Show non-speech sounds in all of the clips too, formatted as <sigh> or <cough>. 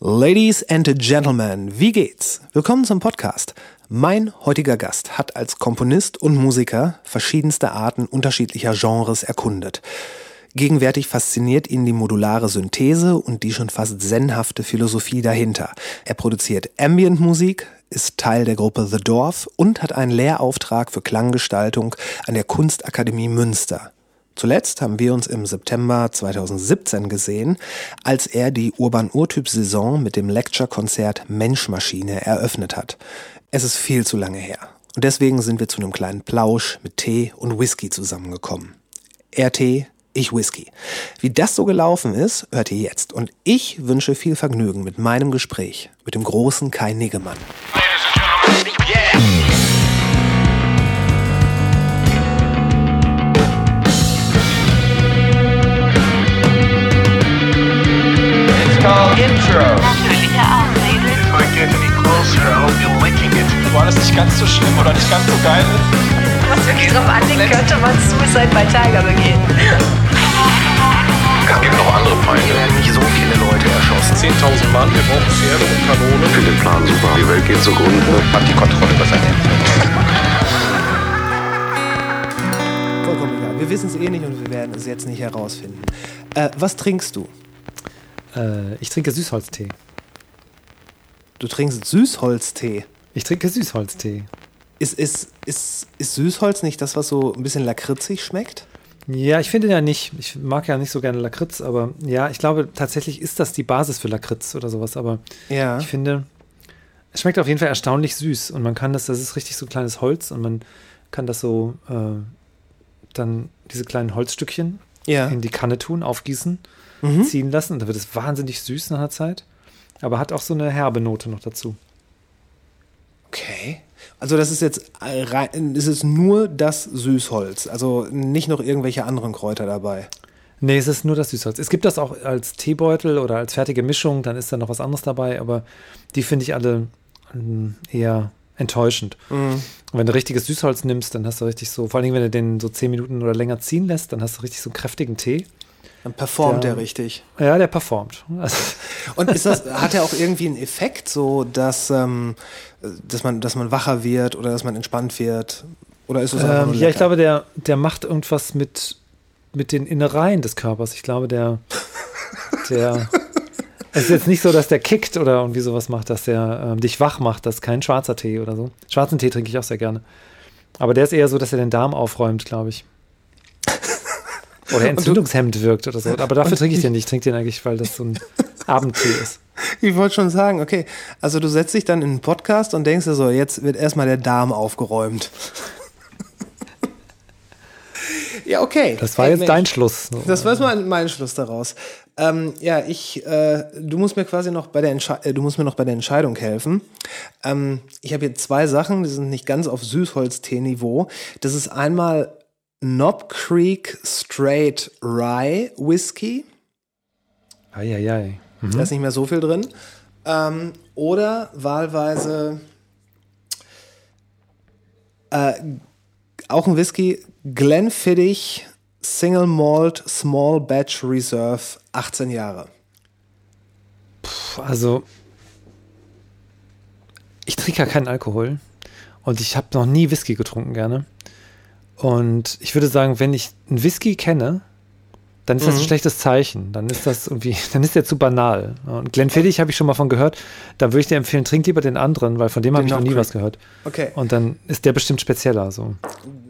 Ladies and Gentlemen, wie geht's? Willkommen zum Podcast. Mein heutiger Gast hat als Komponist und Musiker verschiedenste Arten unterschiedlicher Genres erkundet. Gegenwärtig fasziniert ihn die modulare Synthese und die schon fast zenhafte Philosophie dahinter. Er produziert Ambient-Musik, ist Teil der Gruppe The Dorf und hat einen Lehrauftrag für Klanggestaltung an der Kunstakademie Münster. Zuletzt haben wir uns im September 2017 gesehen, als er die Urban Urtyp Saison mit dem Lecture-Konzert Menschmaschine eröffnet hat. Es ist viel zu lange her. Und deswegen sind wir zu einem kleinen Plausch mit Tee und Whisky zusammengekommen. Er Tee, ich Whisky. Wie das so gelaufen ist, hört ihr jetzt. Und ich wünsche viel Vergnügen mit meinem Gespräch mit dem großen Kai Niggemann. Called intro. Natürlicher Auslese. If I get any closer, I'll be licking it. War das nicht ganz so schlimm oder nicht ganz so geil ist? Was wirklich drauf anlegt, könnte man Suicide bei Tiger begehen. Es gibt noch andere Feinde. Hier werden nicht so viele Leute erschossen. 10.000 Mann, wir brauchen Pferde und Kanonen. Ich finde den Plan super. Die Welt geht zugrunde. Hat die Kontrolle über sein Leben. Vollkommen egal. Wir wissen es eh nicht und wir werden es jetzt nicht herausfinden. Äh, was trinkst du? Äh, ich trinke Süßholztee. Du trinkst Süßholztee. Ich trinke Süßholztee. Ist, ist, ist, ist Süßholz nicht das, was so ein bisschen lakritzig schmeckt? Ja, ich finde ja nicht. Ich mag ja nicht so gerne Lakritz, aber ja, ich glaube tatsächlich ist das die Basis für Lakritz oder sowas. Aber Ja. ich finde, es schmeckt auf jeden Fall erstaunlich süß und man kann das, das ist richtig so kleines Holz und man kann das so äh, dann diese kleinen Holzstückchen Ja. in die Kanne tun, aufgießen, Mhm. ziehen lassen da wird es wahnsinnig süß nach einer Zeit. Aber hat auch so eine herbe Note noch dazu. Okay. Also das ist jetzt ist es nur das Süßholz, also nicht noch irgendwelche anderen Kräuter dabei. Nee, es ist nur das Süßholz. Es gibt das auch als Teebeutel oder als fertige Mischung, dann ist da noch was anderes dabei, aber die finde ich alle ähm, eher enttäuschend. Und wenn du richtiges Süßholz nimmst, dann hast du richtig so, vor allem wenn du den so 10 Minuten oder länger ziehen lässt, dann hast du richtig so einen kräftigen Tee. Dann performt Der- er richtig. Ja, der performt. Also, Und ist das, <laughs> hat er auch irgendwie einen Effekt, so dass, ähm, dass, man, dass man wacher wird oder dass man entspannt wird? Oder ist es ähm, ja, lecker? ich glaube, der, der macht irgendwas mit, mit den Innereien des Körpers. Ich glaube, der, der, <laughs> es ist jetzt nicht so, dass der kickt oder irgendwie sowas macht, dass der ähm, dich wach macht. Das ist kein schwarzer Tee oder so. Schwarzen Tee trinke ich auch sehr gerne. Aber der ist eher so, dass er den Darm aufräumt, glaube ich. <laughs> Oder entzündungshemmend wirkt oder so. Aber dafür trinke ich den nicht. Ich trinke den eigentlich, weil das so ein Abendtee ist. <laughs> Ich wollte schon sagen, okay, also du setzt dich dann in einen Podcast und denkst dir so, jetzt wird erstmal der Darm aufgeräumt. <laughs> ja, okay. Das war Ey, jetzt Mensch. dein Schluss. So. Das war jetzt mein, mein Schluss daraus. Ähm, ja, ich, äh, du musst mir quasi noch bei der Entsche äh, du musst mir noch bei der Entscheidung helfen. Ähm, ich habe hier zwei Sachen, die sind nicht ganz auf Süßholztee-Niveau. Das ist einmal Knob Creek Straight Rye Whisky. Eieiei. Da ist nicht mehr so viel drin. Ähm, oder wahlweise äh, auch ein Whisky, Glenfiddich Single Malt Small Batch Reserve, 18 Jahre. Also, ich trinke ja keinen Alkohol und ich habe noch nie Whisky getrunken gerne. Und ich würde sagen, wenn ich einen Whisky kenne, dann ist das Mhm. ein schlechtes Zeichen. Dann ist das irgendwie, <laughs> dann ist der zu banal. Und Glenfiddich habe ich schon mal von gehört. Da würde ich dir empfehlen, trink lieber den anderen, weil von dem habe ich noch nie was gehört. Okay. Und dann ist der bestimmt spezieller. So.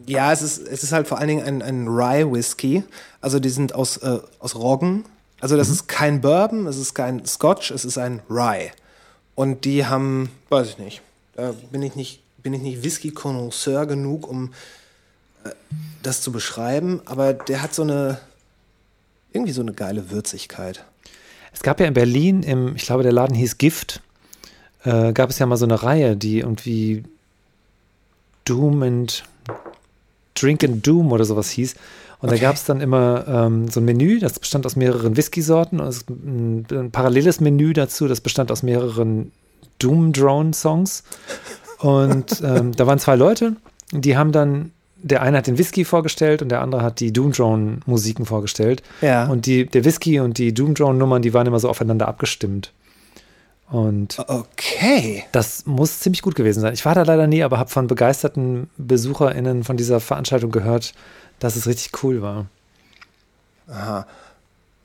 Ja, es ist, es ist halt vor allen Dingen ein, ein Rye Whisky. Also die sind aus, äh, aus Roggen. Also das ist kein Bourbon, es ist kein Scotch, es ist ein Rye. Und die haben, weiß ich nicht, da bin ich nicht, bin ich nicht Whisky-Connoisseur genug, um das zu beschreiben, aber der hat so eine, irgendwie so eine geile Würzigkeit. Es gab ja in Berlin, im, ich glaube, der Laden hieß Gift, äh, gab es ja mal so eine Reihe, die irgendwie Doom and Drink and Doom oder sowas hieß. Und Okay. da gab es dann immer ähm, so ein Menü, das bestand aus mehreren Whisky-Sorten und ein, ein paralleles Menü dazu, das bestand aus mehreren Doom-Drone-Songs. Und ähm, da waren zwei Leute, die haben dann, der eine hat den Whisky vorgestellt und der andere hat die Doom-Drone-Musiken vorgestellt. Ja. Und die, der Whisky und die Doom Drone Nummern, die waren immer so aufeinander abgestimmt. Und Okay. das muss ziemlich gut gewesen sein. Ich war da leider nie, aber habe von begeisterten BesucherInnen von dieser Veranstaltung gehört, dass es richtig cool war.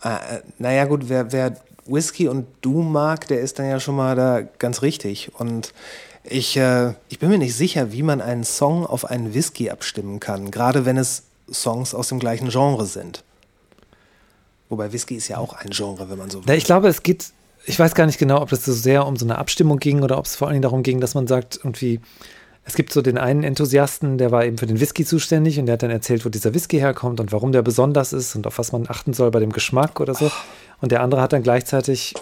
Äh, naja, gut, wer, wer Whisky und Doom mag, der ist dann ja schon mal da ganz richtig. Und ich, äh, ich bin mir nicht sicher, wie man einen Song auf einen Whisky abstimmen kann, gerade wenn es Songs aus dem gleichen Genre sind. Wobei Whisky ist ja auch ein Genre, wenn man so will. Ich glaube, es geht, ich weiß gar nicht genau, ob das so sehr um so eine Abstimmung ging oder ob es vor allen Dingen darum ging, dass man sagt, irgendwie, es gibt so den einen Enthusiasten, der war eben für den Whisky zuständig und der hat dann erzählt, wo dieser Whisky herkommt und warum der besonders ist und auf was man achten soll bei dem Geschmack oder so. Und der andere hat dann gleichzeitig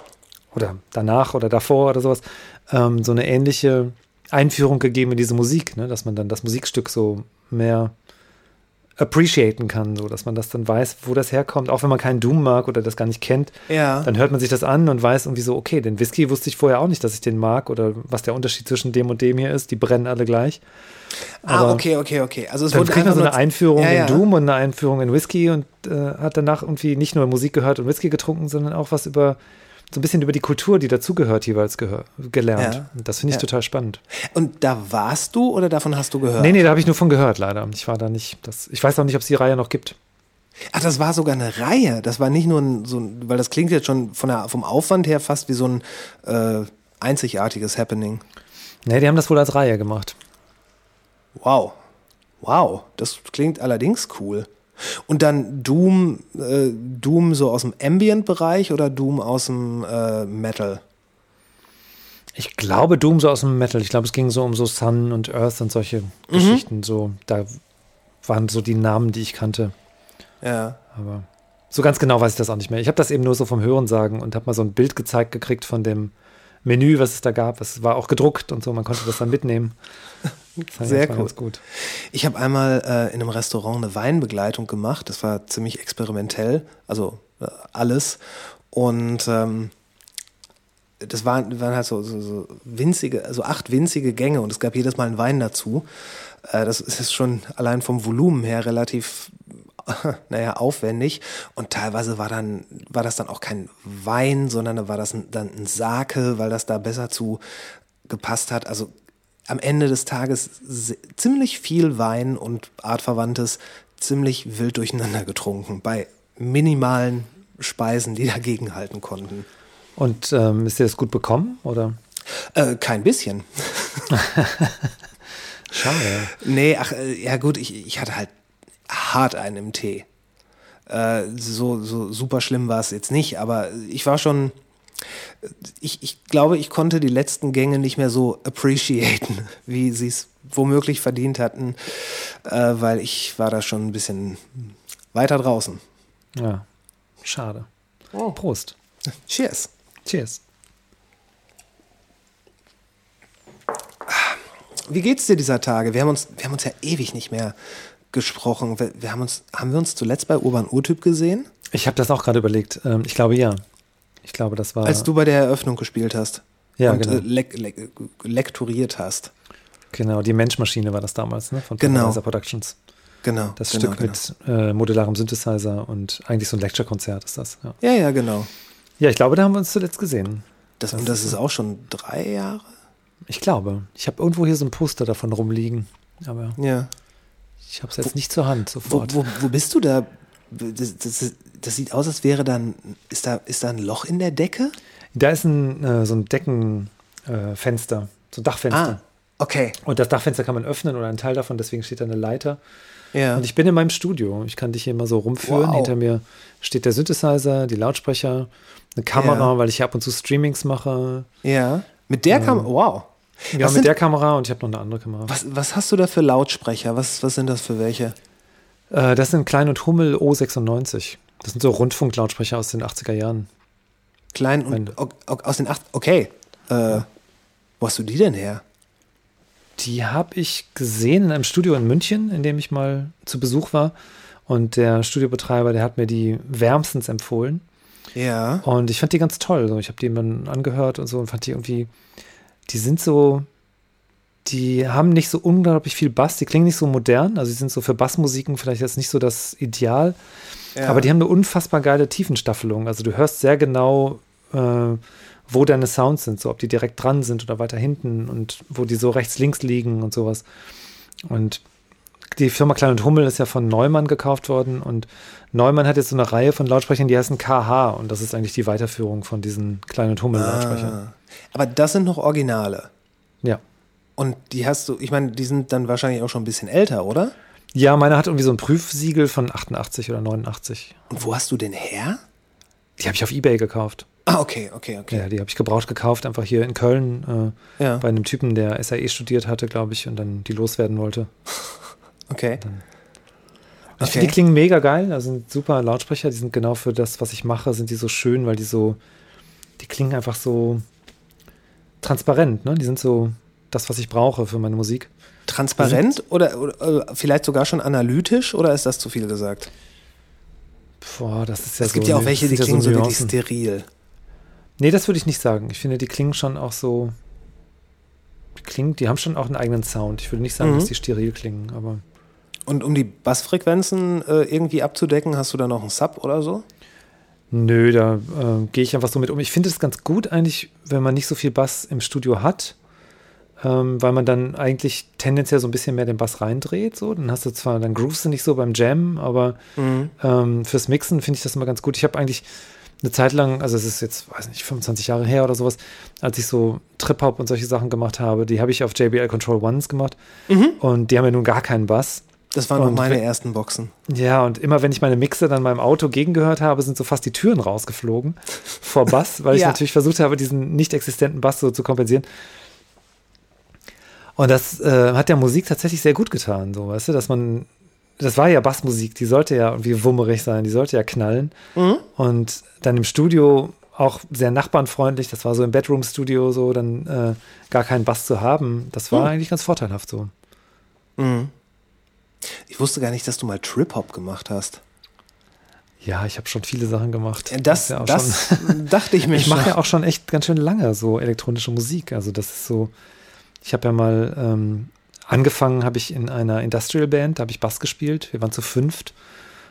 oder danach oder davor oder sowas ähm, so eine ähnliche Einführung gegeben in diese Musik, ne? dass man dann das Musikstück so mehr appreciaten kann, so dass man das dann weiß, wo das herkommt, auch wenn man keinen Doom mag oder das gar nicht kennt. Ja. Dann hört man sich das an und weiß irgendwie so, okay, den Whisky wusste ich vorher auch nicht, dass ich den mag oder was der Unterschied zwischen dem und dem hier ist. Die brennen alle gleich. ah, aber okay, okay, okay. Also es Dann kriegt man so eine Einführung Ja, ja. in Doom und eine Einführung in Whisky und äh, hat danach irgendwie nicht nur Musik gehört und Whisky getrunken, sondern auch was über so ein bisschen über die Kultur, die dazugehört, jeweils gehör, gelernt. Ja. Das finde ich Ja. total spannend. Und da warst du oder davon hast du gehört? Nee, nee, da habe ich nur von gehört, leider. Ich war da nicht. Das, ich weiß auch nicht, ob es die Reihe noch gibt. Ach, das war sogar eine Reihe. Das war nicht nur ein, so ein, weil das klingt jetzt schon von der, vom Aufwand her fast wie so ein äh, einzigartiges Happening. Nee, die haben das wohl als Reihe gemacht. Wow. Wow. Das klingt allerdings cool. Und dann Doom, äh, Doom so aus dem Ambient-Bereich oder Doom aus dem äh, Metal? Ich glaube, Doom so aus dem Metal. Ich glaube, es ging so um so Sun und Earth und solche Mhm. Geschichten. So, da waren so die Namen, die ich kannte. Ja. Aber so ganz genau weiß ich das auch nicht mehr. Ich habe das eben nur so vom Hören sagen und habe mal so ein Bild gezeigt gekriegt von dem Menü, was es da gab. Es war auch gedruckt und so, man konnte das dann mitnehmen. <laughs> Das Sehr cool. Gut. Ich habe einmal äh, in einem Restaurant eine Weinbegleitung gemacht. Das war ziemlich experimentell, also äh, alles. Und ähm, das waren, waren halt so, so, so winzige, also acht winzige Gänge und es gab jedes Mal einen Wein dazu. Äh, das ist schon allein vom Volumen her relativ, <laughs> naja, aufwendig. Und teilweise war dann, war das dann auch kein Wein, sondern war das ein, dann ein Sake, weil das da besser zu gepasst hat. Also am Ende des Tages ziemlich viel Wein und Artverwandtes ziemlich wild durcheinander getrunken bei minimalen Speisen, die dagegen halten konnten. Und ähm, ist dir das gut bekommen? Oder? Äh, kein bisschen. <laughs> Schade. Nee, ach, äh, ja gut, ich, ich hatte halt hart einen im Tee. Äh, so, so super schlimm war es jetzt nicht, aber ich war schon, ich, ich glaube, ich konnte die letzten Gänge nicht mehr so appreciaten, <laughs> wie sie es womöglich verdient hatten, äh, weil ich war da schon ein bisschen weiter draußen. Ja, schade. Prost. Cheers. Cheers. Wie geht's dir dieser Tage? Wir haben uns, wir haben uns ja ewig nicht mehr gesprochen. Wir, wir haben uns, haben wir uns zuletzt bei Urban Urtyp gesehen, Ich habe das auch gerade überlegt. Ähm, ich glaube ja. Ich glaube, das war. als du bei der Eröffnung gespielt hast Ja, und genau. äh, lek lek lektoriert hast. Genau, die Menschmaschine war das damals, ne? Von Genau. Paradise Productions. Genau. Das genau, Stück genau. mit äh, modularem Synthesizer und eigentlich so ein Lecture-Konzert ist das. Ja. Ja, ja, genau. ja, ich glaube, da haben wir uns zuletzt gesehen. Das, und das ist auch schon drei Jahre? Ich glaube. Ich habe irgendwo hier so ein Poster davon rumliegen. Aber Ja. ich habe es jetzt nicht zur Hand Wo, sofort. wo, wo bist du da? Das, das, das sieht aus, als wäre dann. Ist da, ist da ein Loch in der Decke? Da ist ein, äh, so ein Deckenfenster, äh, so ein Dachfenster. Ah, okay. Und das Dachfenster kann man öffnen oder ein Teil davon, deswegen steht da eine Leiter. Ja. Und ich bin in meinem Studio. Ich kann dich hier mal so rumführen. Wow. Hinter mir steht der Synthesizer, die Lautsprecher, eine Kamera, Ja. weil ich hier ab und zu Streamings mache. ja. Mit der Kamera. Wow. Ja, was, mit sind, der Kamera und ich habe noch eine andere Kamera. was, was hast du da für Lautsprecher? Was, was sind das für welche? Äh, das sind Klein und Hummel O96. Das sind so Rundfunklautsprecher aus den 80er Jahren. Klein und o- o- aus den acht. Okay. Äh, wo hast du die denn her? Die habe ich gesehen in einem Studio in München, in dem ich mal zu Besuch war. Und der Studiobetreiber, der hat mir die wärmstens empfohlen. Ja. Und ich fand die ganz toll. Ich habe die dann angehört und so und fand die irgendwie, die sind so, die haben nicht so unglaublich viel Bass, die klingen nicht so modern. Also, die sind so für Bassmusiken vielleicht jetzt nicht so das Ideal. ja. Aber die haben eine unfassbar geile Tiefenstaffelung. Also, du hörst sehr genau, äh, wo deine Sounds sind, so ob die direkt dran sind oder weiter hinten und wo die so rechts, links liegen und sowas. Und die Firma Klein und Hummel ist ja von Neumann gekauft worden und Neumann hat jetzt so eine Reihe von Lautsprechern, die heißen KH und das ist eigentlich die Weiterführung von diesen Klein und Hummel Lautsprechern. Ah. Aber das sind noch Originale. Ja. Und die hast du, ich meine, die sind dann wahrscheinlich auch schon ein bisschen älter, oder? Ja, meine hat irgendwie so ein Prüfsiegel von 88 oder 89. Und wo hast du denn her? Die habe ich auf Ebay gekauft. Ah, okay, okay, okay. Ja, die habe ich gebraucht gekauft, einfach hier in Köln äh, Ja. bei einem Typen, der SAE studiert hatte, glaube ich, und dann die loswerden wollte. Okay. Ich finde, die klingen mega geil. Also sind super Lautsprecher. Die sind genau für das, was ich mache, sind die so schön, weil die so, die klingen einfach so transparent. Ne? Die sind so das, was ich brauche für meine Musik. Transparent oder, oder äh, vielleicht sogar schon analytisch oder ist das zu viel gesagt? Boah, das ist ja es gibt so, ja auch welche, die das sind klingen so wirklich steril. Nee, das würde ich nicht sagen. Ich finde, die klingen schon auch so. Die klingen, die haben schon auch einen eigenen Sound. Ich würde nicht sagen, Mhm. dass die steril klingen, aber. Und um die Bassfrequenzen äh, irgendwie abzudecken, hast du da noch einen Sub oder so? Nö, da äh, gehe ich einfach so mit um. Ich finde es ganz gut eigentlich, wenn man nicht so viel Bass im Studio hat, ähm, weil man dann eigentlich tendenziell so ein bisschen mehr den Bass reindreht. So. Dann hast du zwar, dann groovst du nicht so beim Jam, aber ähm, fürs Mixen finde ich das immer ganz gut. Ich habe eigentlich eine Zeit lang, also es ist jetzt, weiß nicht, 25 Jahre her oder sowas, als ich so Trip-Hop und solche Sachen gemacht habe, die habe ich auf JBL Control Ones gemacht und die haben ja nun gar keinen Bass. Das waren Und meine wenn- ersten Boxen. Ja, und immer wenn ich meine Mixe dann meinem Auto gegengehört habe, sind so fast die Türen rausgeflogen vor Bass, weil ich <laughs> Ja. natürlich versucht habe, diesen nicht existenten Bass so zu kompensieren. Und das äh, hat der Musik tatsächlich sehr gut getan, so, weißt du, dass man, das war ja Bassmusik, die sollte ja irgendwie wummerig sein, die sollte ja knallen. Und dann im Studio auch sehr nachbarnfreundlich, das war so im Bedroom-Studio so, dann äh, gar keinen Bass zu haben, das war eigentlich ganz vorteilhaft so. Ich wusste gar nicht, dass du mal Trip-Hop gemacht hast. Ja, ich habe schon viele Sachen gemacht. Das, Ist ja das schon- <laughs> dachte ich mir Ich mache ja auch schon echt ganz schön lange so elektronische Musik. Also das ist so, ich habe ja mal ähm, angefangen, habe ich in einer Industrial Band, da habe ich Bass gespielt. Wir waren zu fünft.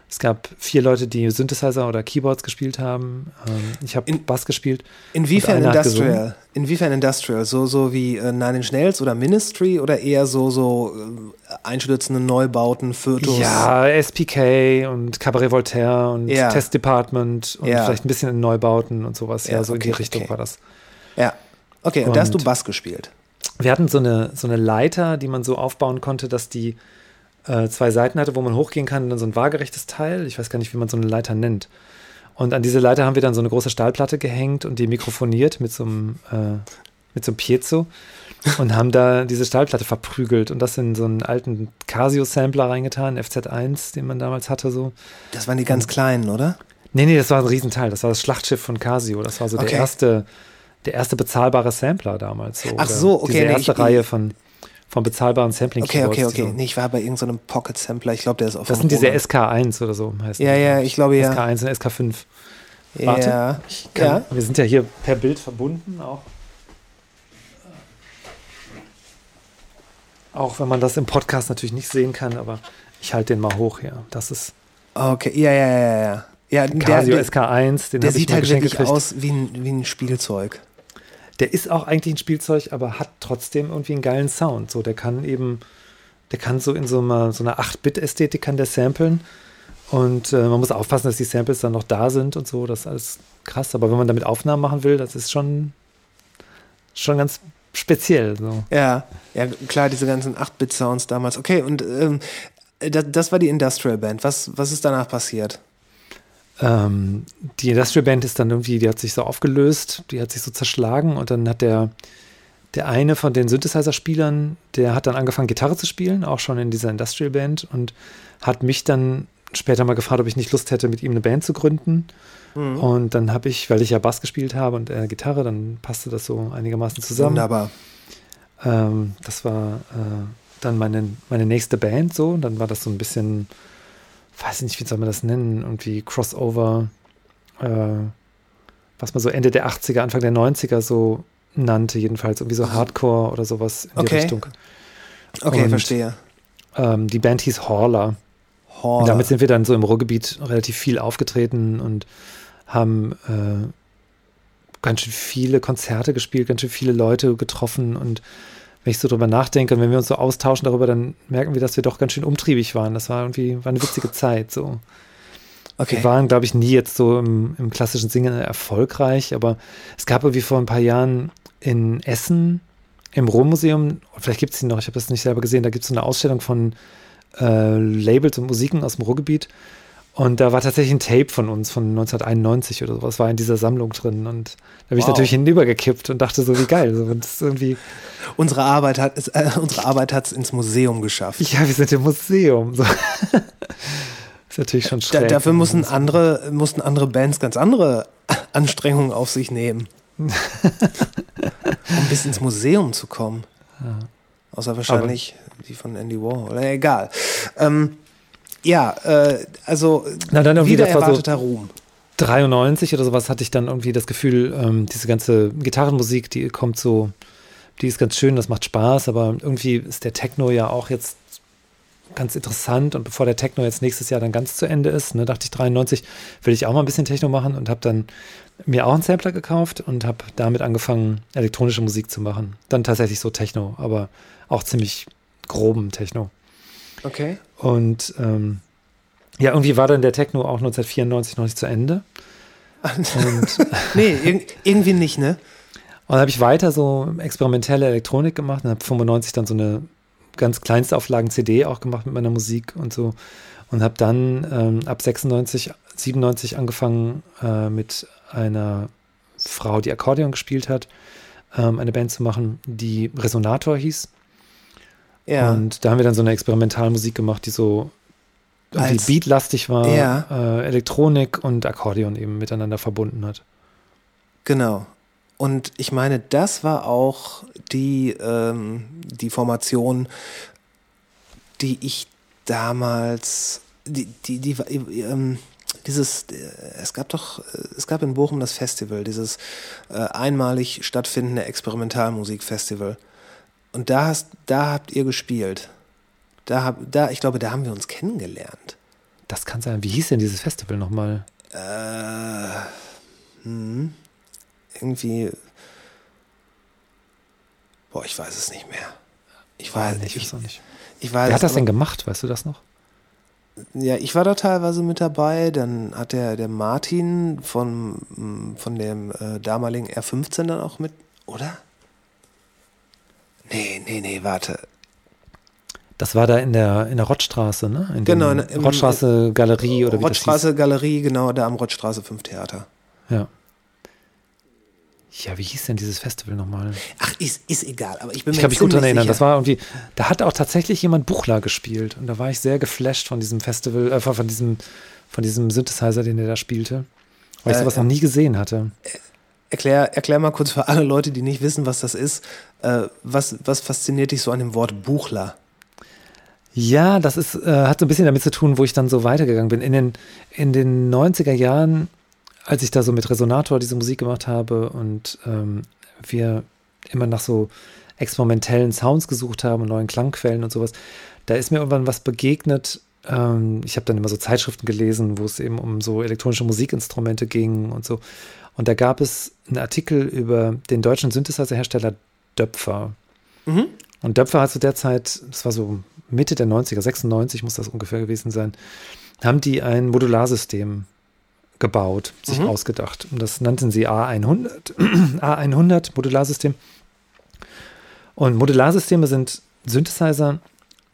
Es gab vier Leute, die Synthesizer oder Keyboards gespielt haben. Ähm, ich habe Bass gespielt. Inwiefern Und Industrial? Inwiefern Industrial? So, so wie äh, Nine Inch Nails oder Ministry oder eher so, so äh, einstürzende Neubauten, Fötus? Ja, SPK und Cabaret Voltaire und Ja. Test Department und Ja. vielleicht ein bisschen in Neubauten und sowas. Ja, Ja, so in die okay, Richtung okay. war das. Ja. Okay, und, da hast du Und- Bass gespielt. Wir hatten so eine, so eine Leiter, die man so aufbauen konnte, dass die äh, zwei Seiten hatte, wo man hochgehen kann, und dann so ein waagerechtes Teil. Ich weiß gar nicht, wie man so eine Leiter nennt. Und an diese Leiter haben wir dann so eine große Stahlplatte gehängt und die mikrofoniert mit so einem, äh, mit so einem Piezo und haben da diese Stahlplatte verprügelt und das in so einen alten Casio-Sampler reingetan, FZ1, den man damals hatte so. Das waren die ganz kleinen, oder? Nee, nee, das war ein Riesenteil. Das war das Schlachtschiff von Casio. Das war so Okay. der erste, der erste bezahlbare Sampler damals. So. Ach so, okay, Diese nee, erste Reihe von, von bezahlbaren sampling Okay, okay, okay. So. Nee, ich war bei irgendeinem Pocket Sampler. Ich glaube, der ist auch Das sind diese Roland. SK1 oder so heißen Ja, ja, ich glaube ja. SK1 und SK5. Warte, Ja. ich kann, ja. Wir sind ja hier per Bild verbunden auch. Auch wenn man das im Podcast natürlich nicht sehen kann, aber ich halte den mal hoch hier. Das ist Okay, ja, ja, ja, ja. Ja, der, Casio der, SK1, den der sieht halt wirklich gekriegt. aus wie ein, wie ein Spielzeug. Der ist auch eigentlich ein Spielzeug, aber hat trotzdem irgendwie einen geilen Sound. So, der kann eben, der kann so in so einer, so einer 8-Bit-Ästhetik kann der samplen. Und äh, man muss aufpassen, dass die Samples dann noch da sind und so. Das ist alles krass. Aber wenn man damit Aufnahmen machen will, das ist schon, schon ganz speziell. So. Ja, ja, klar, diese ganzen 8-Bit-Sounds damals. Okay, und ähm, das, das war die Industrial Band. Was, was ist danach passiert? Ähm, die Industrial Band ist dann irgendwie, die hat sich so aufgelöst, die hat sich so zerschlagen und dann hat der, der eine von den Synthesizer-Spielern, der hat dann angefangen, Gitarre zu spielen, auch schon in dieser Industrial Band und hat mich dann später mal gefragt, ob ich nicht Lust hätte, mit ihm eine Band zu gründen. Und dann habe ich, weil ich ja Bass gespielt habe und er Gitarre, dann passte das so einigermaßen zusammen. Wunderbar. Ähm, das war äh, dann meine, meine nächste Band so. Und dann war das so ein bisschen, weiß nicht, wie soll man das nennen, irgendwie Crossover, äh, was man so Ende der 80er, Anfang der 90er so nannte, jedenfalls irgendwie so Hardcore oder sowas in die Okay. Richtung. Okay, Und- verstehe. Ähm, die Band hieß Horler. Horror. Und damit sind wir dann so im Ruhrgebiet relativ viel aufgetreten und haben äh, ganz schön viele Konzerte gespielt, ganz schön viele Leute getroffen und wenn ich so drüber nachdenke und wenn wir uns so austauschen darüber, dann merken wir, dass wir doch ganz schön umtriebig waren. Das war irgendwie war eine witzige Zeit. So. Okay. Wir waren, glaube ich, nie jetzt so im, im klassischen Singen erfolgreich, aber es gab irgendwie vor ein paar Jahren in Essen im Ruhrmuseum, vielleicht gibt es die noch, ich habe das nicht selber gesehen, da gibt es so eine Ausstellung von äh, Labels und Musiken aus dem Ruhrgebiet. Und da war tatsächlich ein Tape von uns von 1991 oder sowas, war in dieser Sammlung drin. Und da bin ich Wow. natürlich hinübergekippt und dachte so, wie geil. So, das ist irgendwie, Unsere Arbeit hat es äh, unsere Arbeit hat's ins Museum geschafft. ja, wir sind im Museum. So. <laughs> ist natürlich schon Da, schräg. dafür mussten andere, mussten andere Bands ganz andere <laughs> Anstrengungen auf sich nehmen. <laughs> um bis ins Museum zu kommen. Außer wahrscheinlich die von Andy Warhol. Oder egal. Ähm, ja, äh, also Na, dann irgendwie, wieder war so- erwarteter Ruhm. 93 oder sowas hatte ich dann irgendwie das Gefühl, ähm, diese ganze Gitarrenmusik, die kommt so, die ist ganz schön, das macht Spaß, aber irgendwie ist der Techno ja auch jetzt ganz interessant und bevor der Techno jetzt nächstes Jahr dann ganz zu Ende ist, ne, dachte ich 93, will ich auch mal ein bisschen Techno machen und habe dann mir auch einen Sampler gekauft und habe damit angefangen, elektronische Musik zu machen. Dann tatsächlich so Techno, aber auch ziemlich groben Techno. Okay. Und ähm, ja, irgendwie war dann der Techno auch 1994 noch nicht zu Ende. Und <laughs> Nee, irg irgendwie nicht, ne? Und dann habe ich weiter so experimentelle Elektronik gemacht und habe 95 dann so eine ganz kleinste Auflagen CD auch gemacht mit meiner Musik und so. Und habe dann ähm, ab 96, 97 angefangen äh, mit einer Frau, die Akkordeon gespielt hat, ähm, eine Band zu machen, die Resonator hieß. Ja. Und da haben wir dann so eine Experimentalmusik gemacht, die so irgendwie Als- beatlastig war, Ja. äh, Elektronik und Akkordeon eben miteinander verbunden hat. Genau. Und ich meine, das war auch die, ähm, die Formation, die ich damals, die, die, die, ähm, dieses, äh, es gab doch, äh, es gab in Bochum das Festival, dieses äh, einmalig stattfindende Experimentalmusikfestival. Und da hast, da habt ihr gespielt. Da hab, da, ich glaube, da haben wir uns kennengelernt. Das kann sein. Wie hieß denn dieses Festival nochmal? Äh, hm, irgendwie. Boah, ich weiß es nicht mehr. Ich weiß nicht, ich, nicht. ich weiß Wer hat das denn gemacht? Weißt du das noch? Ja, ich war da teilweise mit dabei. Dann hat der, der Martin von, mm, von dem äh, damaligen R15 dann auch mit, oder? Nee, nee, nee, warte. Das war da in der, in der Rottstraße, ne? In Genau, dem in- Rottstraße Galerie oder wie Rottstraße Galerie, genau, da am Rottstraße 5 Theater. Ja. Ja, wie hieß denn dieses Festival nochmal? Ach, ist, ist egal, aber ich bin Ich mir kann mich gut daran erinnern. sicher. Das war irgendwie, da hat auch tatsächlich jemand Buchler gespielt. Und da war ich sehr geflasht von diesem Festival, äh, von diesem, von diesem Synthesizer, den der da spielte. Weil ich Äh, sowas ja. noch nie gesehen hatte. Erklär, erklär mal kurz für alle Leute, die nicht wissen, was das ist. Äh, was, was fasziniert dich so an dem Wort Buchler? Ja, das ist, äh, hat so ein bisschen damit zu tun, wo ich dann so weitergegangen bin. In den, in den 90er Jahren, als ich da so mit Resonator diese Musik gemacht habe und ähm, wir immer nach so experimentellen Sounds gesucht haben und neuen Klangquellen und sowas, da ist mir irgendwann was begegnet. Ähm, ich habe dann immer so Zeitschriften gelesen, wo es eben um so elektronische Musikinstrumente ging und so. Und da gab es einen Artikel über den deutschen Synthesizer-Hersteller Döpfer. Und Döpfer hat zu der Zeit, das war so Mitte der 90er, 96 muss das ungefähr gewesen sein, haben die ein Modularsystem gebaut, sich ausgedacht. Und das nannten sie A100, <clears throat> A100 Modularsystem. Und Modularsysteme sind Synthesizer,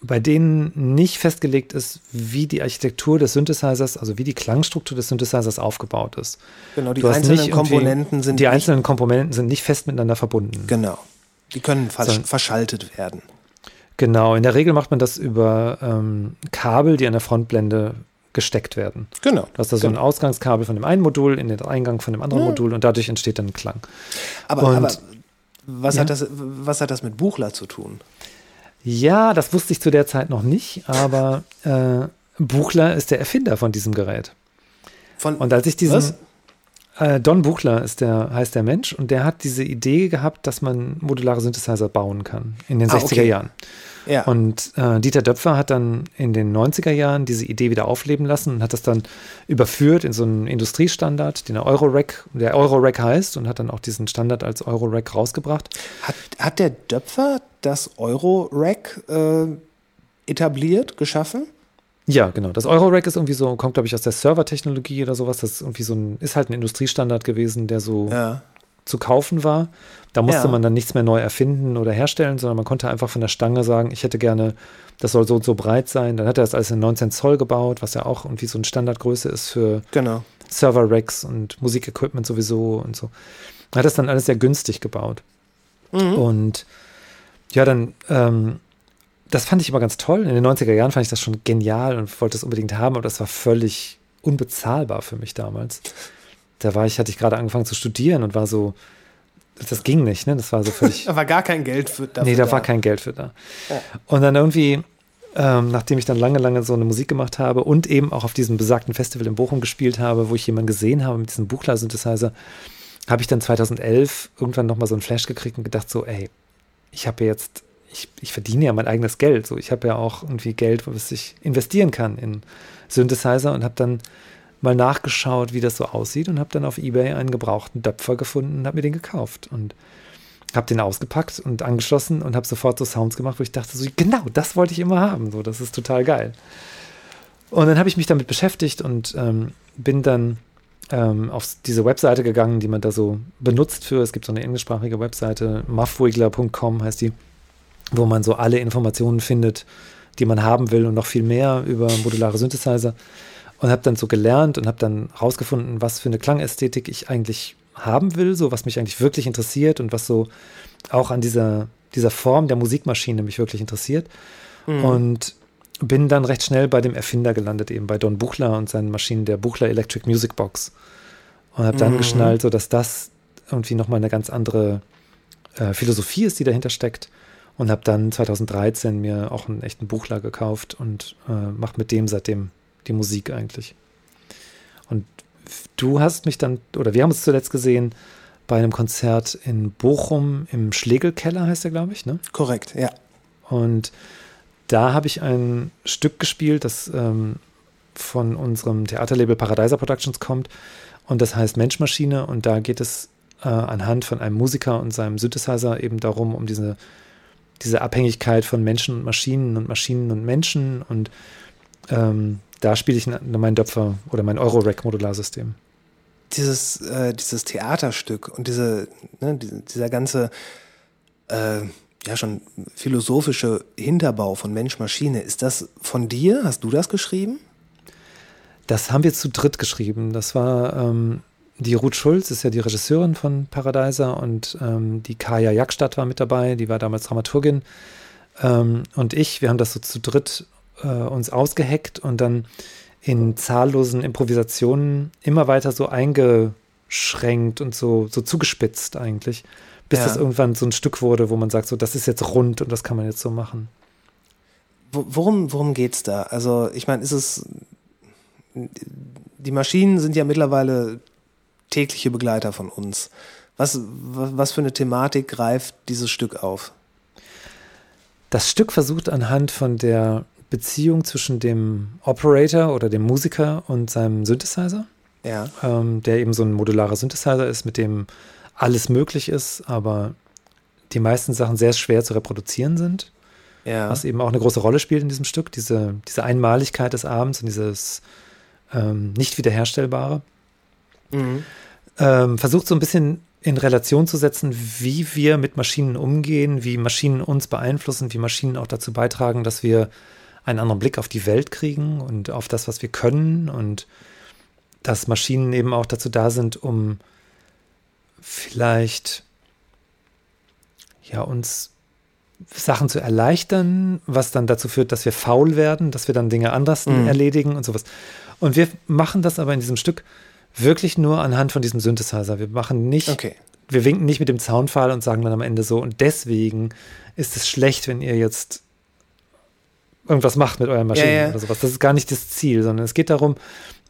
bei denen nicht festgelegt ist, wie die Architektur des Synthesizers, also wie die Klangstruktur des Synthesizers aufgebaut ist. Genau, die einzelnen Komponenten sind Die nicht- einzelnen Komponenten sind nicht fest miteinander verbunden. Genau. Die können versch So. verschaltet werden. Genau, in der Regel macht man das über ähm, Kabel, die an der Frontblende gesteckt werden. Genau. Du hast da so ein Ausgangskabel von dem einen Modul in den Eingang von dem anderen Modul und dadurch entsteht dann ein Klang. Aber, Und- aber was, Ja. hat das, was hat das mit Buchler zu tun? Ja, das wusste ich zu der Zeit noch nicht, aber äh, Buchler ist der Erfinder von diesem Gerät. Von, Und als ich diesen, Was? Äh, Don Buchler ist der, heißt der Mensch und der hat diese Idee gehabt, dass man modulare Synthesizer bauen kann in den Ah, 60er okay. Jahren. Ja. Und äh, Dieter Döpfer hat dann in den 90er Jahren diese Idee wieder aufleben lassen und hat das dann überführt in so einen Industriestandard, den der Eurorack, der Eurorack heißt und hat dann auch diesen Standard als Eurorack rausgebracht. Hat, hat der Döpfer das Euro-Rack äh, etabliert, geschaffen? Ja, genau. Das Eurorack ist irgendwie so, kommt, glaube ich, aus der Servertechnologie oder sowas. Das ist irgendwie so ein, ist halt ein Industriestandard gewesen, der so Ja. zu kaufen war. Da musste Ja. man dann nichts mehr neu erfinden oder herstellen, sondern man konnte einfach von der Stange sagen, ich hätte gerne, das soll so und so breit sein. Dann hat er das alles in 19 Zoll gebaut, was ja auch irgendwie so eine Standardgröße ist für Genau. Server-Racks und Musikequipment sowieso und so. Er hat das dann alles sehr günstig gebaut. Und ja, dann, ähm, das fand ich immer ganz toll. In den 90er Jahren fand ich das schon genial und wollte es unbedingt haben, aber das war völlig unbezahlbar für mich damals. Da war ich, hatte ich gerade angefangen zu studieren und war so, das ging nicht, ne? Das war so völlig. <laughs> Da war gar kein Geld für dafür Nee, da war kein Geld für da. Und dann irgendwie, ähm, nachdem ich dann lange, lange so eine Musik gemacht habe und eben auch auf diesem besagten Festival in Bochum gespielt habe, wo ich jemanden gesehen habe mit diesem Buchler-Synthesizer, habe ich dann 2011 irgendwann nochmal so einen Flash gekriegt und gedacht so, ey, ich habe ja jetzt, ich, ich verdiene ja mein eigenes Geld, so ich habe ja auch irgendwie Geld, was ich investieren kann in Synthesizer und habe dann mal nachgeschaut, wie das so aussieht und habe dann auf Ebay einen gebrauchten Döpfer gefunden und habe mir den gekauft und habe den ausgepackt und angeschlossen und habe sofort so Sounds gemacht, wo ich dachte, so genau, das wollte ich immer haben, so das ist total geil. Und dann habe ich mich damit beschäftigt und ähm, bin dann ähm, auf diese Webseite gegangen, die man da so benutzt für. Es gibt so eine englischsprachige Webseite, muffwiggler.com heißt die, wo man so alle Informationen findet, die man haben will und noch viel mehr über modulare Synthesizer. Und habe dann so gelernt und habe dann rausgefunden, was für eine Klangästhetik ich eigentlich haben will, so was mich eigentlich wirklich interessiert und was so auch an dieser, dieser Form der Musikmaschine mich wirklich interessiert. Und bin dann recht schnell bei dem Erfinder gelandet, eben bei Don Buchler und seinen Maschinen der Buchler Electric Music Box. Und habe dann geschnallt, so dass das irgendwie nochmal eine ganz andere äh, Philosophie ist, die dahinter steckt. Und habe dann 2013 mir auch einen echten Buchler gekauft und äh, mache mit dem seitdem die Musik eigentlich. Und du hast mich dann, oder wir haben uns zuletzt gesehen bei einem Konzert in Bochum im Schlegelkeller, heißt der, glaube ich, ne? Korrekt, ja. Und da habe ich ein Stück gespielt, das ähm, von unserem Theaterlabel Paradiser Productions kommt. Und das heißt Menschmaschine. Und da geht es äh, anhand von einem Musiker und seinem Synthesizer eben darum, um diese, diese Abhängigkeit von Menschen und Maschinen und Maschinen und Menschen. Und ähm, da spiele ich mein Döpfer oder mein Eurorack-Modularsystem. Dieses, äh, dieses Theaterstück und diese, ne, diese, dieser ganze äh, ja schon philosophische Hinterbau von Mensch-Maschine, ist das von dir? Hast du das geschrieben? Das haben wir zu dritt geschrieben. Das war ähm, die Ruth Schulz, ist ja die Regisseurin von Paradiser und ähm, die Kaya Jackstadt war mit dabei, die war damals Dramaturgin. Ähm, und ich, wir haben das so zu dritt äh, uns ausgeheckt und dann in zahllosen Improvisationen immer weiter so eingeschränkt und so, so zugespitzt eigentlich, bis Ja. das irgendwann so ein Stück wurde, wo man sagt, so das ist jetzt rund und das kann man jetzt so machen. Wo- Worum, worum geht's da? Also, ich meine, ist es. Die Maschinen sind ja mittlerweile tägliche Begleiter von uns. Was, wa- was für eine Thematik greift dieses Stück auf? Das Stück versucht anhand von der Beziehung zwischen dem Operator oder dem Musiker und seinem Synthesizer, Ja. ähm, der eben so ein modularer Synthesizer ist, mit dem alles möglich ist, aber die meisten Sachen sehr schwer zu reproduzieren sind, Ja. was eben auch eine große Rolle spielt in diesem Stück, diese, diese Einmaligkeit des Abends und dieses ähm, nicht wiederherstellbare. Mhm. ähm, versucht so ein bisschen in Relation zu setzen, wie wir mit Maschinen umgehen, wie Maschinen uns beeinflussen, wie Maschinen auch dazu beitragen, dass wir einen anderen Blick auf die Welt kriegen und auf das, was wir können und dass Maschinen eben auch dazu da sind, um vielleicht ja uns Sachen zu erleichtern, was dann dazu führt, dass wir faul werden, dass wir dann Dinge anders erledigen und sowas. Und wir machen das aber in diesem Stück wirklich nur anhand von diesem Synthesizer. Wir machen nicht, Okay. wir winken nicht mit dem Zaunpfahl und sagen dann am Ende so, und deswegen ist es schlecht, wenn ihr jetzt irgendwas macht mit euren Maschinen Ja, ja. oder sowas. Das ist gar nicht das Ziel, sondern es geht darum,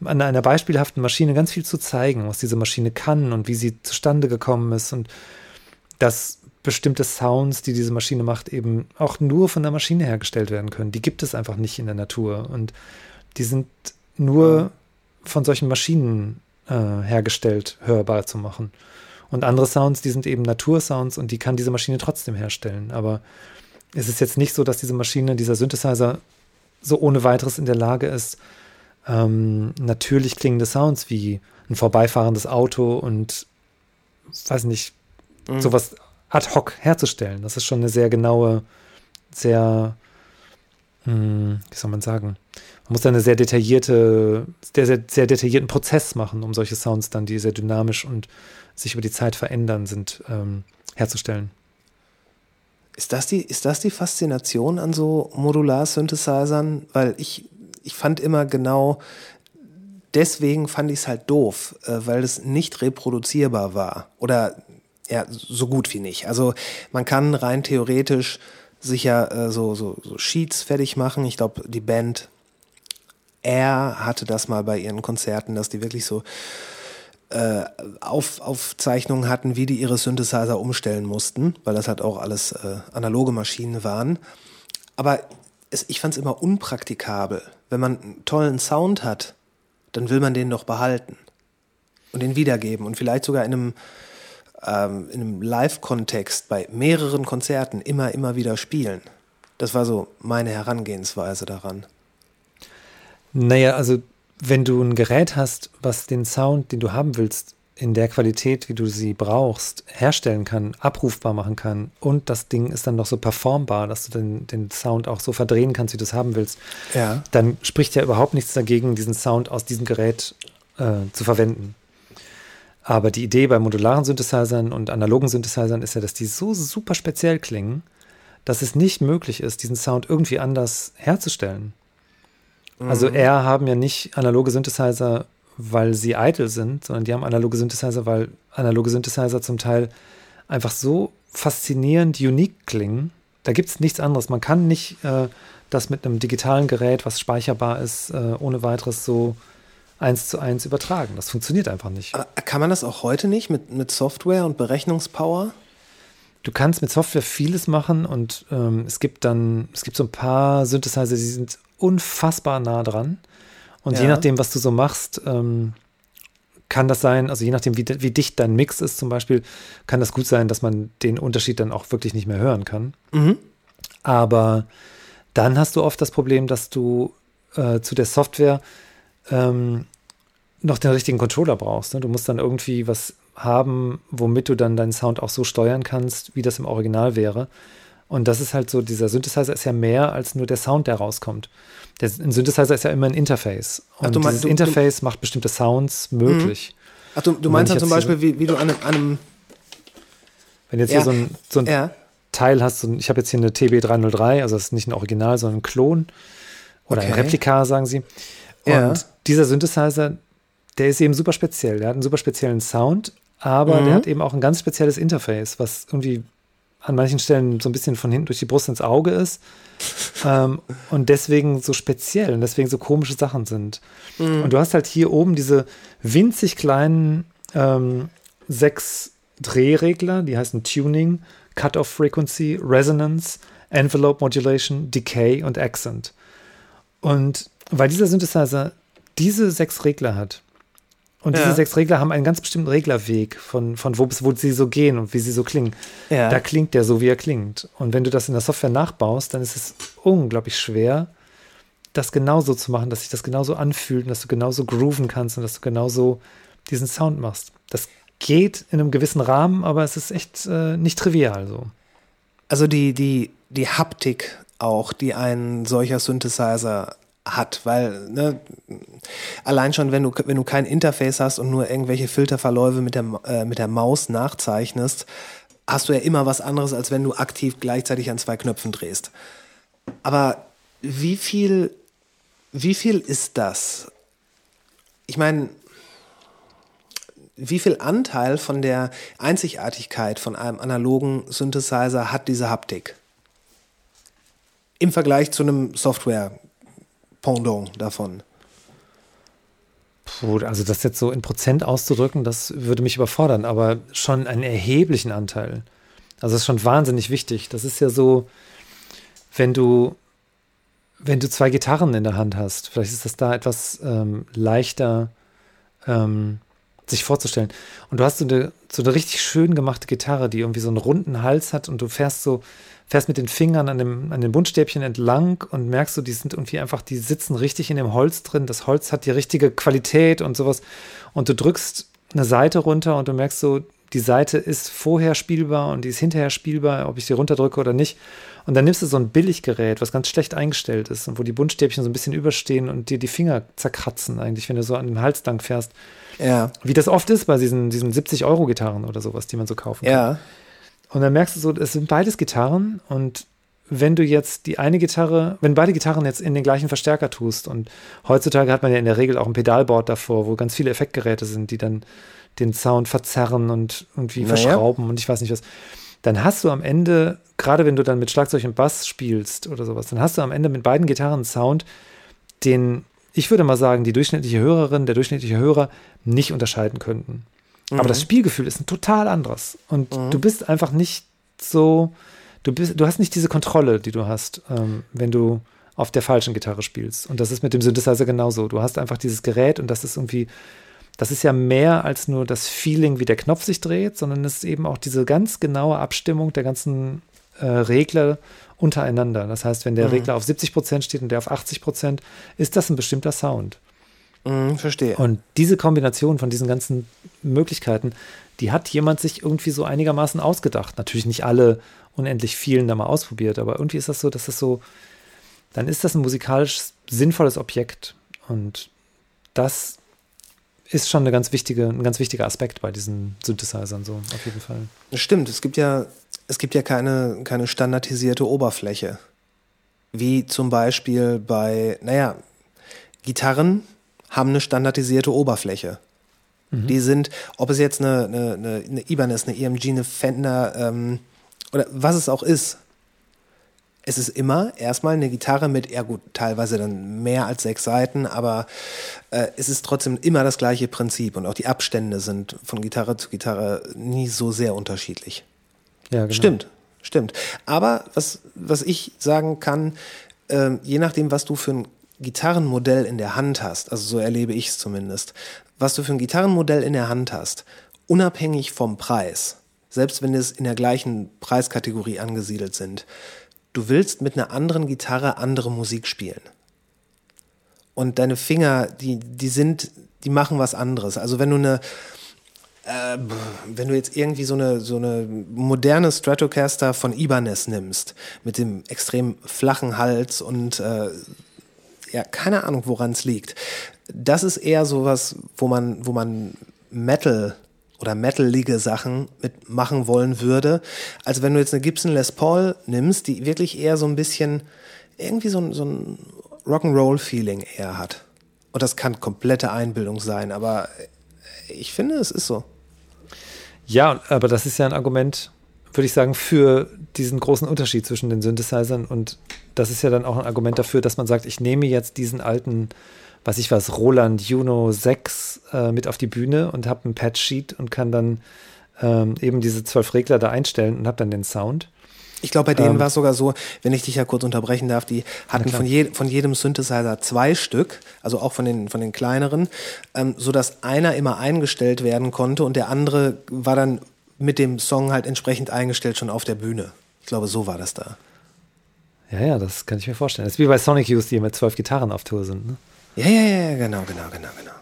an einer beispielhaften Maschine ganz viel zu zeigen, was diese Maschine kann und wie sie zustande gekommen ist und dass bestimmte Sounds, die diese Maschine macht, eben auch nur von der Maschine hergestellt werden können. Die gibt es einfach nicht in der Natur und die sind nur von solchen Maschinen äh, hergestellt, hörbar zu machen. Und andere Sounds, die sind eben Natursounds und die kann diese Maschine trotzdem herstellen. Aber es ist jetzt nicht so, dass diese Maschine, dieser Synthesizer so ohne weiteres in der Lage ist, ähm, natürlich klingende Sounds wie ein vorbeifahrendes Auto und weiß nicht, mhm. sowas ad hoc herzustellen. Das ist schon eine sehr genaue, sehr, mh, hm, wie soll man sagen, man muss da eine sehr detaillierte, sehr, sehr, sehr detaillierten Prozess machen, um solche Sounds dann, die sehr dynamisch und sich über die Zeit verändern sind, ähm, herzustellen. Ist das, die, ist das die Faszination an so Modular-Synthesizern? Weil ich, ich fand immer genau, deswegen fand ich es halt doof, äh, weil es nicht reproduzierbar war. Oder ja, so gut wie nicht. Also man kann rein theoretisch sicher äh, so, so, so Sheets fertig machen. Ich glaube, die Band Air hatte das mal bei ihren Konzerten, dass die wirklich so äh, Auf, Aufzeichnungen hatten, wie die ihre Synthesizer umstellen mussten, weil das halt auch alles äh, analoge Maschinen waren. Aber es, ich fand es immer unpraktikabel. Wenn man einen tollen Sound hat, dann will man den doch behalten und den wiedergeben und vielleicht sogar in einem, ähm, in einem Live-Kontext bei mehreren Konzerten immer, immer wieder spielen. Das war so meine Herangehensweise daran. Naja, also wenn du ein Gerät hast, was den Sound, den du haben willst, in der Qualität, wie du sie brauchst, herstellen kann, abrufbar machen kann und das Ding ist dann noch so performbar, dass du den, den Sound auch so verdrehen kannst, wie du es haben willst, ja. dann spricht ja überhaupt nichts dagegen, diesen Sound aus diesem Gerät äh, zu verwenden. Aber die Idee bei modularen Synthesizern und analogen Synthesizern ist ja, dass die so super speziell klingen, dass es nicht möglich ist, diesen Sound irgendwie anders herzustellen. Also mhm. R haben ja nicht analoge Synthesizer, weil sie eitel sind, sondern die haben analoge Synthesizer, weil analoge Synthesizer zum Teil einfach so faszinierend unique klingen. Da gibt es nichts anderes. Man kann nicht äh, das mit einem digitalen Gerät, was speicherbar ist, äh, ohne weiteres so eins zu eins übertragen. Das funktioniert einfach nicht. Aber kann man das auch heute nicht mit, mit Software und Berechnungspower? Du kannst mit Software vieles machen und ähm, es gibt dann, es gibt so ein paar Synthesizer, die sind unfassbar nah dran. Und ja. je nachdem, was du so machst, ähm, kann das sein, also je nachdem, wie, wie dicht dein Mix ist zum Beispiel, kann das gut sein, dass man den Unterschied dann auch wirklich nicht mehr hören kann. Mhm. Aber dann hast du oft das Problem, dass du äh, zu der Software ähm, noch den richtigen Controller brauchst. Ne? Du musst dann irgendwie was haben, womit du dann deinen Sound auch so steuern kannst, wie das im Original wäre. Und das ist halt so, dieser Synthesizer ist ja mehr als nur der Sound, der rauskommt. Der, ein Synthesizer ist ja immer ein Interface. Und Ach, du dieses du, Interface du, macht bestimmte Sounds möglich. Mhm. Ach, du, du meinst dann zum Beispiel, wie, wie du an einem, an einem Wenn jetzt ja. hier so ein, so ein ja. Teil hast, so ein, ich habe jetzt hier eine TB303, also das ist nicht ein Original, sondern ein Klon oder okay. ein Replika, sagen sie. Und ja. dieser Synthesizer, der ist eben super speziell. Der hat einen super speziellen Sound, aber mhm. der hat eben auch ein ganz spezielles Interface, was irgendwie an manchen Stellen so ein bisschen von hinten durch die Brust ins Auge ist <laughs> ähm, und deswegen so speziell und deswegen so komische Sachen sind. Mhm. Und du hast halt hier oben diese winzig kleinen ähm, sechs Drehregler, die heißen Tuning, Cut-off Frequency, Resonance, Envelope Modulation, Decay und Accent. Und weil dieser Synthesizer diese sechs Regler hat, und ja. diese sechs Regler haben einen ganz bestimmten Reglerweg von, von wo bis wo sie so gehen und wie sie so klingen. Ja. Da klingt der so, wie er klingt. Und wenn du das in der Software nachbaust, dann ist es unglaublich schwer, das genauso zu machen, dass sich das genauso anfühlt und dass du genauso grooven kannst und dass du genauso diesen Sound machst. Das geht in einem gewissen Rahmen, aber es ist echt äh, nicht trivial so. Also die, die, die Haptik auch, die ein solcher Synthesizer hat, weil ne, allein schon, wenn du, wenn du kein Interface hast und nur irgendwelche Filterverläufe mit der, äh, mit der Maus nachzeichnest, hast du ja immer was anderes, als wenn du aktiv gleichzeitig an zwei Knöpfen drehst. Aber wie viel, wie viel ist das? Ich meine, wie viel Anteil von der Einzigartigkeit von einem analogen Synthesizer hat diese Haptik? Im Vergleich zu einem Software Pendant davon? Puh, also das jetzt so in Prozent auszudrücken, das würde mich überfordern, aber schon einen erheblichen Anteil. Also das ist schon wahnsinnig wichtig. Das ist ja so, wenn du, wenn du zwei Gitarren in der Hand hast, vielleicht ist das da etwas ähm, leichter ähm, sich vorzustellen. Und du hast so eine, so eine richtig schön gemachte Gitarre, die irgendwie so einen runden Hals hat und du fährst so, fährst mit den Fingern an, dem, an den Buntstäbchen entlang und merkst du, die sind irgendwie einfach, die sitzen richtig in dem Holz drin. Das Holz hat die richtige Qualität und sowas. Und du drückst eine Seite runter und du merkst so, die Seite ist vorher spielbar und die ist hinterher spielbar, ob ich sie runterdrücke oder nicht. Und dann nimmst du so ein Billiggerät, was ganz schlecht eingestellt ist und wo die Buntstäbchen so ein bisschen überstehen und dir die Finger zerkratzen, eigentlich, wenn du so an den Hals lang fährst. Ja. Wie das oft ist bei diesen, diesen 70-Euro-Gitarren oder sowas, die man so kaufen kann. Ja. Und dann merkst du so, es sind beides Gitarren und wenn du jetzt die eine Gitarre, wenn beide Gitarren jetzt in den gleichen Verstärker tust und heutzutage hat man ja in der Regel auch ein Pedalboard davor, wo ganz viele Effektgeräte sind, die dann den Sound verzerren und irgendwie Naja. verschrauben und ich weiß nicht was, dann hast du am Ende, gerade wenn du dann mit Schlagzeug und Bass spielst oder sowas, dann hast du am Ende mit beiden Gitarren Sound, den ich würde mal sagen, die durchschnittliche Hörerin, der durchschnittliche Hörer nicht unterscheiden könnten. Aber das Spielgefühl ist ein total anderes. Und du bist einfach nicht so, du bist, du hast nicht diese Kontrolle, die du hast, ähm, wenn du auf der falschen Gitarre spielst. Und das ist mit dem Synthesizer genauso. Du hast einfach dieses Gerät und das ist irgendwie, das ist ja mehr als nur das Feeling, wie der Knopf sich dreht, sondern es ist eben auch diese ganz genaue Abstimmung der ganzen äh, Regler untereinander. Das heißt, wenn der Regler auf 70 Prozent steht und der auf 80 Prozent, ist das ein bestimmter Sound. Mhm, verstehe. Und diese Kombination von diesen ganzen Möglichkeiten, die hat jemand sich irgendwie so einigermaßen ausgedacht. Natürlich nicht alle unendlich vielen da mal ausprobiert, aber irgendwie ist das so, dass das so, dann ist das ein musikalisch sinnvolles Objekt. Und das ist schon eine ganz wichtige, ein ganz wichtiger Aspekt bei diesen Synthesizern, so auf jeden Fall. Stimmt, es gibt ja, es gibt ja keine, keine standardisierte Oberfläche. Wie zum Beispiel bei, naja, Gitarren haben eine standardisierte Oberfläche. Die sind, ob es jetzt eine, eine, eine, eine Ibanez, eine EMG, eine Fender ähm, oder was es auch ist, es ist immer erstmal eine Gitarre mit, ja gut, teilweise dann mehr als sechs Seiten, aber äh, es ist trotzdem immer das gleiche Prinzip und auch die Abstände sind von Gitarre zu Gitarre nie so sehr unterschiedlich. Ja, genau. Stimmt, stimmt. Aber was, was ich sagen kann, ähm, je nachdem, was du für ein Gitarrenmodell in der Hand hast, also so erlebe ich es zumindest, was du für ein Gitarrenmodell in der Hand hast, unabhängig vom Preis, selbst wenn es in der gleichen Preiskategorie angesiedelt sind, du willst mit einer anderen Gitarre andere Musik spielen. Und deine Finger, die, die sind, die machen was anderes. Also wenn du eine, äh, wenn du jetzt irgendwie so eine, so eine moderne Stratocaster von Ibanez nimmst, mit dem extrem flachen Hals und äh, ja, keine Ahnung, woran es liegt. Das ist eher sowas, wo man, wo man Metal oder metalige Sachen mitmachen wollen würde, als wenn du jetzt eine Gibson Les Paul nimmst, die wirklich eher so ein bisschen irgendwie so so ein Rock'n'Roll-Feeling eher hat. Und das kann komplette Einbildung sein, aber ich finde, es ist so. Ja, aber das ist ja ein Argument, würde ich sagen, für diesen großen Unterschied zwischen den Synthesizern. Und das ist ja dann auch ein Argument dafür, dass man sagt, ich nehme jetzt diesen alten, was ich was, Roland Juno 6 äh, mit auf die Bühne und habe ein Patch-Sheet und kann dann ähm, eben diese zwölf Regler da einstellen und habe dann den Sound. Ich glaube, bei denen Ähm, war es sogar so, wenn ich dich ja kurz unterbrechen darf, die hatten von, je, von jedem Synthesizer zwei Stück, also auch von den, von den kleineren, ähm, sodass einer immer eingestellt werden konnte und der andere war dann mit dem Song halt entsprechend eingestellt schon auf der Bühne. Ich glaube, so war das da. Ja, ja, das kann ich mir vorstellen. Das ist wie bei Sonic Youth, die mit zwölf Gitarren auf Tour sind. Ne? Ja, ja, ja, genau, genau, genau, genau.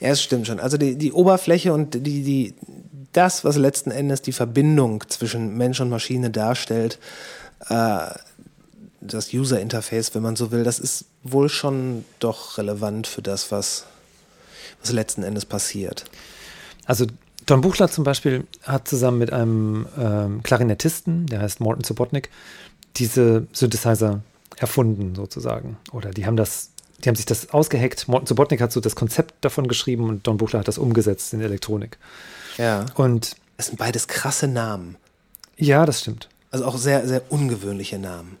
Ja, es stimmt schon. Also die, die Oberfläche und die, die, das, was letzten Endes die Verbindung zwischen Mensch und Maschine darstellt, äh, das User Interface, wenn man so will, das ist wohl schon doch relevant für das, was, was letzten Endes passiert. Also Don Buchler zum Beispiel hat zusammen mit einem ähm, Klarinettisten, der heißt Morton Subotnik, diese Synthesizer erfunden sozusagen. Oder die haben das, die haben sich das ausgeheckt. Morton Subotnik hat so das Konzept davon geschrieben und Don Buchler hat das umgesetzt in Elektronik. Ja. Und Es sind beides krasse Namen. ja, das stimmt. Also auch sehr, sehr ungewöhnliche Namen.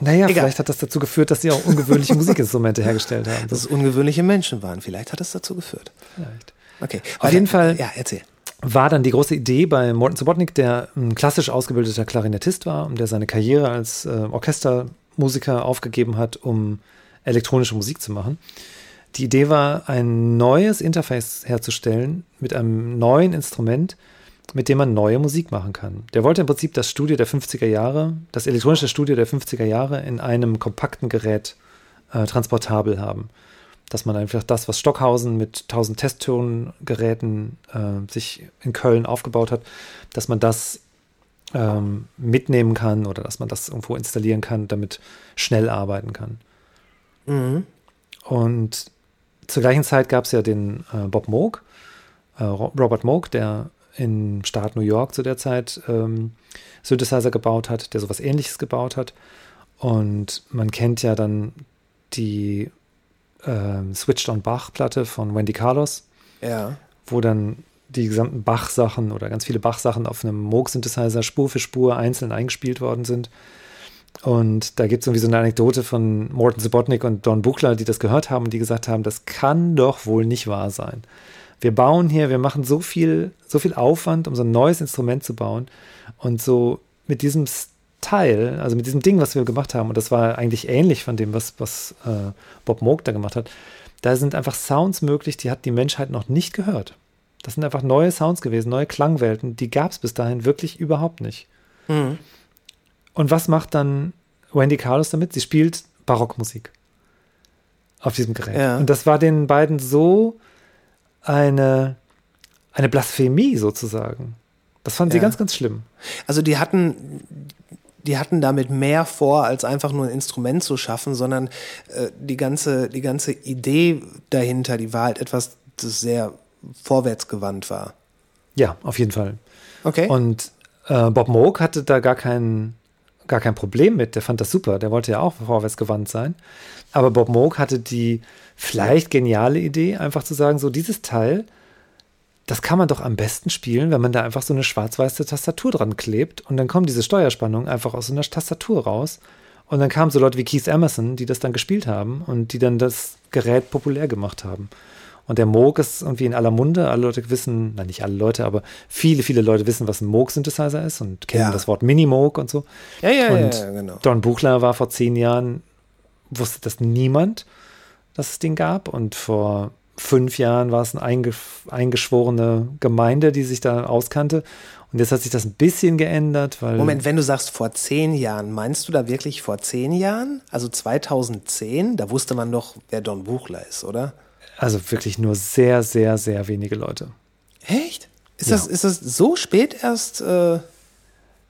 Naja, Egal. vielleicht hat das dazu geführt, dass sie auch ungewöhnliche <laughs> Musikinstrumente hergestellt haben. Dass es ungewöhnliche Menschen waren. Vielleicht hat es dazu geführt. vielleicht. Okay. Auf jeden Fall- Ja, erzähl. war dann die große Idee bei Morton Subotnick, der ein klassisch ausgebildeter Klarinettist war und der seine Karriere als äh, Orchestermusiker aufgegeben hat, um elektronische Musik zu machen. Die Idee war, ein neues Interface herzustellen mit einem neuen Instrument, mit dem man neue Musik machen kann. Der wollte im Prinzip das Studio der 50er Jahre, das elektronische Studio der 50er Jahre in einem kompakten Gerät äh, transportabel haben. Dass man einfach das, was Stockhausen mit 1000 Testtongeräten äh, sich in Köln aufgebaut hat, dass man das ähm, mitnehmen kann oder dass man das irgendwo installieren kann, damit schnell arbeiten kann. Und zur gleichen Zeit gab es ja den äh, Bob Moog, äh, Ro- Robert Moog, der im Staat New York zu der Zeit ähm, Synthesizer gebaut hat, der sowas ähnliches gebaut hat. Und man kennt ja dann die ähm, Switched on Bach-Platte von Wendy Carlos, Ja. wo dann die gesamten Bach-Sachen oder ganz viele Bach-Sachen auf einem Moog-Synthesizer Spur für Spur einzeln eingespielt worden sind. Und da gibt es irgendwie so eine Anekdote von Morton Subotnick und Don Buchler, die das gehört haben und die gesagt haben, das kann doch wohl nicht wahr sein. Wir bauen hier, wir machen so viel, so viel Aufwand, um so ein neues Instrument zu bauen. Und so mit diesem Teil, also mit diesem Ding, was wir gemacht haben, und das war eigentlich ähnlich von dem, was, was äh, Bob Moog da gemacht hat, da sind einfach Sounds möglich, die hat die Menschheit noch nicht gehört. Das sind einfach neue Sounds gewesen, neue Klangwelten, die gab es bis dahin wirklich überhaupt nicht. Und was macht dann Wendy Carlos damit? Sie spielt Barockmusik auf diesem Gerät. Ja. Und das war den beiden so eine, eine Blasphemie sozusagen. Das fanden sie Ja. ganz, ganz schlimm. Also die hatten, die hatten damit mehr vor, als einfach nur ein Instrument zu schaffen, sondern äh, die, ganze, die ganze Idee dahinter, die war halt etwas, das sehr vorwärtsgewandt war. Ja, auf jeden Fall. Okay. Und äh, Bob Moog hatte da gar kein, gar kein Problem mit. Der fand das super. Der wollte ja auch vorwärtsgewandt sein. Aber Bob Moog hatte die vielleicht geniale Idee, einfach zu sagen, so dieses Teil, das kann man doch am besten spielen, wenn man da einfach so eine schwarz-weiße Tastatur dran klebt und dann kommt diese Steuerspannung einfach aus so einer Tastatur raus. Und dann kamen so Leute wie Keith Emerson, die das dann gespielt haben und die dann das Gerät populär gemacht haben. Und der Moog ist irgendwie in aller Munde. Alle Leute wissen, nein, nicht alle Leute, aber viele, viele Leute wissen, was ein Moog-Synthesizer ist und kennen Ja. das Wort Mini-Moog und so. ja, ja, ja, und ja, genau. Don Buchler war vor zehn Jahren, wusste das niemand, dass es den gab. Und vor fünf Jahren war es eine einge eingeschworene Gemeinde, die sich da auskannte. Und jetzt hat sich das ein bisschen geändert, weil. Moment, wenn du sagst vor zehn Jahren, meinst du da wirklich vor zehn Jahren? Also 2010, da wusste man doch, wer Don Buchler ist, oder? Also wirklich nur sehr, sehr, sehr wenige Leute. Echt? Ist, Ja. das, ist das so spät erst äh,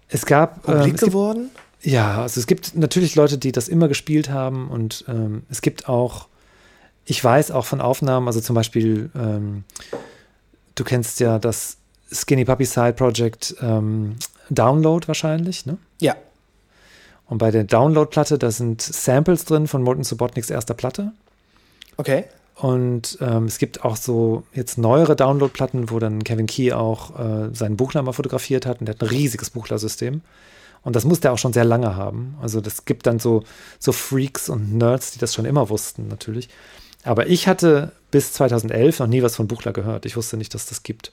Es gab. publik ähm, es gibt, geworden? ja, also es gibt natürlich Leute, die das immer gespielt haben und ähm, es gibt auch, ich weiß auch von Aufnahmen, also zum Beispiel, ähm, du kennst ja das Skinny Puppy Side Project ähm, Download wahrscheinlich, ne? Ja. Und bei der Download-Platte, da sind Samples drin von Morton Subotniks erster Platte. Okay. Und ähm, es gibt auch so jetzt neuere Download-Platten, wo dann Kevin Key auch äh, seinen Buchler mal fotografiert hat und der hat ein riesiges Buchlersystem. Und das muss der auch schon sehr lange haben. Also das gibt dann so, so Freaks und Nerds, die das schon immer wussten, natürlich. Aber ich hatte bis 2011 noch nie was von Buchler gehört. Ich wusste nicht, dass das gibt.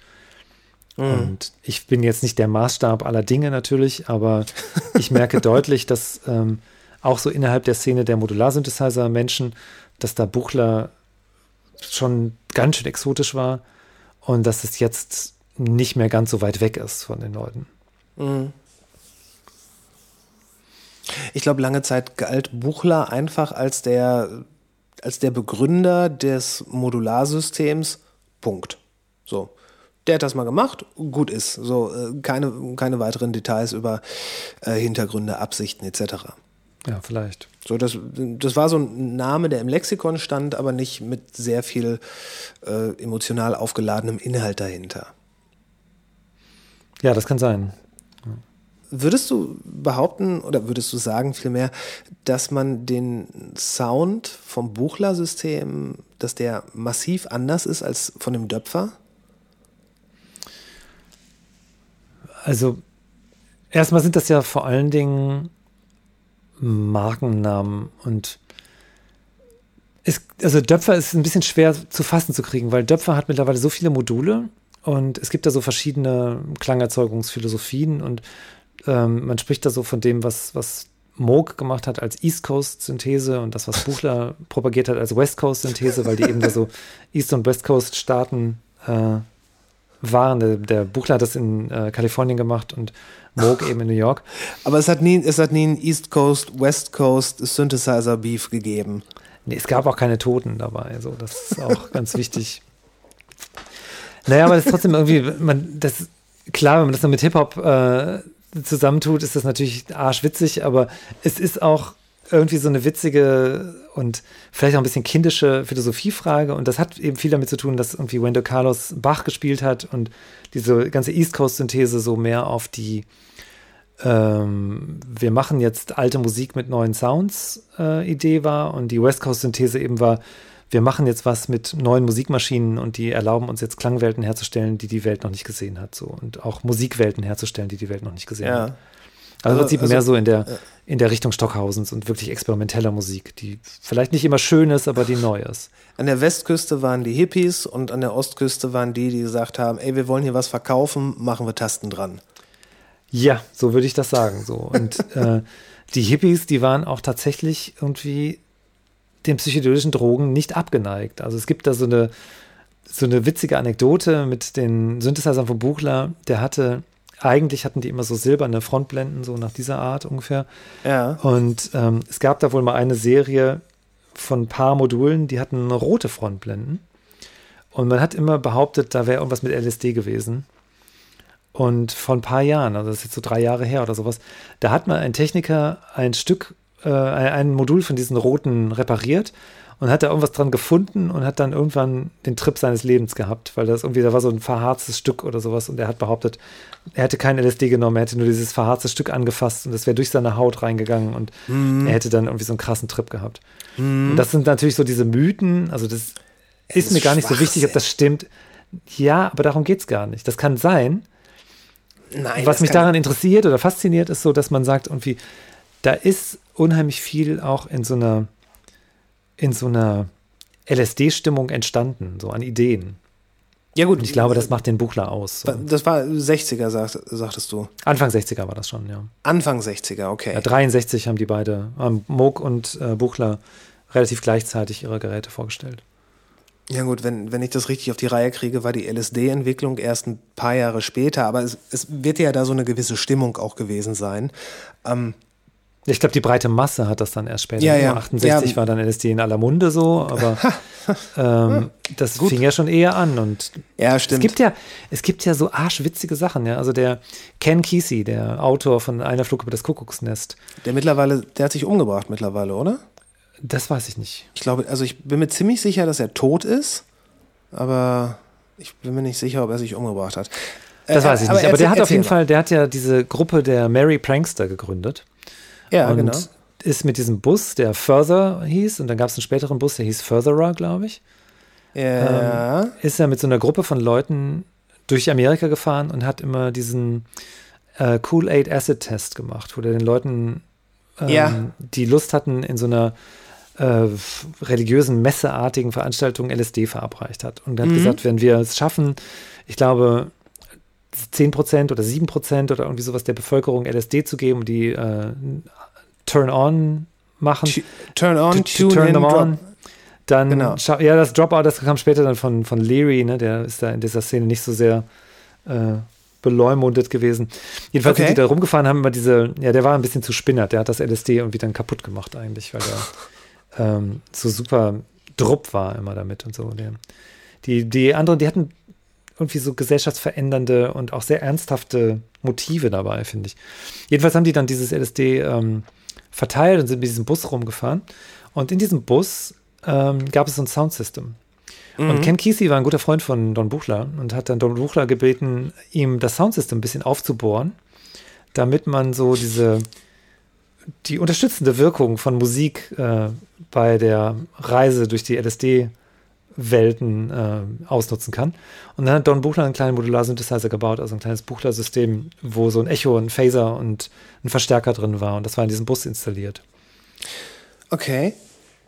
Und ich bin jetzt nicht der Maßstab aller Dinge natürlich, aber <laughs> ich merke deutlich, dass ähm, auch so innerhalb der Szene der Modularsynthesizer Menschen, dass da Buchler schon ganz schön exotisch war und dass es jetzt nicht mehr ganz so weit weg ist von den Leuten. Ich glaube, lange Zeit galt Buchler einfach als der, als der Begründer des Modularsystems. Punkt. So. Der hat das mal gemacht, gut ist. So, äh, keine, keine weiteren Details über äh, Hintergründe, Absichten etc. Ja, vielleicht. So, das, das war so ein Name, der im Lexikon stand, aber nicht mit sehr viel äh, emotional aufgeladenem Inhalt dahinter. Ja, das kann sein. Würdest du behaupten oder würdest du sagen vielmehr, dass man den Sound vom Buchler-System, dass der massiv anders ist als von dem Döpfer? Also, erstmal sind das ja vor allen Dingen Markennamen und es, also Döpfer ist ein bisschen schwer zu fassen zu kriegen, weil Döpfer hat mittlerweile so viele Module und es gibt da so verschiedene Klangerzeugungsphilosophien und ähm, man spricht da so von dem, was, was Moog gemacht hat als East Coast Synthese und das, was Buchler <laughs> propagiert hat als West Coast Synthese, weil die eben da so East und West Coast Staaten äh, waren. Der, der Buchler hat das in äh, Kalifornien gemacht und Moog eben in New York. Aber es hat nie, es hat nie einen East Coast, West Coast Synthesizer Beef gegeben. Nee, es gab auch keine Toten dabei. So, das ist auch ganz wichtig. Naja, aber das ist trotzdem irgendwie, man, das klar, wenn man das dann mit Hip-Hop äh, zusammentut, ist das natürlich arschwitzig, aber es ist auch irgendwie so eine witzige und vielleicht auch ein bisschen kindische Philosophiefrage. Und das hat eben viel damit zu tun, dass irgendwie Wendell Carlos Bach gespielt hat und diese ganze East Coast-Synthese so mehr auf die ähm, wir machen jetzt alte Musik mit neuen Sounds äh, Idee war und die West Coast Synthese eben war, wir machen jetzt was mit neuen Musikmaschinen und die erlauben uns jetzt Klangwelten herzustellen, die die Welt noch nicht gesehen hat, so und auch Musikwelten herzustellen, die die Welt noch nicht gesehen Ja. hat. Also, im Prinzip also- mehr so in der in der Richtung Stockhausens und wirklich experimenteller Musik, die vielleicht nicht immer schön ist, aber die neu ist. An der Westküste waren die Hippies und an der Ostküste waren die, die gesagt haben, ey, wir wollen hier was verkaufen, machen wir Tasten dran. Ja, so würde ich das sagen. So. Und <laughs> äh, die Hippies, die waren auch tatsächlich irgendwie den psychedelischen Drogen nicht abgeneigt. Also es gibt da so eine, so eine witzige Anekdote mit den Synthesizern von Buchler. Der hatte, eigentlich hatten die immer so silberne Frontblenden, so nach dieser Art ungefähr. Ja. Und ähm, es gab da wohl mal eine Serie von ein paar Modulen, die hatten rote Frontblenden. Und man hat immer behauptet, da wäre irgendwas mit LSD gewesen. Und vor ein paar Jahren, also das ist jetzt so drei Jahre her oder sowas, da hat mal ein Techniker ein Stück, äh, ein Modul von diesen roten repariert und hat da irgendwas dran gefunden und hat dann irgendwann den Trip seines Lebens gehabt, weil das irgendwie, da war so ein verharztes Stück oder sowas und er hat behauptet, er hätte kein LSD genommen, er hätte nur dieses verharzte Stück angefasst und das wäre durch seine Haut reingegangen und er hätte dann irgendwie so einen krassen Trip gehabt. Und das sind natürlich so diese Mythen, also das ist, ist mir gar nicht so wichtig, ob das stimmt. Ja, aber darum geht es gar nicht. Das kann sein, Nein, was das mich daran interessiert oder fasziniert, ist so, dass man sagt, irgendwie, da ist unheimlich viel auch in so einer, in so einer LSD-Stimmung entstanden, so an Ideen. Ja gut, Und ich glaube, das macht den Buchler aus. So. das war 60er, sagt, sagtest du. Anfang 60er war das schon, ja. Anfang 60er, okay. ja 63 haben die beide, haben Moog und äh, Buchler relativ gleichzeitig ihre Geräte vorgestellt. Ja gut, wenn, wenn ich das richtig auf die Reihe kriege, war die LSD-Entwicklung erst ein paar Jahre später, aber es, es wird ja da so eine gewisse Stimmung auch gewesen sein. Ähm, Ich glaube, die breite Masse hat das dann erst später. Ja, ja. 68 Ja. war dann LSD in aller Munde so, <laughs> aber ähm, das fing ja schon eher an und ja, Es stimmt. gibt ja, es gibt ja so arschwitzige Sachen, ja. Also der Ken Kesey, der Autor von Einer Flug über das Kuckucksnest, der mittlerweile, der hat sich umgebracht mittlerweile, oder? das weiß ich nicht. Ich glaube, also ich bin mir ziemlich sicher, dass er tot ist, aber ich bin mir nicht sicher, ob er sich umgebracht hat. Das Äh, weiß ich nicht. Aber erzähl- der hat auf jeden mal. Fall, der hat ja diese Gruppe der Mary Prankster gegründet. Ja, und genau. ist mit diesem Bus, der Further hieß, und dann gab es einen späteren Bus, der hieß Furtherer, glaube ich, Ja. ist er mit so einer Gruppe von Leuten durch Amerika gefahren und hat immer diesen äh, Cool-Aid Acid Test gemacht, wo der den Leuten, ähm, Ja. die Lust hatten, in so einer äh, religiösen, messeartigen Veranstaltung LSD verabreicht hat. Und hat gesagt, wenn wir es schaffen, ich glaube, 10% oder 7% oder irgendwie sowas der Bevölkerung LSD zu geben, die äh, Turn-on machen, Tu- Turn on, to, turn in, them on. Dann, Genau. ja, das Dropout, das kam später dann von, von Leary, ne? der ist da in dieser Szene nicht so sehr äh, beleumundet gewesen. Jedenfalls Okay. sind die da rumgefahren, haben immer diese, ja, der war ein bisschen zu spinnert, der hat das LSD irgendwie dann kaputt gemacht eigentlich, weil der <laughs> ähm, so super drupp war immer damit und so. Der, die, die anderen, die hatten irgendwie so gesellschaftsverändernde und auch sehr ernsthafte Motive dabei, finde ich. Jedenfalls haben die dann dieses LSD ähm, verteilt und sind mit diesem Bus rumgefahren. Und in diesem Bus ähm, gab es so ein Soundsystem. Und Ken Kesey war ein guter Freund von Don Buchler und hat dann Don Buchler gebeten, ihm das Soundsystem ein bisschen aufzubohren, damit man so diese die unterstützende Wirkung von Musik äh, bei der Reise durch die LSD Welten äh, ausnutzen kann. Und dann hat Don Buchler einen kleinen Modular-Synthesizer gebaut, also ein kleines Buchler-System, wo so ein Echo, ein Phaser und ein Verstärker drin war. Und das war in diesem Bus installiert. Okay.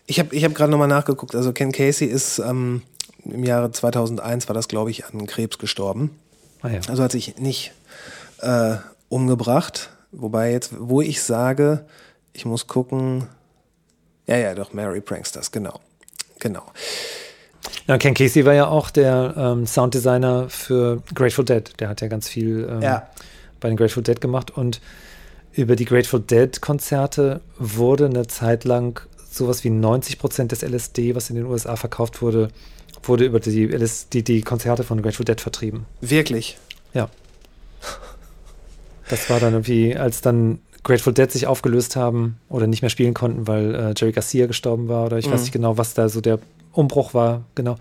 Ich habe ich hab gerade nochmal nachgeguckt. Also Ken Casey ist ähm, im Jahre 2001, war das glaube ich, an Krebs gestorben. Ah ja. Also hat sich nicht äh, umgebracht. Wobei jetzt, wo ich sage, ich muss gucken. Ja, ja, doch, Mary Pranksters, genau. Genau. Ja, Ken Casey war ja auch der ähm, Sounddesigner für Grateful Dead. Der hat ja ganz viel ähm, Ja. bei den Grateful Dead gemacht und über die Grateful Dead Konzerte wurde eine Zeit lang sowas wie 90 Prozent des LSD, was in den USA verkauft wurde, wurde über die, LS die, Konzerte von Grateful Dead vertrieben. Wirklich. Ja. Das war dann irgendwie, als dann Grateful Dead sich aufgelöst haben oder nicht mehr spielen konnten, weil äh, Jerry Garcia gestorben war oder ich weiß nicht genau, was da so der Umbruch war, genau.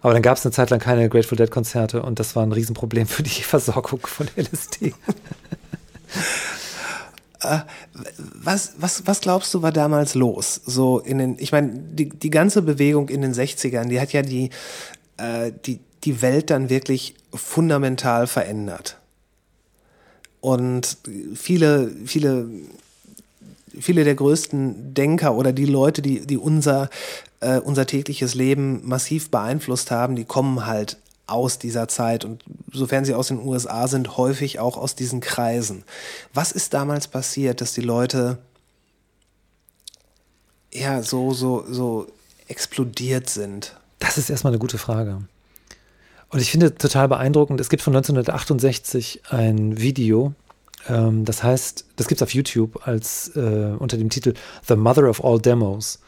Aber dann gab es eine Zeit lang keine Grateful Dead Konzerte und das war ein Riesenproblem für die <laughs> Versorgung von LSD. Was, was, was glaubst du, war damals los? So in den, ich meine, die, die ganze Bewegung in den 60ern, die hat ja die, äh, die, die Welt dann wirklich fundamental verändert. Und viele, viele, viele der größten Denker oder die Leute, die, die unser, äh, unser tägliches Leben massiv beeinflusst haben, die kommen halt aus dieser Zeit und sofern sie aus den USA sind, häufig auch aus diesen Kreisen. Was ist damals passiert, dass die Leute ja so, so, so explodiert sind? Das ist erstmal eine gute Frage. Und ich finde total beeindruckend, es gibt von 1968 ein Video, ähm, das heißt, das gibt es auf YouTube als äh, unter dem Titel The Mother of All Demos.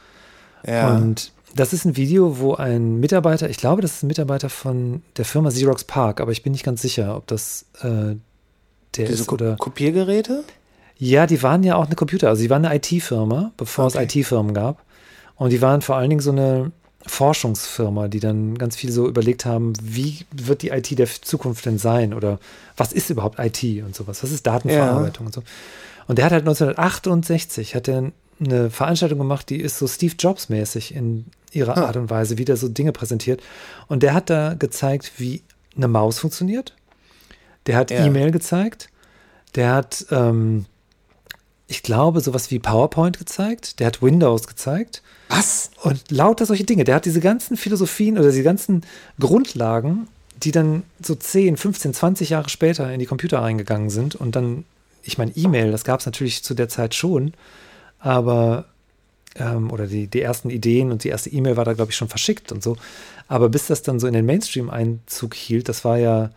Ja. Und das ist ein Video, wo ein Mitarbeiter, ich glaube, das ist ein Mitarbeiter von der Firma Xerox Park, aber ich bin nicht ganz sicher, ob das äh, der Diese ist oder. Kopiergeräte? Ja, die waren ja auch eine Computer, also die waren eine IT-Firma, bevor Okay. es IT-Firmen gab. Und die waren vor allen Dingen so eine Forschungsfirma, die dann ganz viel so überlegt haben, wie wird die IT der Zukunft denn sein oder was ist überhaupt IT und sowas, was ist Datenverarbeitung und so. Und der hat halt 1968 hat er eine Veranstaltung gemacht, die ist so Steve Jobs mäßig in ihrer Ah. Art und Weise, wie der so Dinge präsentiert. Und der hat da gezeigt, wie eine Maus funktioniert. Der hat Ja. E-Mail gezeigt. Der hat, ähm, ich glaube, sowas wie PowerPoint gezeigt. Der hat Windows gezeigt. Was? Und lauter solche Dinge. Der hat diese ganzen Philosophien oder diese ganzen Grundlagen, die dann so 10, 15, 20 Jahre später in die Computer reingegangen sind. Und dann, ich meine, E-Mail, das gab es natürlich zu der Zeit schon, aber, ähm, oder die, die ersten Ideen und die erste E-Mail war da, glaube ich, schon verschickt und so. Aber bis das dann so in den Mainstream Einzug hielt, das war ja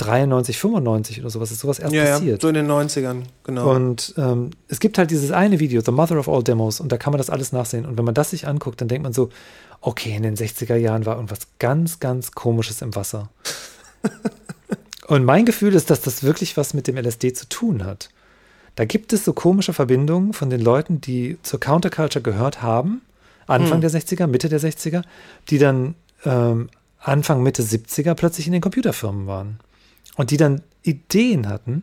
93, 95 oder sowas, ist sowas erst Ja, ja, passiert. so in den 90ern, genau. Und ähm, es gibt halt dieses eine Video, The Mother of All Demos, und da kann man das alles nachsehen. Und wenn man das sich anguckt, dann denkt man so, okay, in den 60er Jahren war irgendwas ganz, ganz Komisches im Wasser. <laughs> und mein Gefühl ist, dass das wirklich was mit dem LSD zu tun hat. Da gibt es so komische Verbindungen von den Leuten, die zur Counterculture gehört haben, Anfang der 60er, Mitte der 60er, die dann ähm, Anfang, Mitte 70er plötzlich in den Computerfirmen waren. Und die dann Ideen hatten.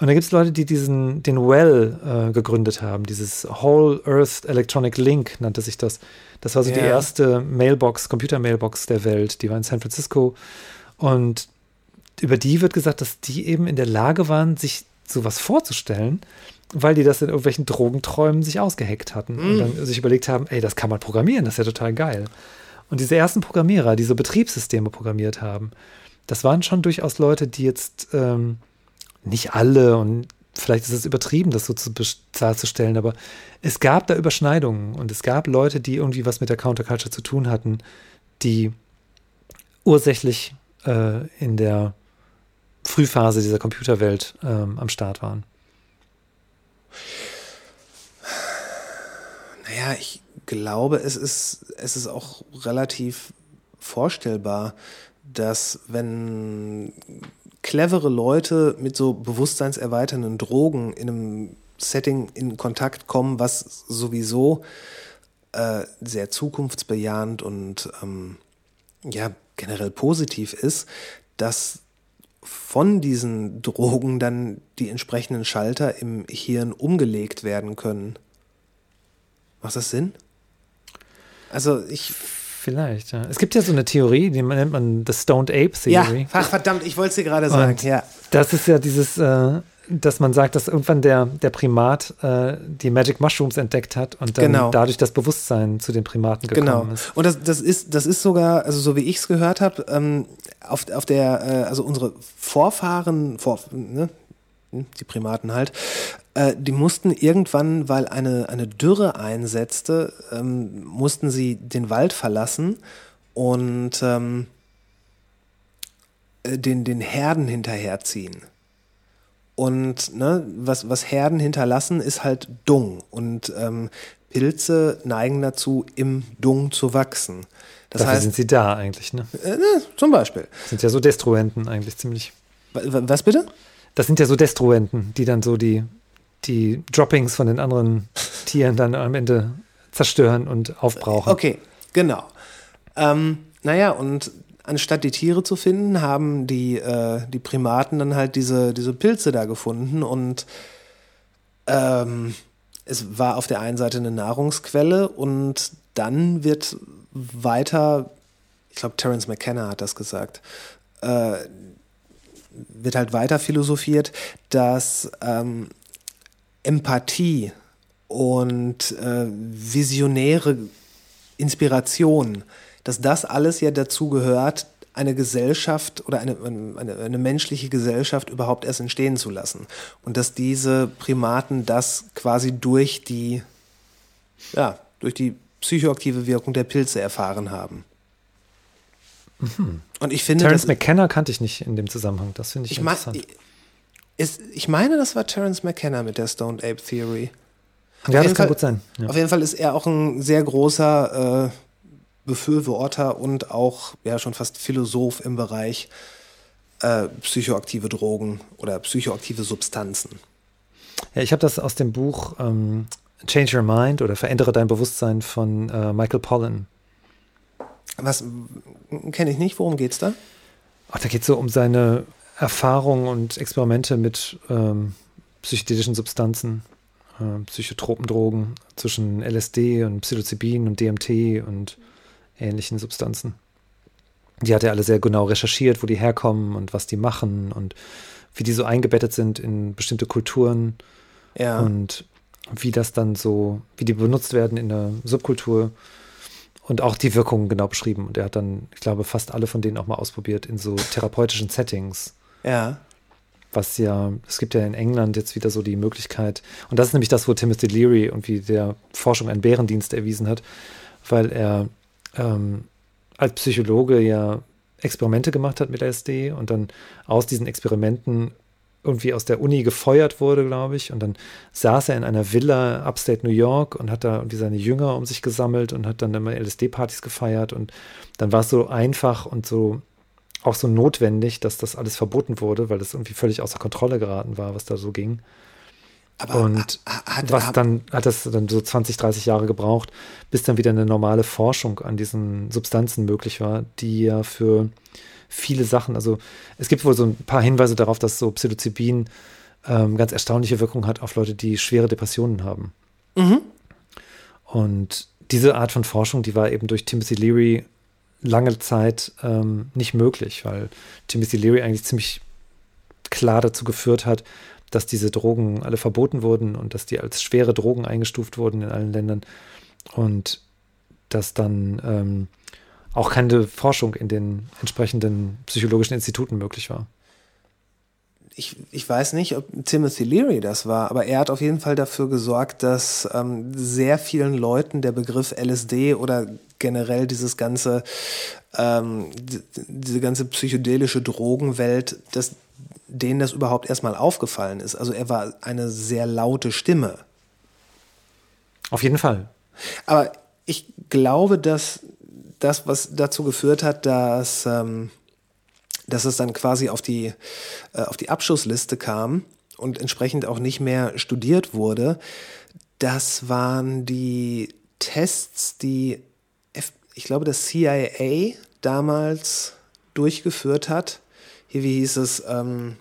Und da gibt es Leute, die diesen, den Well äh, gegründet haben, dieses Whole Earth Electronic Link nannte sich das. Das war so die Ja. erste Mailbox, Computer-Mailbox der Welt. Die war in San Francisco. Und über die wird gesagt, dass die eben in der Lage waren, sich sowas vorzustellen, weil die das in irgendwelchen Drogenträumen sich ausgeheckt hatten und dann sich überlegt haben, ey, das kann man programmieren, das ist ja total geil. Und diese ersten Programmierer, die so Betriebssysteme programmiert haben, das waren schon durchaus Leute, die jetzt ähm, nicht alle und vielleicht ist es übertrieben, das so zu darzustellen, aber es gab da Überschneidungen und es gab Leute, die irgendwie was mit der Counterculture zu tun hatten, die ursächlich äh, in der Frühphase dieser Computerwelt ähm, am Start waren. Naja, ich glaube, es ist, es ist auch relativ vorstellbar, dass wenn clevere Leute mit so bewusstseinserweiternden Drogen in einem Setting in Kontakt kommen, was sowieso äh, sehr zukunftsbejahend und ähm, ja generell positiv ist, dass von diesen Drogen dann die entsprechenden Schalter im Hirn umgelegt werden können. Macht das Sinn? Also ich, Vielleicht, ja. Es gibt ja so eine Theorie, die nennt man The Stoned Ape Ja, Theory. ach verdammt, ich wollte es dir gerade sagen. Und Ja. Das ist ja dieses, äh, dass man sagt, dass irgendwann der, der Primat äh, die Magic Mushrooms entdeckt hat und dann Genau. dadurch das Bewusstsein zu den Primaten gekommen Genau. ist. Und das, das ist, das ist sogar, also so wie ich es gehört habe, ähm, auf, auf der, äh, also unsere Vorfahren, vor, ne, die Primaten halt, äh, die mussten irgendwann, weil eine, eine Dürre einsetzte, ähm, mussten sie den Wald verlassen und ähm, äh, den, den Herden hinterherziehen. Und ne, was, was Herden hinterlassen, ist halt Dung. Und ähm, Pilze neigen dazu, im Dung zu wachsen. Das Dafür heißt, sind sie da eigentlich, ne? äh, ne, zum Beispiel. Sind ja so Destruenten eigentlich ziemlich. Wa- wa- Was bitte? Das sind ja so Destruenten, die dann so die, die Droppings von den anderen <laughs> Tieren dann am Ende zerstören und aufbrauchen. Okay, genau. Ähm, naja, und anstatt die Tiere zu finden, haben die, äh, die Primaten dann halt diese, diese Pilze da gefunden und ähm, es war auf der einen Seite eine Nahrungsquelle und dann wird weiter, ich glaube, Terence McKenna hat das gesagt, äh, wird halt weiter philosophiert, dass ähm, Empathie und äh, visionäre Inspiration, dass das alles ja dazu gehört, eine Gesellschaft oder eine, eine, eine menschliche Gesellschaft überhaupt erst entstehen zu lassen. Und dass diese Primaten das quasi durch die, ja, durch die psychoaktive Wirkung der Pilze erfahren haben. Und ich finde, Terence McKenna kannte ich nicht in dem Zusammenhang. Das finde ich, ich, mein, interessant. ist, ich meine, das war Terence McKenna mit der Stoned Ape Theory. ja, das jeden kann Fall- gut sein. Ja. Auf jeden Fall ist er auch ein sehr großer äh, Befürworter und auch ja schon fast Philosoph im Bereich äh, psychoaktive Drogen oder psychoaktive Substanzen. Ja, ich habe das aus dem Buch ähm, Change Your Mind oder Verändere dein Bewusstsein von äh, Michael Pollan. Was kenne ich nicht? Worum geht's da? Ach, da geht es so um seine Erfahrungen und Experimente mit ähm, psychedelischen Substanzen, äh, Psychotropendrogen zwischen LSD und Psilocybin und DMT und ähnlichen Substanzen. Die hat er alle sehr genau recherchiert, wo die herkommen und was die machen und wie die so eingebettet sind in bestimmte Kulturen Ja. und wie das dann so, wie die benutzt werden in der Subkultur und auch die Wirkungen genau beschrieben. Und er hat dann, ich glaube, fast alle von denen auch mal ausprobiert in so therapeutischen Settings. ja. Was ja, es gibt ja in England jetzt wieder so die Möglichkeit, und das ist nämlich das, wo Timothy Leary irgendwie der Forschung einen Bärendienst erwiesen hat, weil er ähm, als Psychologe ja Experimente gemacht hat mit LSD und dann aus diesen Experimenten irgendwie aus der Uni gefeuert wurde, glaube ich. Und dann saß er in einer Villa upstate New York und hat da irgendwie seine Jünger um sich gesammelt und hat dann immer LSD-Partys gefeiert. Und dann war es so einfach und so auch so notwendig, dass das alles verboten wurde, weil das irgendwie völlig außer Kontrolle geraten war, was da so ging. Aber Und ha- hat, was dann hat das dann so 20, 30 Jahre gebraucht, bis dann wieder eine normale Forschung an diesen Substanzen möglich war, die ja für viele Sachen, also es gibt wohl so ein paar Hinweise darauf, dass so Psilocybin ähm, ganz erstaunliche Wirkung hat auf Leute, die schwere Depressionen haben. Und diese Art von Forschung, die war eben durch Timothy Leary lange Zeit ähm, nicht möglich, weil Timothy Leary eigentlich ziemlich klar dazu geführt hat, dass diese Drogen alle verboten wurden und dass die als schwere Drogen eingestuft wurden in allen Ländern. Und dass dann ähm, auch keine Forschung in den entsprechenden psychologischen Instituten möglich war. ich, ich weiß nicht, ob Timothy Leary das war, aber er hat auf jeden Fall dafür gesorgt, dass ähm, sehr vielen Leuten der Begriff LSD oder generell dieses ganze, ähm, die, diese ganze psychedelische Drogenwelt, dass denen das überhaupt erstmal aufgefallen ist. Also er war eine sehr laute Stimme. Auf jeden Fall. Aber ich glaube, dass das, was dazu geführt hat, dass, ähm, dass es dann quasi auf die, äh, auf die Abschussliste kam und entsprechend auch nicht mehr studiert wurde, das waren die Tests, die, F ich glaube, das CIA damals durchgeführt hat. Hier, wie hieß es? Ähm,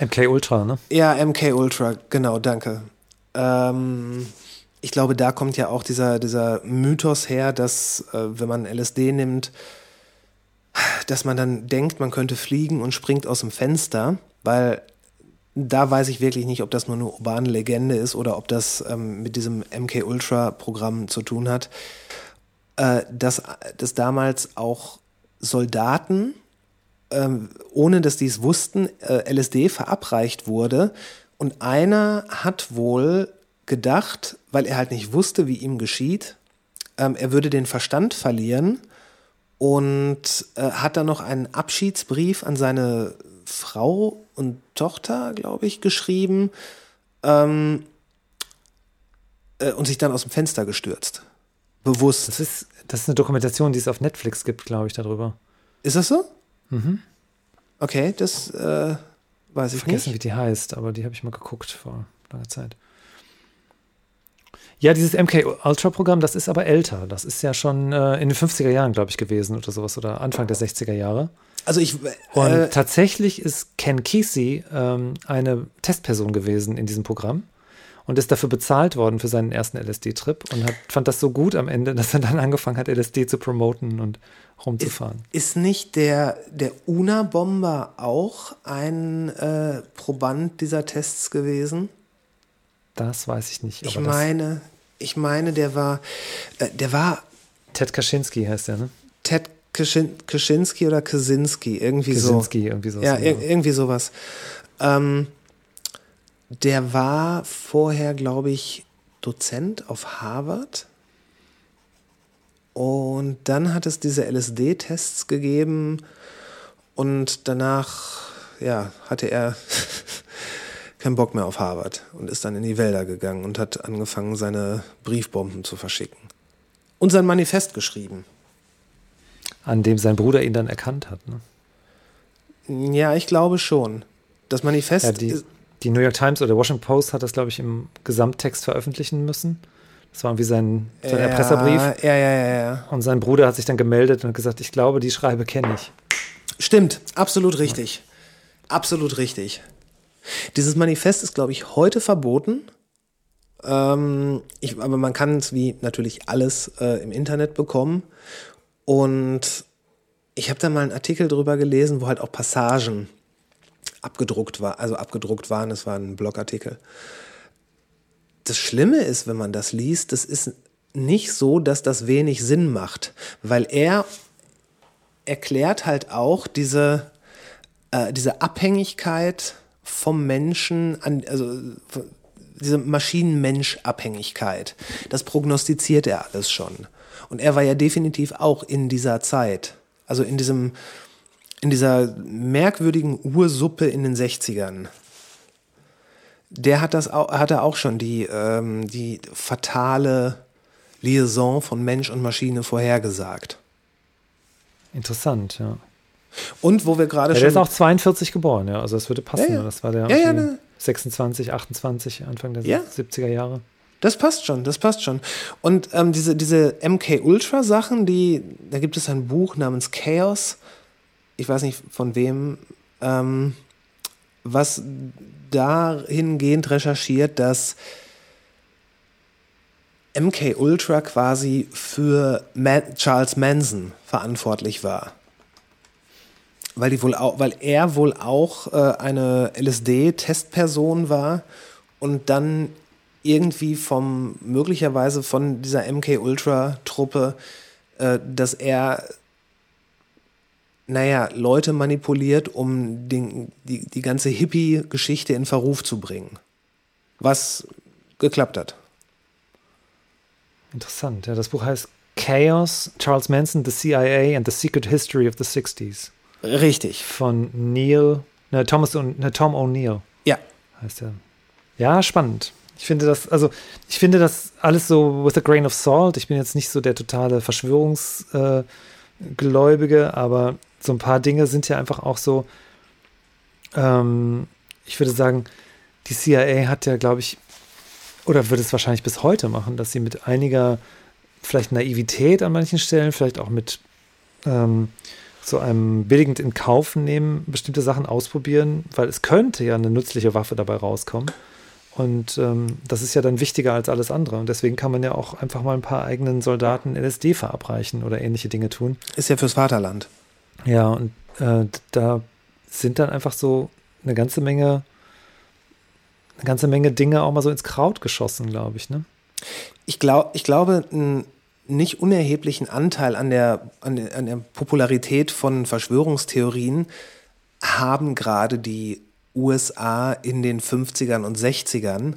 MK Ultra, ne? ja, MK Ultra, genau, danke. Ähm, ich glaube, da kommt ja auch dieser, dieser Mythos her, dass äh, wenn man LSD nimmt, dass man dann denkt, man könnte fliegen und springt aus dem Fenster, weil da weiß ich wirklich nicht, ob das nur eine urbane Legende ist oder ob das ähm, mit diesem MK Ultra Programm zu tun hat, äh, dass, dass damals auch Soldaten, ähm, ohne dass die es wussten, äh, LSD verabreicht wurde. Und einer hat wohl gedacht, weil er halt nicht wusste, wie ihm geschieht, ähm, er würde den Verstand verlieren und äh, hat dann noch einen Abschiedsbrief an seine Frau und Tochter, glaube ich, geschrieben ähm, äh, und sich dann aus dem Fenster gestürzt. Bewusst. Das ist, das ist eine Dokumentation, die es auf Netflix gibt, glaube ich, darüber. Ist das so? Mhm. Okay, das äh, weiß ich Vergessen, nicht. wie die heißt, aber die habe ich mal geguckt vor langer Zeit. Ja, dieses MK Ultra Programm, das ist aber älter. Das ist ja schon äh, in den 50er Jahren, glaube ich, gewesen oder sowas oder Anfang der 60er Jahre. Also ich. Und Äh, tatsächlich ist Ken Kesey ähm, eine Testperson gewesen in diesem Programm und ist dafür bezahlt worden für seinen ersten LSD-Trip und hat, fand das so gut am Ende, dass er dann angefangen hat, LSD zu promoten und rumzufahren. ist nicht der, der Una-Bomber auch ein äh, Proband dieser Tests gewesen? Das weiß ich nicht. Ich meine, ich meine, der war, äh, der war Ted Kaczynski heißt der, ne? Ted Kaczyn Kaczynski oder Kaczynski, irgendwie Kaczynski, so. irgendwie so. Ja, ir irgendwie sowas. Ähm, der war vorher, glaube ich, Dozent auf Harvard. Und dann hat es diese LSD-Tests gegeben und danach, ja, hatte er <laughs> keinen Bock mehr auf Harvard und ist dann in die Wälder gegangen und hat angefangen, seine Briefbomben zu verschicken. Und sein Manifest geschrieben. An dem sein Bruder ihn dann erkannt hat. Ne? Ja, ich glaube schon. Das Manifest Ja, die, die New York Times oder Washington Post hat das, glaube ich, im Gesamttext veröffentlichen müssen. Das war irgendwie sein, sein Erpresserbrief. Ja, ja, ja, ja. Und sein Bruder hat sich dann gemeldet und gesagt, ich glaube, die Schreibe kenne ich. Stimmt, absolut richtig. Absolut richtig. Dieses Manifest ist, glaube ich, heute verboten. Ähm, ich, aber man kann es wie natürlich alles äh, im Internet bekommen. Und ich habe da mal einen Artikel drüber gelesen, wo halt auch Passagen abgedruckt war, also abgedruckt waren. Es war ein Blogartikel. Das Schlimme ist, wenn man das liest, das ist nicht so, dass das wenig Sinn macht, weil er erklärt halt auch diese, äh, diese Abhängigkeit vom Menschen an, also diese Maschinen-Mensch-Abhängigkeit. Das prognostiziert er alles schon. Und er war ja definitiv auch in dieser Zeit, also in diesem, in dieser merkwürdigen Ursuppe in den 60ern. Der hat das auch, hatte auch schon die, ähm, die fatale Liaison von Mensch und Maschine vorhergesagt. Interessant, ja. Und wo wir gerade ja der schon ist auch 42 geboren, ja. Also das würde passen. Ja, ja. Das war der Ja, ne. 26, 28, Anfang der Ja. 70er Jahre. Das passt schon, das passt schon. Und ähm, diese, diese MK Ultra Sachen, die, da gibt es ein Buch namens Chaos. Ich weiß nicht von wem, ähm, was dahingehend recherchiert, dass MK Ultra quasi für Man Charles Manson verantwortlich war. Weil, die wohl auch, weil er wohl auch äh, eine LSD-Testperson war und dann irgendwie vom, möglicherweise von dieser MK Ultra-Truppe, äh, dass er, naja, Leute manipuliert, um den, die, die ganze Hippie-Geschichte in Verruf zu bringen. Was geklappt hat. Interessant. Ja, das Buch heißt Chaos, Charles Manson, The CIA and the Secret History of the 60s. Richtig. Von Neil, ne, Thomas, und- ne, Tom O'Neill Ja. heißt er. Ja, spannend. Ich finde das, also ich finde das alles so with a grain of salt. Ich bin jetzt nicht so der totale Verschwörungsgläubige, äh, aber so ein paar Dinge sind ja einfach auch so, ähm, ich würde sagen, die CIA hat ja, glaube ich, oder würde es wahrscheinlich bis heute machen, dass sie mit einiger vielleicht Naivität an manchen Stellen, vielleicht auch mit ähm, so einem billigend in Kauf nehmen, bestimmte Sachen ausprobieren, weil es könnte ja eine nützliche Waffe dabei rauskommen. Und ähm, das ist ja dann wichtiger als alles andere. Und deswegen kann man ja auch einfach mal ein paar eigenen Soldaten LSD verabreichen oder ähnliche Dinge tun. Ist ja fürs Vaterland. Ja, und äh, da sind dann einfach so eine ganze Menge, eine ganze Menge Dinge auch mal so ins Kraut geschossen, glaube ich. Ne? Ich, glaub, ich glaube, einen nicht unerheblichen Anteil an der, an, der, an der Popularität von Verschwörungstheorien haben gerade die USA in den 50ern und 60ern,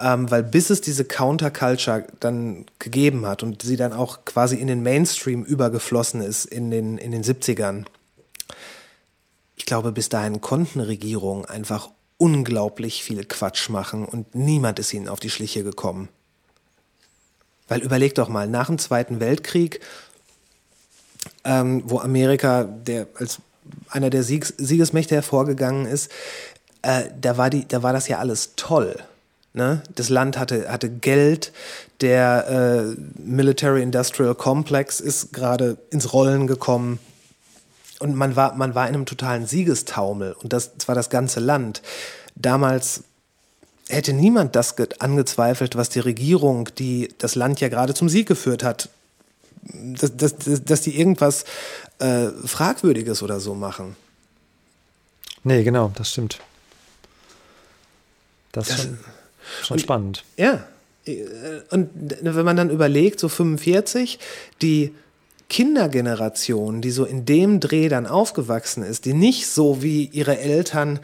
ähm, weil bis es diese Counterculture dann gegeben hat und sie dann auch quasi in den Mainstream übergeflossen ist in den, in den 70ern, ich glaube, bis dahin konnten Regierungen einfach unglaublich viel Quatsch machen und niemand ist ihnen auf die Schliche gekommen. Weil überleg doch mal, nach dem Zweiten Weltkrieg, ähm, wo Amerika der als einer der Siegs Siegesmächte hervorgegangen ist, äh, da, war die, da war das ja alles toll. Ne? Das Land hatte, hatte Geld, der äh, Military Industrial Complex ist gerade ins Rollen gekommen. Und man war, man war in einem totalen Siegestaumel und das zwar das ganze Land. Damals hätte niemand das angezweifelt, was die Regierung, die das Land ja gerade zum Sieg geführt hat, dass, dass, dass die irgendwas äh, Fragwürdiges oder so machen. Nee, genau, das stimmt. Das ist schon, schon und, spannend. Ja. Und wenn man dann überlegt, so 45, die Kindergeneration, die so in dem Dreh dann aufgewachsen ist, die nicht so wie ihre Eltern äh,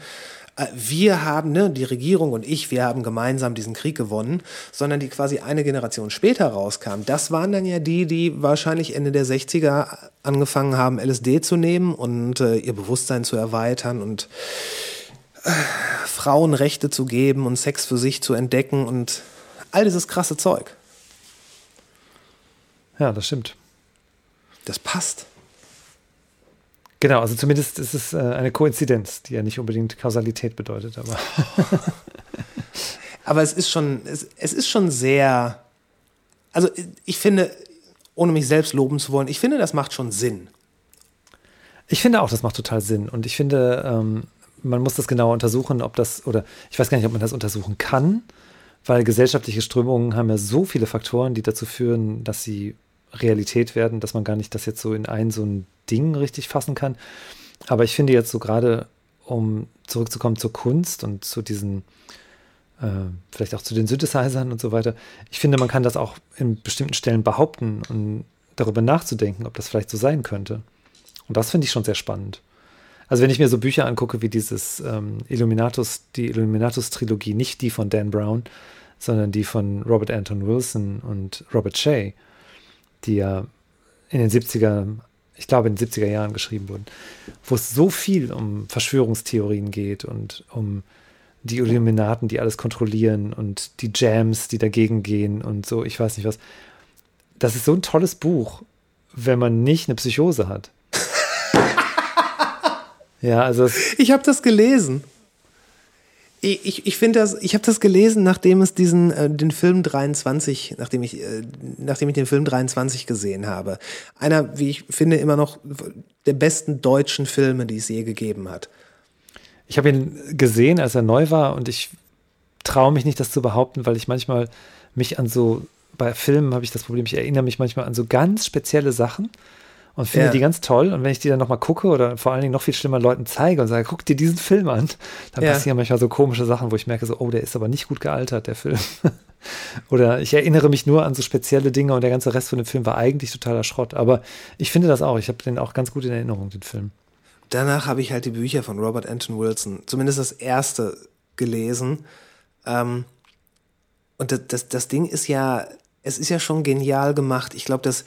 wir haben, ne, die Regierung und ich, wir haben gemeinsam diesen Krieg gewonnen, sondern die quasi eine Generation später rauskam. Das waren dann ja die, die wahrscheinlich Ende der 60er angefangen haben, LSD zu nehmen und äh, ihr Bewusstsein zu erweitern und äh, Frauenrechte zu geben und Sex für sich zu entdecken und all dieses krasse Zeug. Ja, das stimmt. Das passt. Genau, also zumindest ist es äh, eine Koinzidenz, die ja nicht unbedingt Kausalität bedeutet, aber. <laughs> aber es ist schon, es, es ist schon sehr. Also ich finde, ohne mich selbst loben zu wollen, ich finde, das macht schon Sinn. Ich finde auch, das macht total Sinn. Und ich finde, ähm, man muss das genauer untersuchen, ob das, oder ich weiß gar nicht, ob man das untersuchen kann, weil gesellschaftliche Strömungen haben ja so viele Faktoren, die dazu führen, dass sie Realität werden, dass man gar nicht das jetzt so in ein so ein Ding richtig fassen kann. Aber ich finde jetzt so gerade, um zurückzukommen zur Kunst und zu diesen, äh, vielleicht auch zu den Synthesizern und so weiter, ich finde, man kann das auch in bestimmten Stellen behaupten und darüber nachzudenken, ob das vielleicht so sein könnte. Und das finde ich schon sehr spannend. Also wenn ich mir so Bücher angucke wie dieses ähm, Illuminatus, die Illuminatus-Trilogie, nicht die von Dan Brown, sondern die von Robert Anton Wilson und Robert Shea, die ja in den 70er ich glaube, in den 70er Jahren geschrieben wurden, wo es so viel um Verschwörungstheorien geht und um die Illuminaten, die alles kontrollieren und die Jams, die dagegen gehen und so, ich weiß nicht was. Das ist so ein tolles Buch, wenn man nicht eine Psychose hat. <laughs> ja, also. Ich habe das gelesen ich, ich finde das, ich habe das gelesen, nachdem es diesen, äh, den Film 23, nachdem ich, äh, nachdem ich den Film 23 gesehen habe. Einer, wie ich finde, immer noch der besten deutschen Filme, die es je gegeben hat. Ich habe ihn gesehen, als er neu war und ich traue mich nicht, das zu behaupten, weil ich manchmal mich an so, bei Filmen habe ich das Problem, ich erinnere mich manchmal an so ganz spezielle Sachen und finde Ja. die ganz toll. Und wenn ich die dann nochmal gucke oder vor allen Dingen noch viel schlimmer Leuten zeige und sage, guck dir diesen Film an, dann Ja. passieren manchmal so komische Sachen, wo ich merke, so, oh, der ist aber nicht gut gealtert, der Film. <laughs> oder ich erinnere mich nur an so spezielle Dinge und der ganze Rest von dem Film war eigentlich totaler Schrott. Aber ich finde das auch. Ich habe den auch ganz gut in Erinnerung, den Film. Danach habe ich halt die Bücher von Robert Anton Wilson, zumindest das erste, gelesen. Ähm, und das, das, das Ding ist ja, es ist ja schon genial gemacht. Ich glaube, das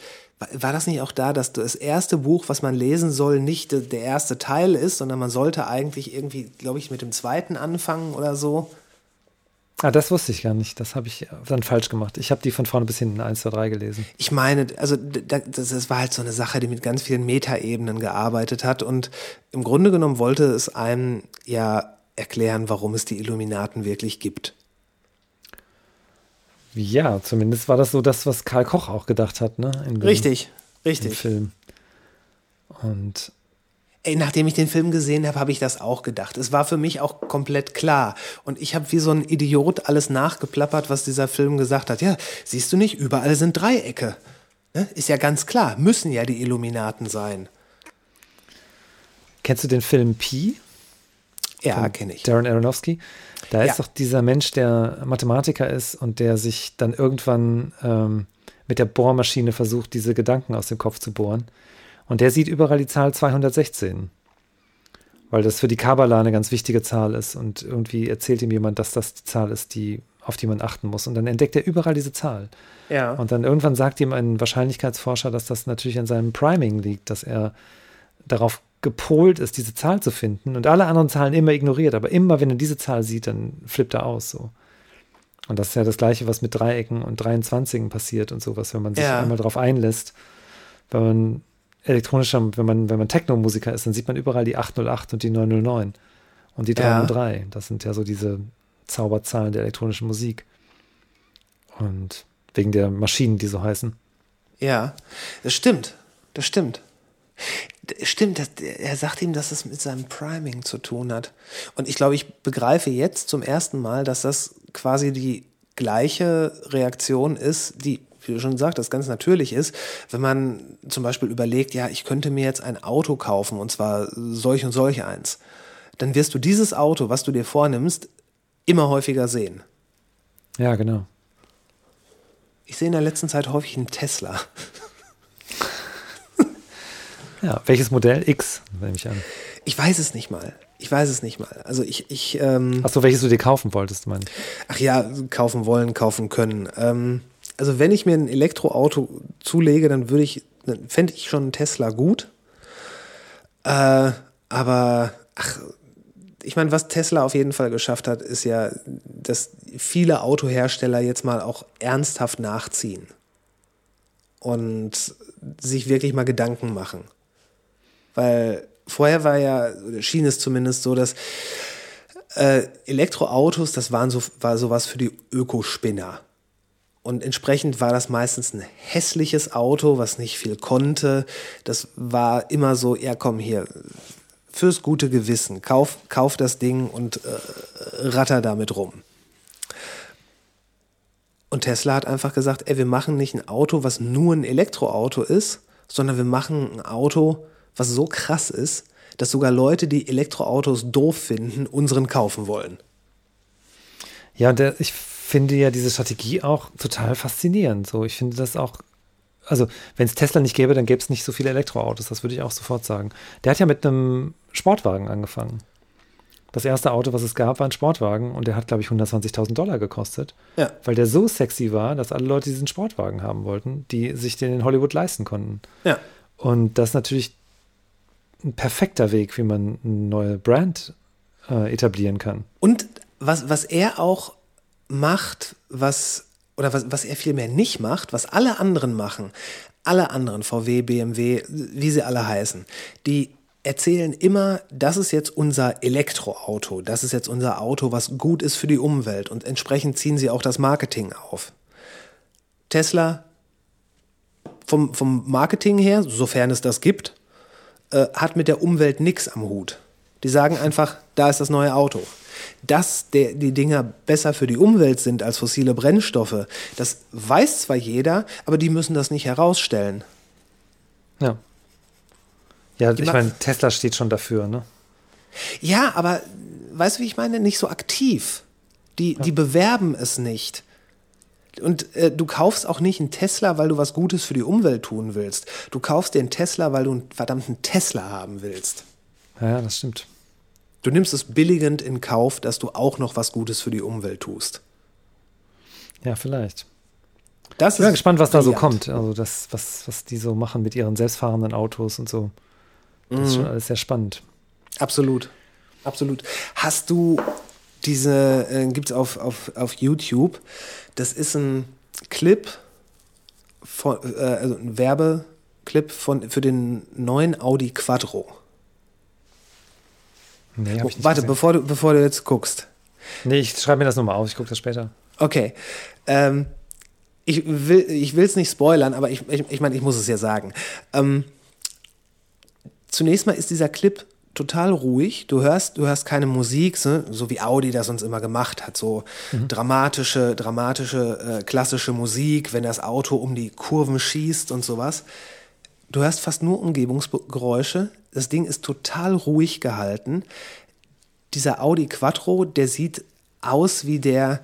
war das nicht auch da, dass das erste Buch, was man lesen soll, nicht de- der erste Teil ist, sondern man sollte eigentlich irgendwie, glaube ich, mit dem zweiten anfangen oder so. Ah, das wusste ich gar nicht. Das habe ich dann falsch gemacht. Ich habe die von vorne bis hinten 1, 2, 3 gelesen. Ich meine, also das, das war halt so eine Sache, die mit ganz vielen Metaebenen gearbeitet hat und im Grunde genommen wollte es einem ja erklären, warum es die Illuminaten wirklich gibt. Ja, zumindest war das so das, was Karl Koch auch gedacht hat, ne? Dem- Richtig, Im richtig. Film. Und Ey, nachdem ich den Film gesehen habe, habe ich das auch gedacht. Es war für mich auch komplett klar. Und ich habe wie so ein Idiot alles nachgeplappert, was dieser Film gesagt hat. Ja, siehst du nicht, überall sind Dreiecke. Ne? Ist ja ganz klar, müssen ja die Illuminaten sein. Kennst du den Film Pi? Ja, kenne ich. Darren Aronofsky. Da Ja. ist doch dieser Mensch, der Mathematiker ist und der sich dann irgendwann ähm, mit der Bohrmaschine versucht, diese Gedanken aus dem Kopf zu bohren. Und der sieht überall die Zahl 216. Weil das für die Kabbala eine ganz wichtige Zahl ist. Und irgendwie erzählt ihm jemand, dass das die Zahl ist, die, auf die man achten muss. Und dann entdeckt er überall diese Zahl. Ja. Und dann irgendwann sagt ihm ein Wahrscheinlichkeitsforscher, dass das natürlich an seinem Priming liegt, dass er darauf gepolt ist, diese Zahl zu finden und alle anderen Zahlen immer ignoriert. Aber immer, wenn er diese Zahl sieht, dann flippt er aus. So. Und das ist ja das Gleiche, was mit Dreiecken und 23 passiert und sowas, wenn man sich Ja. einmal darauf einlässt. Wenn man elektronischer, wenn man, wenn man Techno-Musiker ist, dann sieht man überall die 808 und die 909 und die Ja. 303. Das sind ja so diese Zauberzahlen der elektronischen Musik. Und wegen der Maschinen, die so heißen. Ja, das stimmt. Das stimmt. Stimmt, das, er sagt ihm, dass es mit seinem Priming zu tun hat. Und ich glaube, ich begreife jetzt zum ersten Mal, dass das quasi die gleiche Reaktion ist, die, wie du schon sagtest, ganz natürlich ist, wenn man zum Beispiel überlegt, ja, ich könnte mir jetzt ein Auto kaufen und zwar solch und solch eins. Dann wirst du dieses Auto, was du dir vornimmst, immer häufiger sehen. Ja, genau. Ich sehe in der letzten Zeit häufig einen Tesla. Ja, welches Modell? X, nehme ich an. Ich weiß es nicht mal. Ich weiß es nicht mal. Also ich, ich ähm, Achso, welches du dir kaufen wolltest, mein. ach ja, kaufen wollen, kaufen können. Ähm, also wenn ich mir ein Elektroauto zulege, dann würde ich, dann fände ich schon einen Tesla gut. Äh, aber ach, ich meine, was Tesla auf jeden Fall geschafft hat, ist ja, dass viele Autohersteller jetzt mal auch ernsthaft nachziehen und sich wirklich mal Gedanken machen. Weil vorher war ja, oder schien es zumindest so, dass äh, Elektroautos, das waren so, war sowas für die Ökospinner. Und entsprechend war das meistens ein hässliches Auto, was nicht viel konnte. Das war immer so, ja komm hier, fürs gute Gewissen, kauf, kauf das Ding und äh, ratter damit rum. Und Tesla hat einfach gesagt, ey, wir machen nicht ein Auto, was nur ein Elektroauto ist, sondern wir machen ein Auto, was so krass ist, dass sogar Leute, die Elektroautos doof finden, unseren kaufen wollen. Ja, und der, ich finde ja diese Strategie auch total faszinierend. So, ich finde das auch, also wenn es Tesla nicht gäbe, dann gäbe es nicht so viele Elektroautos, das würde ich auch sofort sagen. Der hat ja mit einem Sportwagen angefangen. Das erste Auto, was es gab, war ein Sportwagen und der hat, glaube ich, 120.000 Dollar gekostet, Ja. weil der so sexy war, dass alle Leute diesen Sportwagen haben wollten, die sich den in Hollywood leisten konnten. Ja. Und das ist natürlich ein perfekter Weg, wie man eine neue Brand äh, etablieren kann. Und was, was er auch macht, was, oder was, was er vielmehr nicht macht, was alle anderen machen, alle anderen, VW, BMW, wie sie alle heißen, die erzählen immer, das ist jetzt unser Elektroauto, das ist jetzt unser Auto, was gut ist für die Umwelt und entsprechend ziehen sie auch das Marketing auf. Tesla vom, vom Marketing her, sofern es das gibt, äh, hat mit der Umwelt nichts am Hut. Die sagen einfach, da ist das neue Auto. Dass der, die Dinger besser für die Umwelt sind als fossile Brennstoffe, das weiß zwar jeder, aber die müssen das nicht herausstellen. Ja. Ja, ich ma- meine, Tesla steht schon dafür, ne? Ja, aber weißt du, wie ich meine? Nicht so aktiv. Die, die bewerben es nicht. Und äh, du kaufst auch nicht einen Tesla, weil du was Gutes für die Umwelt tun willst. Du kaufst den Tesla, weil du einen verdammten Tesla haben willst. Ja, das stimmt. Du nimmst es billigend in Kauf, dass du auch noch was Gutes für die Umwelt tust. Ja, vielleicht. Das Ich bin ist gespannt, was da so kommt. Also das, was, was die so machen mit ihren selbstfahrenden Autos und so. Das ist schon alles sehr spannend. Absolut. Absolut. Hast du diese, äh, gibt es auf, auf, auf YouTube, das ist ein Clip, von, äh, also ein Werbeclip von, für den neuen Audi Quattro. Nee, nicht Warte, gesehen. bevor du, bevor du jetzt guckst. Nee, ich schreibe mir das nochmal auf. Ich gucke das später. Okay. Ähm, ich will ich es nicht spoilern, aber ich, ich, ich meine, ich muss es ja sagen. Ähm, zunächst mal ist dieser Clip total ruhig. Du hörst, du hörst keine Musik, so, so wie Audi das uns immer gemacht hat, so dramatische, dramatische, äh, klassische Musik, wenn das Auto um die Kurven schießt und sowas. Du hörst fast nur Umgebungsgeräusche. Das Ding ist total ruhig gehalten. Dieser Audi Quattro, der sieht aus wie der,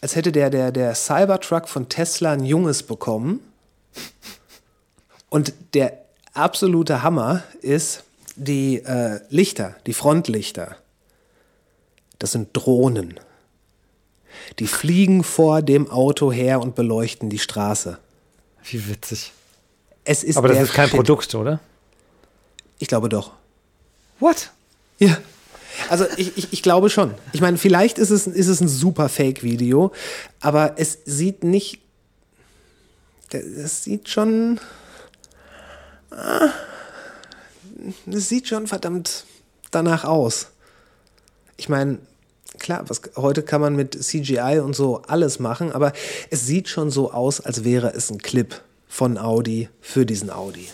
als hätte der, der, der Cybertruck von Tesla ein Junges bekommen. Und der absolute Hammer ist die äh, Lichter, die Frontlichter. Das sind Drohnen. Die fliegen vor dem Auto her und beleuchten die Straße. Wie witzig. Es ist Aber das ist kein Shit. Produkt, oder? Ich glaube doch. What? Ja. Also ich, ich, ich glaube schon. Ich meine, vielleicht ist es, ist es ein super Fake-Video, aber es sieht nicht. Es sieht schon. Ah, Es sieht schon verdammt danach aus. Ich meine, klar, was, heute kann man mit CGI und so alles machen, aber es sieht schon so aus, als wäre es ein Clip von Audi für diesen Audi.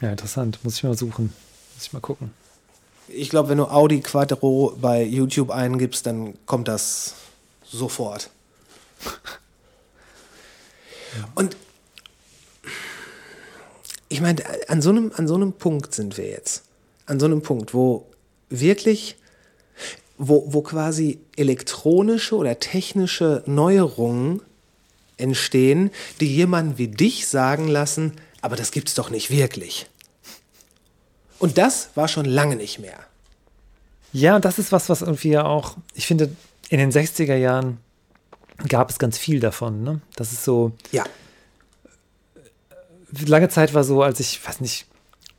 Ja, interessant. Muss ich mal suchen. Muss ich mal gucken. Ich glaube, wenn du Audi Quattro bei YouTube eingibst, dann kommt das sofort. <laughs> Und ich meine, an so, einem, an so einem Punkt sind wir jetzt. An so einem Punkt, wo wirklich, wo, wo quasi elektronische oder technische Neuerungen entstehen, die jemanden wie dich sagen lassen, aber das gibt's doch nicht wirklich. Und das war schon lange nicht mehr. Ja, das ist was, was irgendwie ja auch, ich finde, in den 60er Jahren gab es ganz viel davon. Ne? Das ist so, Ja. Lange Zeit war so, als ich, weiß nicht,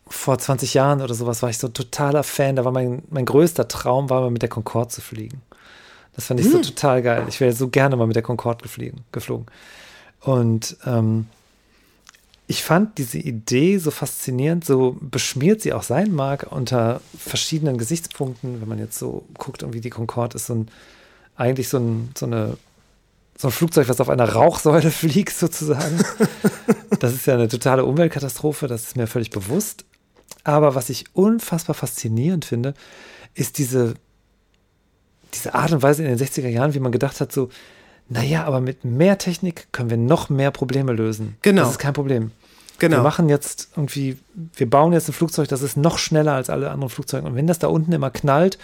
vor 20 Jahren oder sowas war ich so totaler Fan. Da war mein, mein größter Traum, war mal mit der Concorde zu fliegen. Das fand ich so total geil. Ich wäre so gerne mal mit der Concorde gefliegen, geflogen. Und ähm, ich fand diese Idee so faszinierend, so beschmiert sie auch sein mag, unter verschiedenen Gesichtspunkten. Wenn man jetzt so guckt, irgendwie die Concorde ist so ein, eigentlich so, ein, so, eine, so ein Flugzeug, was auf einer Rauchsäule <laughs> fliegt, sozusagen. das ist ja eine totale Umweltkatastrophe, das ist mir völlig bewusst. Aber was ich unfassbar faszinierend finde, ist diese, diese Art und Weise in den 60er Jahren, wie man gedacht hat, so, naja, aber mit mehr Technik können wir noch mehr Probleme lösen. Genau. Das ist kein Problem. Genau. Wir machen jetzt irgendwie, wir bauen jetzt ein Flugzeug, das ist noch schneller als alle anderen Flugzeuge. Und wenn das da unten immer knallt,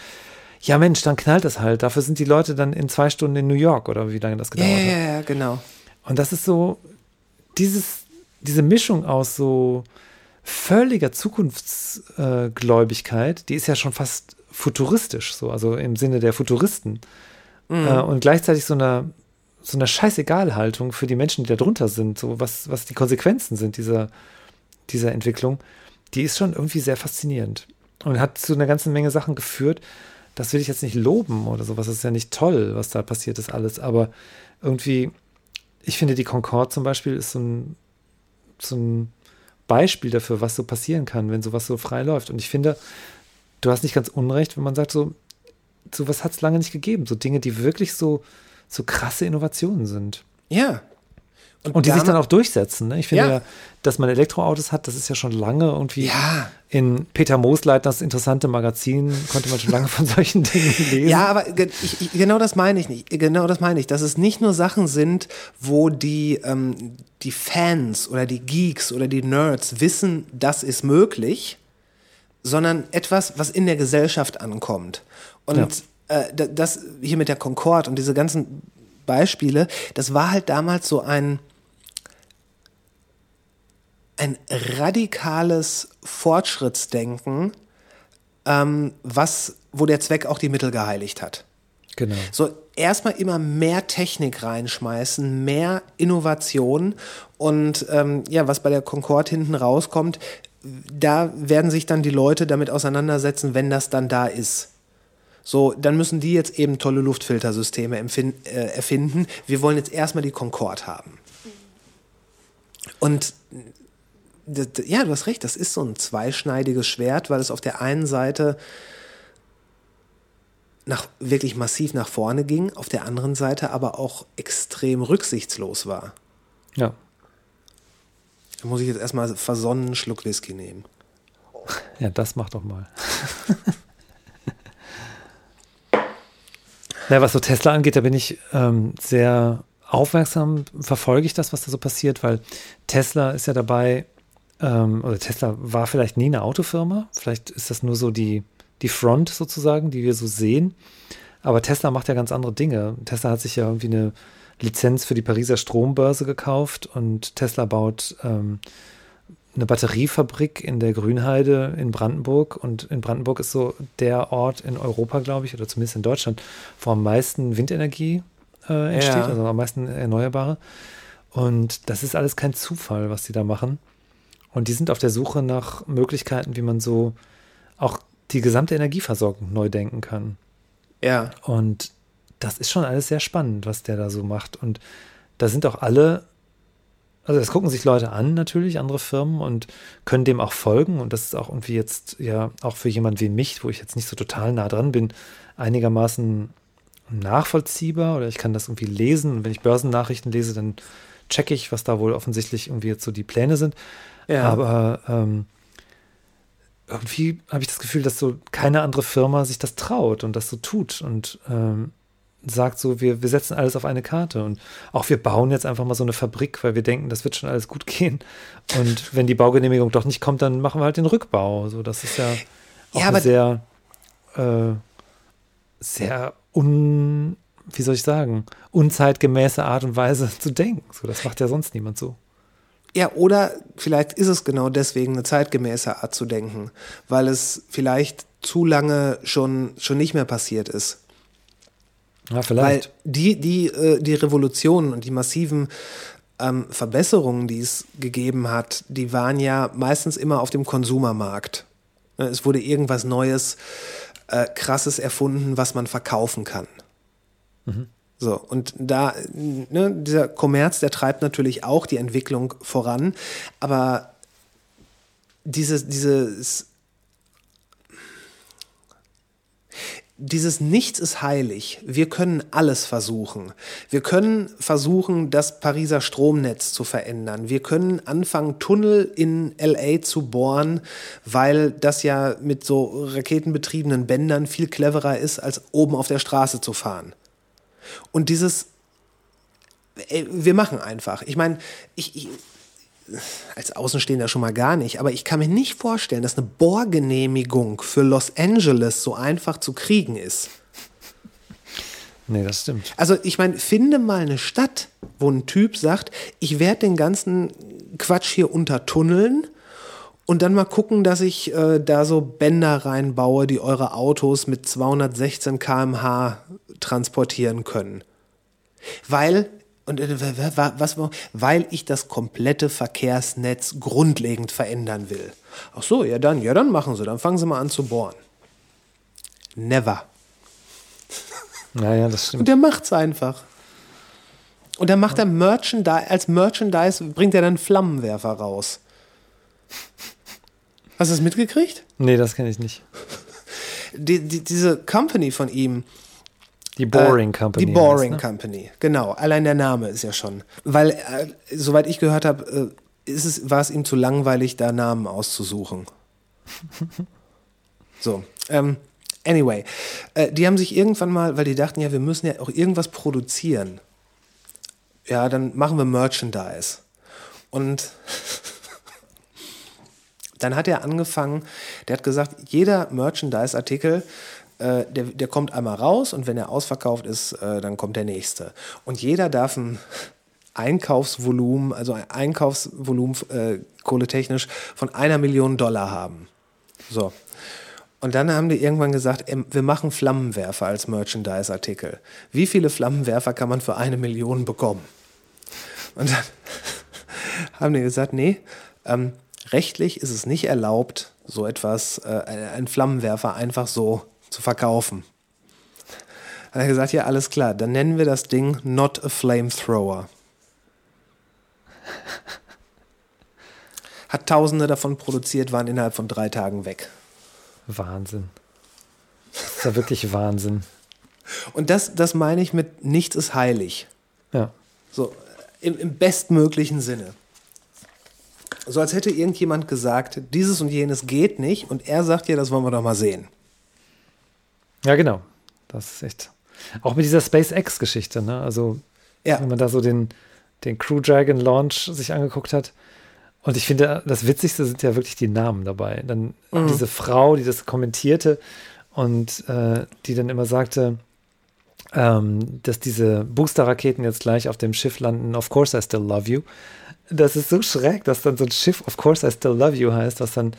ja Mensch, dann knallt es halt. Dafür sind die Leute dann in zwei Stunden in New York oder wie lange das gedauert ja, hat. ja, ja, genau. Und das ist so, dieses, diese Mischung aus so völliger Zukunftsgläubigkeit, die ist ja schon fast futuristisch, so, also im Sinne der Futuristen. Äh, und gleichzeitig so eine, so eine Scheißegal-Haltung für die Menschen, die da drunter sind, so was, was die Konsequenzen sind dieser, dieser Entwicklung, die ist schon irgendwie sehr faszinierend. Und hat zu einer ganzen Menge Sachen geführt. Das will ich jetzt nicht loben oder sowas. Das ist ja nicht toll, was da passiert ist, alles. Aber irgendwie, ich finde, die Concorde zum Beispiel ist so ein, so ein Beispiel dafür, was so passieren kann, wenn sowas so frei läuft. Und ich finde, du hast nicht ganz unrecht, wenn man sagt, so, sowas hat es lange nicht gegeben. So Dinge, die wirklich so, so krasse Innovationen sind. Ja. Und die sich dann auch durchsetzen. Ne? Ich finde Ja. ja. dass man Elektroautos hat, das ist ja schon lange irgendwie. Ja. In Peter Moosleitners interessante Magazin konnte man schon lange von <laughs> solchen Dingen lesen. Ja, aber ich, ich, genau das meine ich nicht. Genau das meine ich, dass es nicht nur Sachen sind, wo die, ähm, die Fans oder die Geeks oder die Nerds wissen, das ist möglich, sondern etwas, was in der Gesellschaft ankommt. Und äh, da- das hier mit der Concorde und diese ganzen Beispiele, das war halt damals so ein, ein radikales Fortschrittsdenken, ähm, was, wo der Zweck auch die Mittel geheiligt hat. Genau. So erstmal immer mehr Technik reinschmeißen, mehr Innovation und ähm, ja, was bei der Concorde hinten rauskommt, da werden sich dann die Leute damit auseinandersetzen, wenn das dann da ist. So, dann müssen die jetzt eben tolle Luftfiltersysteme äh, erfinden. Wir wollen jetzt erstmal die Concorde haben. Und ja, du hast recht, das ist so ein zweischneidiges Schwert, weil es auf der einen Seite nach, wirklich massiv nach vorne ging, auf der anderen Seite aber auch extrem rücksichtslos war. Ja. Da muss ich jetzt erstmal versonnen einen Schluck Whisky nehmen. Ja, das mach doch mal. <laughs> ja, was so Tesla angeht, da bin ich ähm, sehr aufmerksam, verfolge ich das, was da so passiert, weil Tesla ist ja dabei, ähm, oder Tesla war vielleicht nie eine Autofirma, vielleicht ist das nur so die, die Front sozusagen, die wir so sehen. Aber Tesla macht ja ganz andere Dinge. Tesla hat sich ja irgendwie eine Lizenz für die Pariser Strombörse gekauft und Tesla baut ähm, eine Batteriefabrik in der Grünheide in Brandenburg. Und in Brandenburg ist so der Ort in Europa, glaube ich, oder zumindest in Deutschland, wo am meisten Windenergie äh, entsteht, Ja. also am meisten Erneuerbare. Und das ist alles kein Zufall, was die da machen. Und die sind auf der Suche nach Möglichkeiten, wie man so auch die gesamte Energieversorgung neu denken kann. Ja. Und das ist schon alles sehr spannend, was der da so macht. Und da sind auch alle, also das gucken sich Leute an natürlich, andere Firmen und können dem auch folgen. Und das ist auch irgendwie jetzt ja auch für jemand wie mich, wo ich jetzt nicht so total nah dran bin, einigermaßen nachvollziehbar oder ich kann das irgendwie lesen. Und wenn ich Börsennachrichten lese, dann checke ich, was da wohl offensichtlich irgendwie jetzt so die Pläne sind. Ja. Aber ähm, irgendwie habe ich das Gefühl, dass so keine andere Firma sich das traut und das so tut und ähm, sagt so, wir, wir setzen alles auf eine Karte und auch wir bauen jetzt einfach mal so eine Fabrik, weil wir denken, das wird schon alles gut gehen. Und wenn die Baugenehmigung doch nicht kommt, dann machen wir halt den Rückbau. So, das ist ja auch Ja, sehr, äh, sehr un, wie soll ich sagen, unzeitgemäße Art und Weise zu denken. So, das macht ja sonst niemand so. Ja, oder vielleicht ist es genau deswegen eine zeitgemäße Art zu denken, weil es vielleicht zu lange schon, schon nicht mehr passiert ist. Ja, Weil vielleicht. die, die, äh, die Revolutionen und die massiven ähm, Verbesserungen, die es gegeben hat, die waren ja meistens immer auf dem Konsumermarkt. Ne, Es wurde irgendwas Neues, äh, Krasses erfunden, was man verkaufen kann. So, und da, ne, dieser Kommerz, der treibt natürlich auch die Entwicklung voran, aber dieses, dieses, dieses Nichts ist heilig. Wir können alles versuchen. Wir können versuchen, das Pariser Stromnetz zu verändern. Wir können anfangen, Tunnel in LA zu bohren, weil das ja mit so raketenbetriebenen Bändern viel cleverer ist, als oben auf der Straße zu fahren. Und dieses, ey, wir machen einfach. Ich meine, ich, ich, als Außenstehender schon mal gar nicht, aber ich kann mir nicht vorstellen, dass eine Bohrgenehmigung für Los Angeles so einfach zu kriegen ist. Nee, das stimmt. Also ich meine, finde mal eine Stadt, wo ein Typ sagt, ich werde den ganzen Quatsch hier untertunneln und dann mal gucken, dass ich äh, da so Bänder reinbaue, die eure Autos mit 216 km/h transportieren können. Weil, und äh, was, weil ich das komplette Verkehrsnetz grundlegend verändern will. Ach so, ja dann, ja dann machen Sie, dann fangen Sie mal an zu bohren. Never. Naja, das Und stimmt. der macht's einfach. Und dann macht er Merchandise, als Merchandise bringt er dann Flammenwerfer raus. Hast du das mitgekriegt? Nee, das kenne ich nicht. <laughs> Die, die, diese Company von ihm. Die Boring äh, Company. Die Boring heißt, ne? Company, genau. Allein der Name ist ja schon. Weil, äh, soweit ich gehört habe, äh, ist es, war es ihm zu langweilig, da Namen auszusuchen. <laughs> So, ähm, anyway. Äh, die haben sich irgendwann mal, weil die dachten, ja, wir müssen ja auch irgendwas produzieren. Ja, dann machen wir Merchandise. Und <laughs> dann hat er angefangen, der hat gesagt, jeder Merchandise-Artikel, äh, der, der kommt einmal raus und wenn er ausverkauft ist, äh, dann kommt der nächste. Und jeder darf ein Einkaufsvolumen, also ein Einkaufsvolumen äh, kohletechnisch von einer Million Dollar haben. So. Und dann haben die irgendwann gesagt, ähm, wir machen Flammenwerfer als Merchandise-Artikel. Wie viele Flammenwerfer kann man für eine Million bekommen? Und dann <laughs> haben die gesagt, nee, ähm, rechtlich ist es nicht erlaubt, so etwas, äh, einen Flammenwerfer einfach so zu verkaufen. Hat er gesagt, ja, alles klar, dann nennen wir das Ding Not a Flamethrower. Hat Tausende davon produziert, waren innerhalb von drei Tagen weg. Wahnsinn. Das ist ja wirklich Wahnsinn. Und das, das meine ich mit nichts ist heilig. Ja. So, im, im bestmöglichen Sinne. So als hätte irgendjemand gesagt, dieses und jenes geht nicht und er sagt ja, das wollen wir doch mal sehen. Ja, genau. Das ist echt. Auch mit dieser SpaceX-Geschichte, ne? Also, Ja. wenn man da so den, den Crew Dragon Launch sich angeguckt hat. Und ich finde, das Witzigste sind ja wirklich die Namen dabei. Dann diese Frau, die das kommentierte und äh, die dann immer sagte, ähm, dass diese Booster-Raketen jetzt gleich auf dem Schiff landen. Of course I still love you. Das ist so schräg, dass dann so ein Schiff Of course I still love you heißt, was dann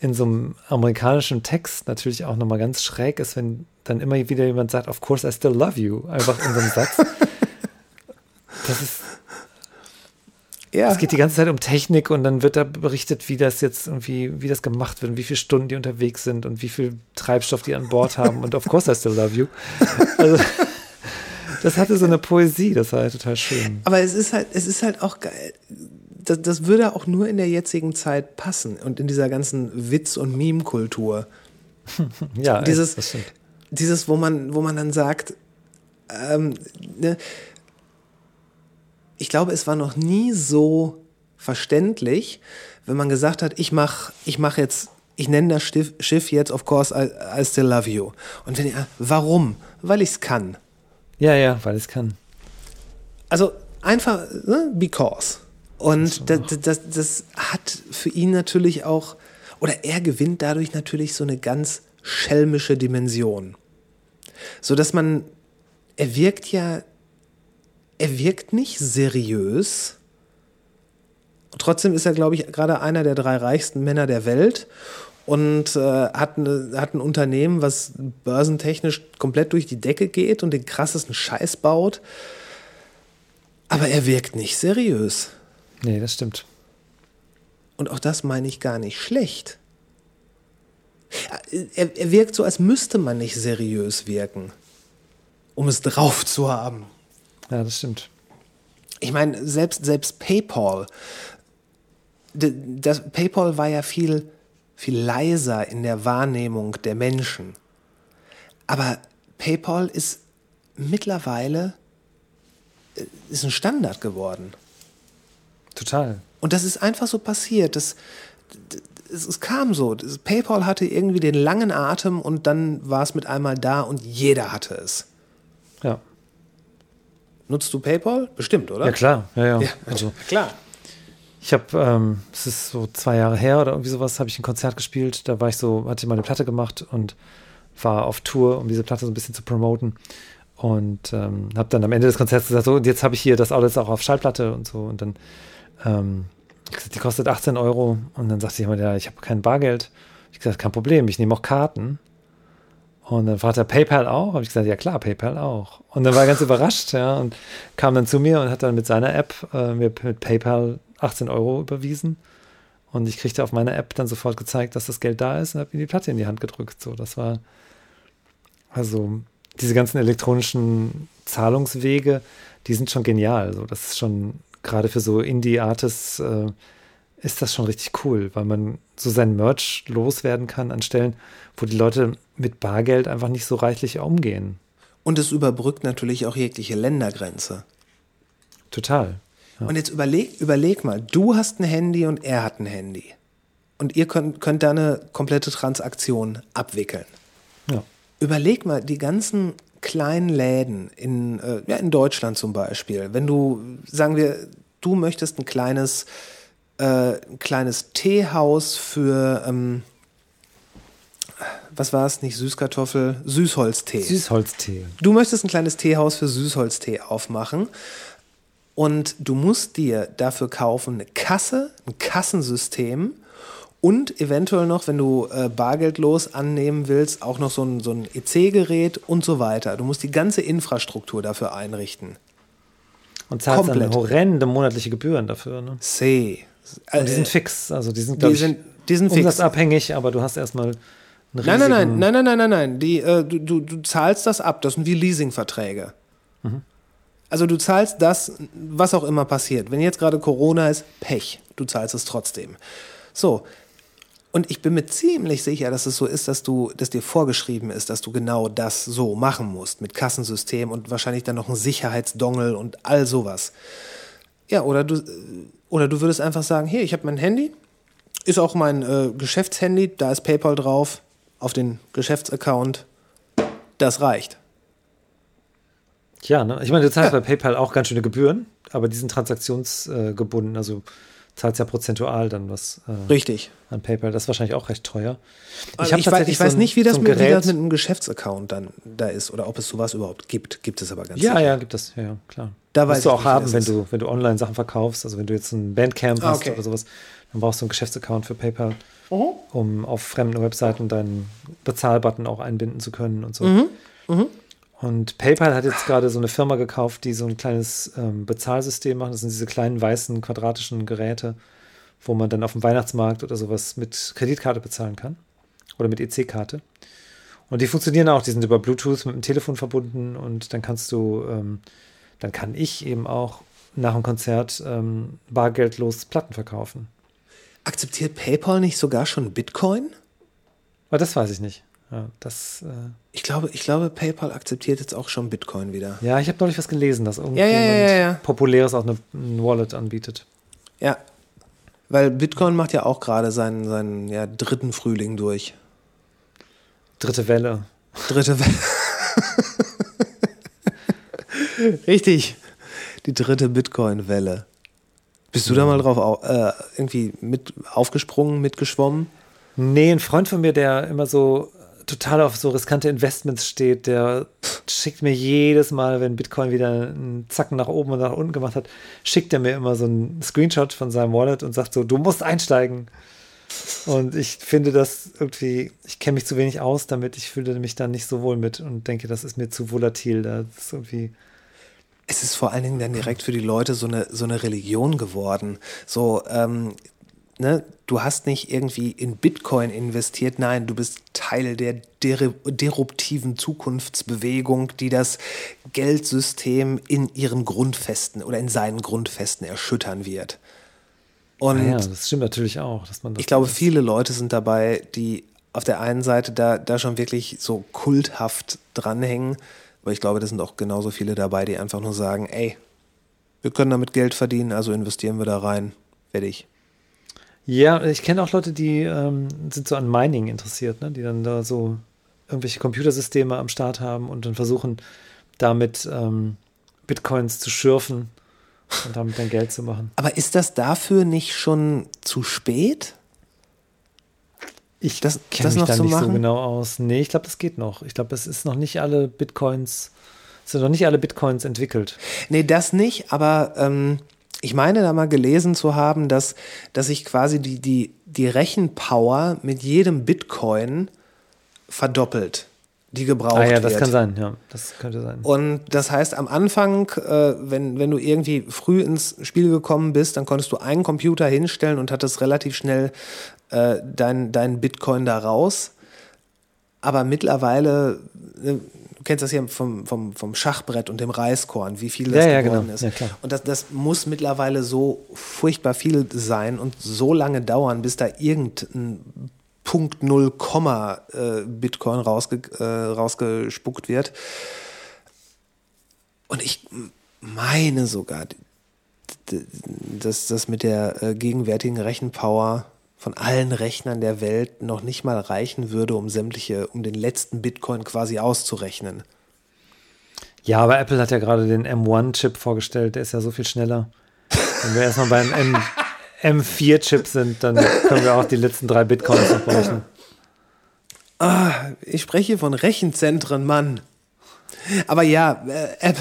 in so einem amerikanischen Text natürlich auch nochmal ganz schräg ist, wenn dann immer wieder jemand sagt, Of course I still love you, einfach in so einem Satz. <laughs> Das ist, Ja, es geht die ganze Zeit um Technik und dann wird da berichtet, wie das jetzt irgendwie, wie das gemacht wird und wie viele Stunden die unterwegs sind und wie viel Treibstoff die an Bord haben und of course I still love you. <laughs> Also, das hatte so eine Poesie, das war halt total schön. aber es ist halt, es ist halt auch geil. Das, das würde auch nur in der jetzigen Zeit passen und in dieser ganzen Witz- und Meme-Kultur. <laughs> Ja, Dieses, das stimmt. dieses, wo man, wo man dann sagt, ähm, ne, ich glaube, es war noch nie so verständlich, wenn man gesagt hat, ich mach, ich mach jetzt, ich nenne das Schiff, Schiff jetzt, of course, I, I still love you. Und wenn ihr, warum? Weil ich es kann. Ja, ja, weil es kann. Also einfach, ne, because. Und das, das, das hat für ihn natürlich auch, oder er gewinnt dadurch natürlich so eine ganz schelmische Dimension. So dass man, er wirkt ja, er wirkt nicht seriös. Trotzdem ist er, glaube ich, gerade einer der drei reichsten Männer der Welt und äh, hat, eine, hat ein Unternehmen, was börsentechnisch komplett durch die Decke geht und den krassesten Scheiß baut. Aber er wirkt nicht seriös. Nee, das stimmt. Und auch das meine ich gar nicht schlecht. Er, er wirkt so, als müsste man nicht seriös wirken, um es drauf zu haben. Ja, das stimmt. Ich meine, selbst, selbst PayPal, das PayPal war ja viel, viel leiser in der Wahrnehmung der Menschen. Aber PayPal ist mittlerweile äh, ist ein Standard geworden. Total. Und das ist einfach so passiert. Das, es, es kam so. Das, PayPal hatte irgendwie den langen Atem und dann war es mit einmal da und jeder hatte es. Ja. Nutzt du PayPal? Bestimmt, oder? Ja, klar. Ja, ja. Ja, Also, klar. Ich habe, ähm, es ist so zwei Jahre her oder irgendwie sowas, habe ich ein Konzert gespielt. Da war ich so, hatte meine Platte gemacht und war auf Tour, um diese Platte so ein bisschen zu promoten. Und ähm, habe dann am Ende des Konzerts gesagt, so, und jetzt habe ich hier das alles auch auf Schallplatte und so. Und dann, ähm, ich gesagt, die kostet 18 Euro. Und dann sagte jemand, ja, ich habe kein Bargeld. Ich gesagt, kein Problem, ich nehme auch Karten. Und dann fragte er PayPal auch. Habe ich gesagt, ja klar, PayPal auch. Und dann war er ganz <laughs> überrascht, ja, und kam dann zu mir und hat dann mit seiner App äh, mir mit PayPal 18 Euro überwiesen. Und ich kriegte auf meiner App dann sofort gezeigt, dass das Geld da ist und habe ihm die Platte in die Hand gedrückt. So, das war also diese ganzen elektronischen Zahlungswege, die sind schon genial. So, das ist schon gerade für so Indie-Artists äh, ist das schon richtig cool, weil man so sein Merch loswerden kann an Stellen, wo die Leute mit Bargeld einfach nicht so reichlich umgehen. Und es überbrückt natürlich auch jegliche Ländergrenze. Total. Und jetzt überleg, überleg mal, du hast ein Handy und er hat ein Handy. Und ihr könnt, könnt da eine komplette Transaktion abwickeln. Ja. Überleg mal, die ganzen kleinen Läden in, äh, ja, in Deutschland zum Beispiel, wenn du, sagen wir, du möchtest ein kleines, äh, ein kleines Teehaus für, ähm, was war es, nicht Süßkartoffel, Süßholztee. Süßholztee. Du möchtest ein kleines Teehaus für Süßholztee aufmachen und du musst dir dafür kaufen eine Kasse, ein Kassensystem und eventuell noch, wenn du äh, bargeldlos annehmen willst, auch noch so ein, so ein EC-Gerät und so weiter. Du musst die ganze Infrastruktur dafür einrichten. Und zahlst dann Komplett. horrende monatliche Gebühren dafür. Ne? C. Und die sind Äh, fix. Also die sind, die ich, sind, die sind fix. umsatzabhängig, aber du hast erstmal einen Nein, nein, nein, nein, nein, nein, nein, nein. Die, äh, du, du, du zahlst das ab. Das sind wie Leasingverträge. Also du zahlst das, was auch immer passiert. Wenn jetzt gerade Corona ist, Pech. Du zahlst es trotzdem. So. Und ich bin mir ziemlich sicher, dass es so ist, dass du, dass dir vorgeschrieben ist, dass du genau das so machen musst. Mit Kassensystem und wahrscheinlich dann noch ein Sicherheitsdongel und all sowas. Ja, oder du, Oder du würdest einfach sagen, hier, ich habe mein Handy, ist auch mein äh, Geschäftshandy, da ist PayPal drauf, auf den Geschäftsaccount. Das reicht. Ja, ne? ich meine, du zahlst bei PayPal auch ganz schöne Gebühren, aber die sind transaktionsgebunden, also zahlst ja prozentual dann was äh, Richtig. an PayPal. Das ist wahrscheinlich auch recht teuer. Ich, hab ich, weiß, ich weiß so ein- nicht, wie das, so mit, wie das mit einem Geschäftsaccount dann da ist oder ob es sowas überhaupt gibt. Gibt es aber ganz Ja, sicher. ja, gibt es, ja, ja, klar. Da weiß Musst du auch nicht, haben, wenn du, wenn du online Sachen verkaufst. Also wenn du jetzt ein Bandcamp Ah, hast okay. oder sowas, dann brauchst du einen Geschäftsaccount für PayPal, Mhm. um auf fremden Webseiten deinen Bezahlbutton auch einbinden zu können und so. Mhm. Und PayPal hat jetzt gerade so eine Firma gekauft, die so ein kleines ähm, Bezahlsystem macht. Das sind diese kleinen weißen quadratischen Geräte, wo man dann auf dem Weihnachtsmarkt oder sowas mit Kreditkarte bezahlen kann oder mit EC-Karte. Und die funktionieren auch, die sind über Bluetooth mit dem Telefon verbunden und dann kannst du, ähm, dann kann ich eben auch nach dem Konzert ähm, bargeldlos Platten verkaufen. Akzeptiert PayPal nicht sogar schon Bitcoin? Aber das weiß ich nicht. Ja, das, äh, Ich glaube, ich glaube, PayPal akzeptiert jetzt auch schon Bitcoin wieder. ja ich habe neulich was gelesen, dass irgendjemand ja, ja, ja. Populäres auch eine, ein Wallet anbietet. Ja. Weil Bitcoin macht ja auch gerade seinen, seinen ja, dritten Frühling durch. Dritte Welle. Dritte Welle. Richtig. Die dritte Bitcoin-Welle. Bist du da mal drauf au- äh, irgendwie mit aufgesprungen, mitgeschwommen? Nee, ein Freund von mir, der immer so total auf so riskante Investments steht, der schickt mir jedes Mal, wenn Bitcoin wieder einen Zacken nach oben und nach unten gemacht hat, schickt er mir immer so einen Screenshot von seinem Wallet und sagt so, du musst einsteigen. Und ich finde das irgendwie, ich kenne mich zu wenig aus damit, ich fühle mich da nicht so wohl mit und denke, das ist mir zu volatil. Das ist irgendwie, Es ist vor allen Dingen dann direkt für die Leute so eine, so eine Religion geworden. So, ähm, ne, du hast nicht irgendwie in Bitcoin investiert, nein, du bist Teil der dere- disruptiven Zukunftsbewegung, die das Geldsystem in ihren Grundfesten oder in seinen Grundfesten erschüttern wird. Und naja, das stimmt natürlich auch, dass man das. ich glaube, viele Leute sind dabei, die auf der einen Seite da, da schon wirklich so kulthaft dranhängen, aber ich glaube, da sind auch genauso viele dabei, die einfach nur sagen, ey, wir können damit Geld verdienen, also investieren wir da rein. Fertig. Ja, ich kenne auch Leute, die ähm, sind so an Mining interessiert, ne? die dann da so irgendwelche Computersysteme am Start haben und dann versuchen, damit ähm, Bitcoins zu schürfen und damit dann Geld zu machen. Aber ist das dafür nicht schon zu spät? Ich Das- kenne das mich noch da nicht so machen? genau aus. Nee, ich glaube, das geht noch. Ich glaube, es ist noch nicht alle Bitcoins, es sind noch nicht alle Bitcoins entwickelt. Nee, das nicht, aber ähm, ich meine da mal gelesen zu haben, dass, dass sich quasi die, die, die Rechenpower mit jedem Bitcoin verdoppelt, die gebraucht Ah ja, wird. das kann sein, ja. Das könnte sein. Und das heißt, am Anfang, äh, wenn, wenn du irgendwie früh ins Spiel gekommen bist, dann konntest du einen Computer hinstellen und hattest relativ schnell äh, dein, dein Bitcoin da raus. Aber mittlerweile, äh, kennst das ja vom, vom, vom Schachbrett und dem Reiskorn, wie viel das Ja, ja, geworden genau. ist. Ja. Und das, das muss mittlerweile so furchtbar viel sein und so lange dauern, bis da irgendein Punkt Null Komma äh, Bitcoin rausge äh, rausgespuckt wird. Und ich meine sogar, dass das mit der äh, gegenwärtigen Rechenpower von allen Rechnern der Welt noch nicht mal reichen würde, um sämtliche, um den letzten Bitcoin quasi auszurechnen. Ja, aber Apple hat ja gerade den M1-Chip vorgestellt, der ist ja so viel schneller. Wenn wir erstmal beim M <laughs> M4-Chip sind, dann können wir auch die letzten drei Bitcoins noch berechnen. Ich spreche von Rechenzentren, Mann. Aber ja, äh, App,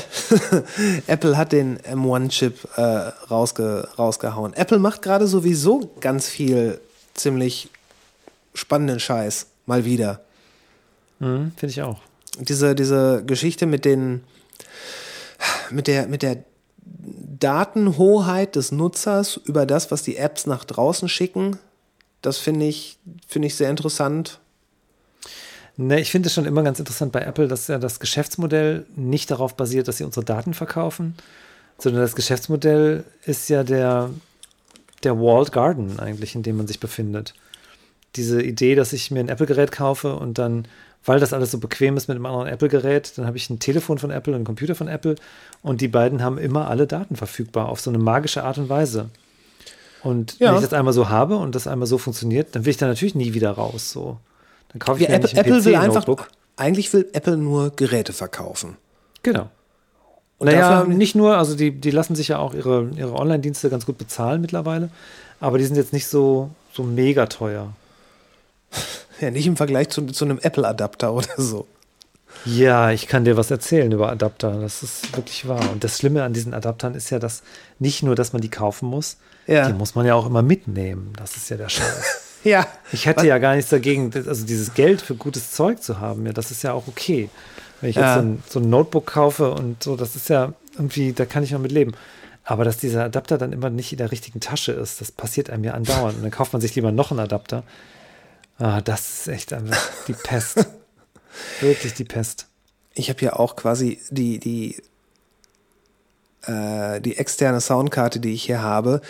<laughs> Apple hat den M1-Chip äh, rausge, rausgehauen. Apple macht gerade sowieso ganz viel ziemlich spannenden Scheiß. Mal wieder. Mhm, Finde ich auch. Diese, diese Geschichte mit den mit der, mit der Datenhoheit des Nutzers über das, was die Apps nach draußen schicken, das finde ich, finde ich sehr interessant. Ne, ich finde es schon immer ganz interessant bei Apple, dass ja das Geschäftsmodell nicht darauf basiert, dass sie unsere Daten verkaufen, sondern das Geschäftsmodell ist ja der, der Walled Garden eigentlich, in dem man sich befindet. Diese Idee, dass ich mir ein Apple-Gerät kaufe und dann, weil das alles so bequem ist mit einem anderen Apple-Gerät, dann habe ich ein Telefon von Apple und einen Computer von Apple und die beiden haben immer alle Daten verfügbar auf so eine magische Art und Weise. Und Ja. wenn ich das einmal so habe und das einmal so funktioniert, dann will ich da natürlich nie wieder raus. So. Dann kaufe ich Ja, mir Apple, nicht ein Apple will einfach, PC-Notebook. eigentlich will Apple nur Geräte verkaufen. Genau. Und naja, nicht nur, also die, die lassen sich ja auch ihre, ihre Online-Dienste ganz gut bezahlen mittlerweile, aber die sind jetzt nicht so, so mega teuer. Ja, nicht im Vergleich zu, zu einem Apple-Adapter oder so. Ja, ich kann dir was erzählen über Adapter. Das ist wirklich wahr. Und das Schlimme an diesen Adaptern ist ja, dass nicht nur, dass man die kaufen muss, Ja. die muss man ja auch immer mitnehmen. Das ist ja der Scheiß. <laughs> Ja. Ich hätte ja gar nichts dagegen, also dieses Geld für gutes Zeug zu haben, ja, das ist ja auch okay. Wenn ich Ja. jetzt so ein, so ein Notebook kaufe und so, das ist ja irgendwie, da kann ich noch mit leben. Aber dass dieser Adapter dann immer nicht in der richtigen Tasche ist, das passiert einem ja andauernd. Und dann kauft man sich lieber noch einen Adapter. Ah, das ist echt einfach die Pest. <laughs> Wirklich die Pest. Ich habe ja auch quasi die, die, äh, die externe Soundkarte, die ich hier habe,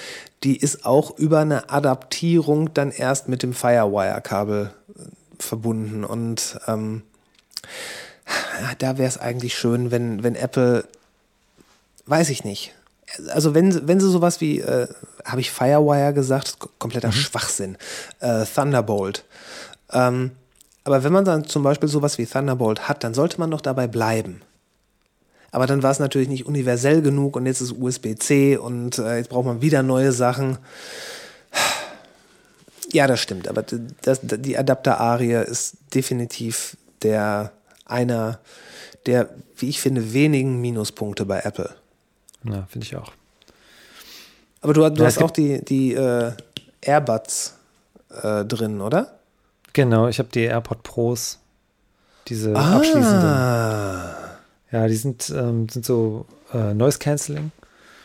die ist auch über eine Adaptierung dann erst mit dem Firewire-Kabel äh, verbunden. Und ähm, da wäre es eigentlich schön, wenn, wenn Apple, weiß ich nicht. Also wenn, wenn sie sowas wie, äh, habe ich Firewire gesagt, kompletter Schwachsinn, äh, Thunderbolt. Ähm, aber wenn man dann zum Beispiel sowas wie Thunderbolt hat, dann sollte man doch dabei bleiben. Aber dann war es natürlich nicht universell genug und jetzt ist USB-C und äh, jetzt braucht man wieder neue Sachen. Ja, das stimmt, aber das, die Adapter-Arie ist definitiv der einer der, wie ich finde, wenigen Minuspunkte bei Apple. Ja, finde ich auch. Aber du, du Ja, hast auch die, die äh, Airbuds äh, drin, oder? Genau, ich habe die AirPod Pros, diese abschließenden. Ah. Ja, die sind, ähm, sind so äh, Noise Cancelling.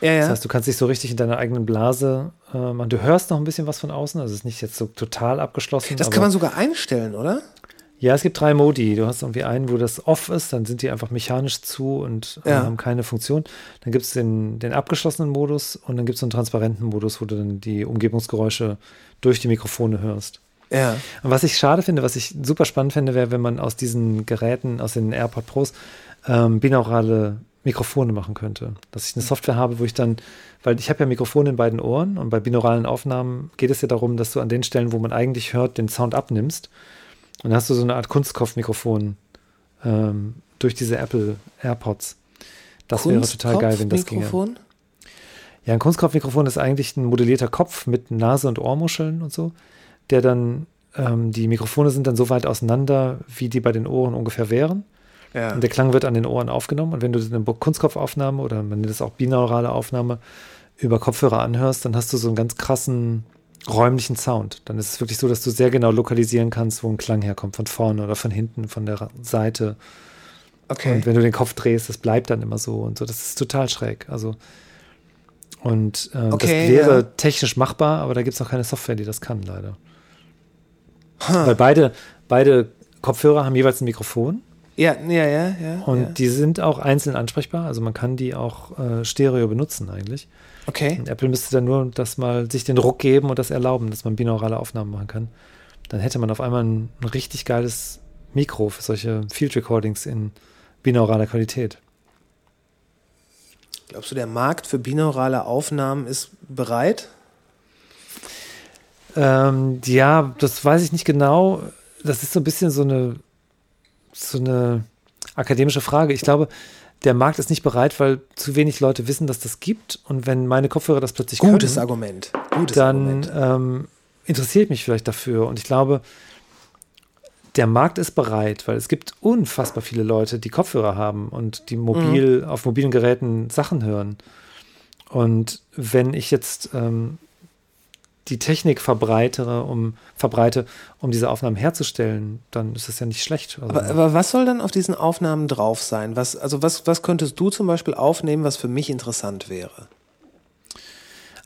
Ja, ja. Das heißt, du kannst dich so richtig in deiner eigenen Blase äh, machen. Du hörst noch ein bisschen was von außen, also es ist nicht jetzt so total abgeschlossen. das kann man sogar einstellen, oder? Ja, es gibt drei Modi. Du hast irgendwie einen, wo das off ist, dann sind die einfach mechanisch zu und äh, Ja. haben keine Funktion. Dann gibt es den, den abgeschlossenen Modus und dann gibt es einen transparenten Modus, wo du dann die Umgebungsgeräusche durch die Mikrofone hörst. Ja. Und was ich schade finde, was ich super spannend finde, wäre, wenn man aus diesen Geräten, aus den AirPod Pros, ähm, binaurale Mikrofone machen könnte. Dass ich eine Software habe, wo ich dann, weil ich habe ja Mikrofone in beiden Ohren und bei binauralen Aufnahmen geht es ja darum, dass du an den Stellen, wo man eigentlich hört, den Sound abnimmst. Und dann hast du so eine Art Kunstkopfmikrofon ähm, durch diese Apple AirPods. Das wäre total geil, wenn das ginge. Ja, ein Kunstkopfmikrofon ist eigentlich ein modellierter Kopf mit Nase und Ohrmuscheln und so, der dann, ähm, die Mikrofone sind dann so weit auseinander, wie die bei den Ohren ungefähr wären. Ja. Und der Klang wird an den Ohren aufgenommen. Und wenn du eine Kunstkopfaufnahme oder man nennt es auch binaurale Aufnahme über Kopfhörer anhörst, dann hast du so einen ganz krassen räumlichen Sound. Dann ist es wirklich so, dass du sehr genau lokalisieren kannst, wo ein Klang herkommt, von vorne oder von hinten, von der Seite. Okay. Und wenn du den Kopf drehst, das bleibt dann immer so und so. Das ist total schräg. Also und äh, Okay, das wäre ja. technisch machbar, aber da gibt es noch keine Software, die das kann, leider. Weil beide, beide Kopfhörer haben jeweils ein Mikrofon ja, ja, ja, ja. und ja. die sind auch einzeln ansprechbar. Also man kann die auch äh, Stereo benutzen eigentlich. Okay. Und Apple müsste dann nur das mal sich den Ruck geben und das erlauben, dass man binaurale Aufnahmen machen kann. Dann hätte man auf einmal ein, ein richtig geiles Mikro für solche Field Recordings in binauraler Qualität. Glaubst du, der Markt für binaurale Aufnahmen ist bereit? Ähm, ja, das weiß ich nicht genau. Das ist so ein bisschen so eine, so eine akademische Frage. Ich glaube, der Markt ist nicht bereit, weil zu wenig Leute wissen, dass das gibt. Und wenn meine Kopfhörer das plötzlich Gutes können, Argument. Gutes dann Argument. ähm, interessiert mich vielleicht dafür. Und ich glaube, der Markt ist bereit, weil es gibt unfassbar viele Leute, die Kopfhörer haben und die mobil auf mobilen Geräten Sachen hören. Und wenn ich jetzt ähm, die Technik verbreitere, um verbreite, um diese Aufnahmen herzustellen, dann ist das ja nicht schlecht. Also, Aber, aber was soll dann auf diesen Aufnahmen drauf sein? Was, also was, was könntest du zum Beispiel aufnehmen, was für mich interessant wäre?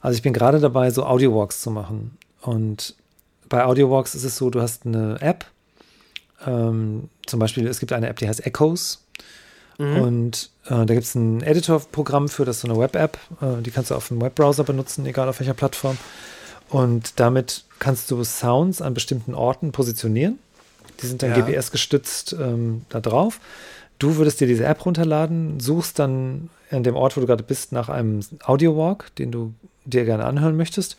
Also ich bin gerade dabei, so Audio-Walks zu machen. Und bei Audio-Walks ist es so, du hast eine App. Ähm, zum Beispiel, es gibt eine App, die heißt Echoes. Und äh, da gibt es ein Editor-Programm für, das ist so eine Web-App. Äh, die kannst du auf dem Webbrowser benutzen, egal auf welcher Plattform. Und damit kannst du Sounds an bestimmten Orten positionieren. Die sind dann Ja. GPS-gestützt ähm, da drauf. Du würdest dir diese App runterladen, suchst dann an dem Ort, wo du gerade bist, nach einem Audio-Walk, den du dir gerne anhören möchtest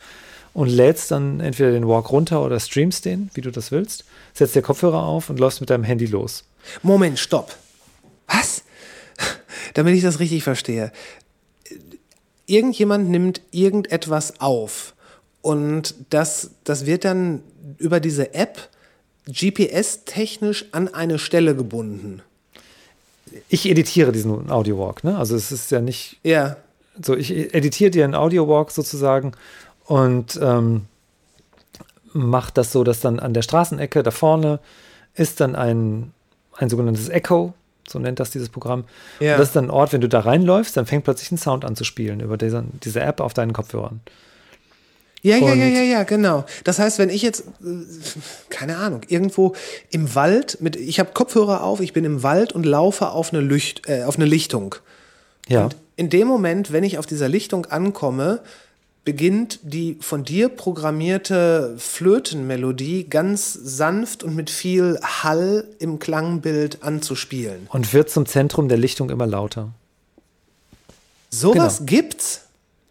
und lädst dann entweder den Walk runter oder streamst den, wie du das willst, setzt dir Kopfhörer auf und läufst mit deinem Handy los. Moment, stopp. Was? <laughs> Damit ich das richtig verstehe. Irgendjemand nimmt irgendetwas auf und das, das wird dann über diese App GPS-technisch an eine Stelle gebunden. Ich editiere diesen Audio Walk, ne? Also es ist ja nicht Ja. so, ich editiere dir einen Audio Walk sozusagen und ähm, mache das so, dass dann an der Straßenecke da vorne ist dann ein, ein sogenanntes Echo, so nennt das dieses Programm. Ja. Und das ist dann ein Ort, wenn du da reinläufst, dann fängt plötzlich ein Sound an zu spielen über diese, diese App auf deinen Kopfhörern. Ja, ja, ja, ja, ja, genau. Das heißt, wenn ich jetzt, äh, keine Ahnung, irgendwo im Wald mit, ich habe Kopfhörer auf, ich bin im Wald und laufe auf eine, Lücht, äh, auf eine Lichtung. Ja. Und in dem Moment, wenn ich auf dieser Lichtung ankomme, beginnt die von dir programmierte Flötenmelodie ganz sanft und mit viel Hall im Klangbild anzuspielen. Und wird zum Zentrum der Lichtung immer lauter. Sowas Genau. gibt's?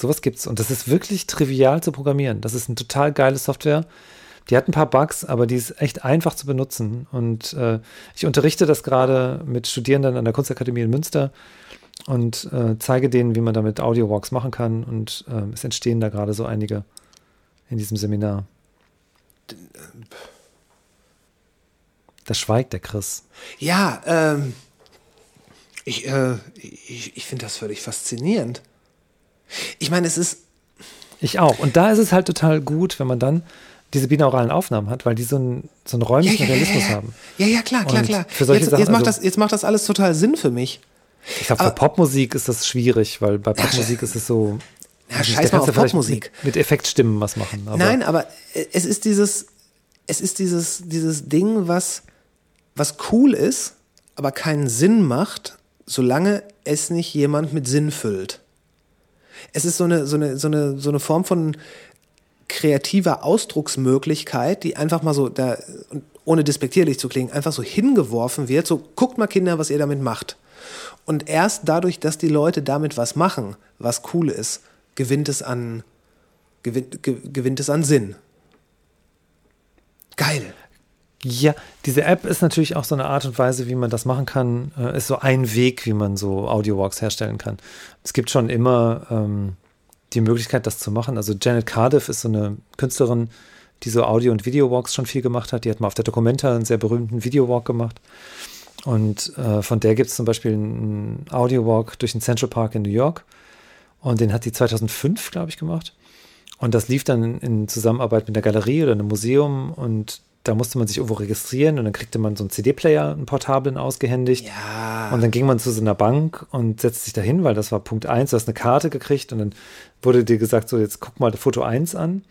Sowas gibt's. Und das ist wirklich trivial zu programmieren. Das ist eine total geile Software. Die hat ein paar Bugs, aber die ist echt einfach zu benutzen. Und äh, ich unterrichte das gerade mit Studierenden an der Kunstakademie in Münster und äh, zeige denen, wie man damit Audio-Walks machen kann. Und äh, es entstehen da gerade so einige in diesem Seminar. Da schweigt der Chris. Ja, ähm, ich, äh, ich, ich finde das völlig faszinierend. Ich meine, es ist, Ich auch. Und da ist es halt total gut, wenn man dann diese binauralen Aufnahmen hat, weil die so einen, so einen räumlichen Realismus ja, haben. Ja, ja, klar, klar, Und klar. für solche jetzt, Sachen, jetzt, macht also- das, jetzt macht das alles total Sinn für mich. Ich glaube, für Popmusik ist das schwierig, weil bei Popmusik ist es so. Ja, nicht, scheiß mal auf Popmusik. Mit, mit Effektstimmen was machen. Aber Nein, aber es ist dieses, es ist dieses, dieses Ding, was, was cool ist, aber keinen Sinn macht, solange es nicht jemand mit Sinn füllt. Es ist so eine, so eine, so eine, so eine Form von kreativer Ausdrucksmöglichkeit, die einfach mal so, da, ohne despektierlich zu klingen, einfach so hingeworfen wird. So, guckt mal Kinder, was ihr damit macht. Und erst dadurch, dass die Leute damit was machen, was cool ist, gewinnt es an, gewinnt, ge, gewinnt es an Sinn. Geil. Ja, diese App ist natürlich auch so eine Art und Weise, wie man das machen kann. Äh, ist so ein Weg, wie man so Audio-Walks herstellen kann. Es gibt schon immer ähm, die Möglichkeit, das zu machen. Also Janet Cardiff ist so eine Künstlerin, die so Audio- und Video-Walks schon viel gemacht hat. Die hat mal auf der Documenta einen sehr berühmten Video-Walk gemacht. Und äh, von der gibt es zum Beispiel einen Audio-Walk durch den Central Park in New York. Und den hat sie 2005, glaube ich, gemacht. Und das lief dann in, Zusammenarbeit mit einer Galerie oder einem Museum. Und da musste man sich irgendwo registrieren. Und dann kriegte man so einen CD-Player, einen portablen, ausgehändigt. Ja. Und dann ging man zu so einer Bank und setzte sich dahin, weil das war Punkt 1. Du hast eine Karte gekriegt und dann wurde dir gesagt, so jetzt guck mal Foto 1 an.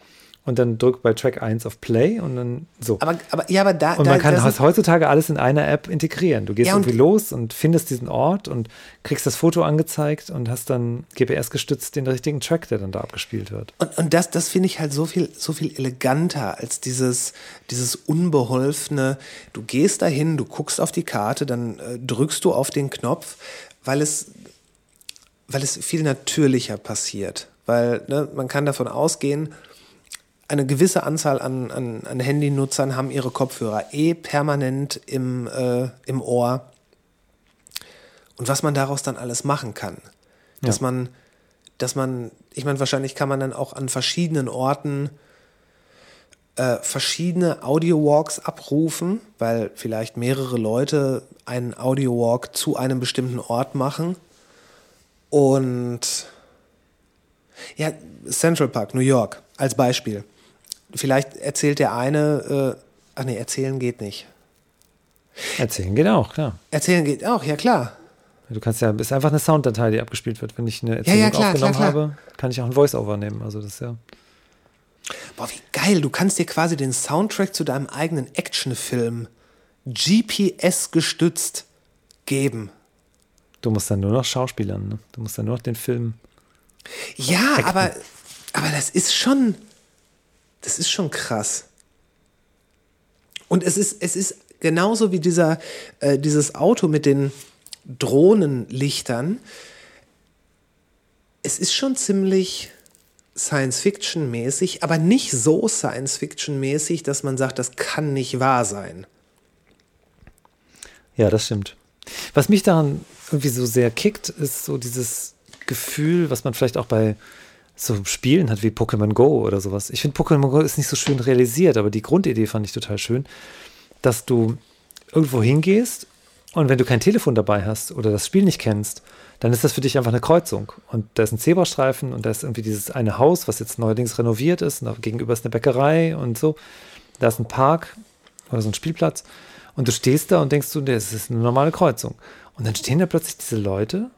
Und dann drück bei Track 1 auf Play und dann so. Aber, aber, ja, aber da, Und da, man kann da das sind- heutzutage alles in einer App integrieren. Du gehst Ja, irgendwie los und findest diesen Ort und kriegst das Foto angezeigt und hast dann GPS gestützt den richtigen Track, der dann da abgespielt wird. Und, und das, das finde ich halt so viel, so viel eleganter als dieses, dieses unbeholfene, du gehst dahin, du guckst auf die Karte, dann äh, drückst du auf den Knopf, weil es, weil es viel natürlicher passiert. Weil ne, man kann davon ausgehen, eine gewisse Anzahl an, an, an Handynutzern haben ihre Kopfhörer eh permanent im, äh, im Ohr. Und was man daraus dann alles machen kann. Dass Ja. man, dass man, ich meine, wahrscheinlich kann man dann auch an verschiedenen Orten äh, verschiedene Audio-Walks abrufen, weil vielleicht mehrere Leute einen Audio-Walk zu einem bestimmten Ort machen. Und ja, Central Park, New York, als Beispiel. Vielleicht erzählt der eine, äh, ach nee, erzählen geht nicht. Erzählen geht auch, klar. Erzählen geht auch, ja klar. Du kannst ja, ist einfach eine Sounddatei, die abgespielt wird. Wenn ich eine Erzählung ja, klar, aufgenommen klar, klar. habe, kann ich auch ein Voice-Over nehmen. Also das ist ja. Boah, wie geil, du kannst dir quasi den Soundtrack zu deinem eigenen Actionfilm GPS gestützt geben. Du musst dann nur noch Schauspielern, ne? Du musst dann nur noch den Film. Ja, aber, aber das ist schon, das ist schon krass. Und es ist, es ist genauso wie dieser, äh, dieses Auto mit den Drohnenlichtern. Es ist schon ziemlich Science-Fiction-mäßig, aber nicht so Science-Fiction-mäßig, dass man sagt, das kann nicht wahr sein. Ja, das stimmt. Was mich daran irgendwie so sehr kickt, ist so dieses Gefühl, was man vielleicht auch bei so Spielen hat wie Pokémon Go oder sowas. Ich finde, Pokémon Go ist nicht so schön realisiert, aber die Grundidee fand ich total schön, dass du irgendwo hingehst und wenn du kein Telefon dabei hast oder das Spiel nicht kennst, dann ist das für dich einfach eine Kreuzung. Und da ist ein Zebrastreifen und da ist irgendwie dieses eine Haus, was jetzt neuerdings renoviert ist. Und gegenüber ist eine Bäckerei und so. Da ist ein Park oder so ein Spielplatz. Und du stehst da und denkst du, das ist eine normale Kreuzung. Und dann stehen da plötzlich diese Leute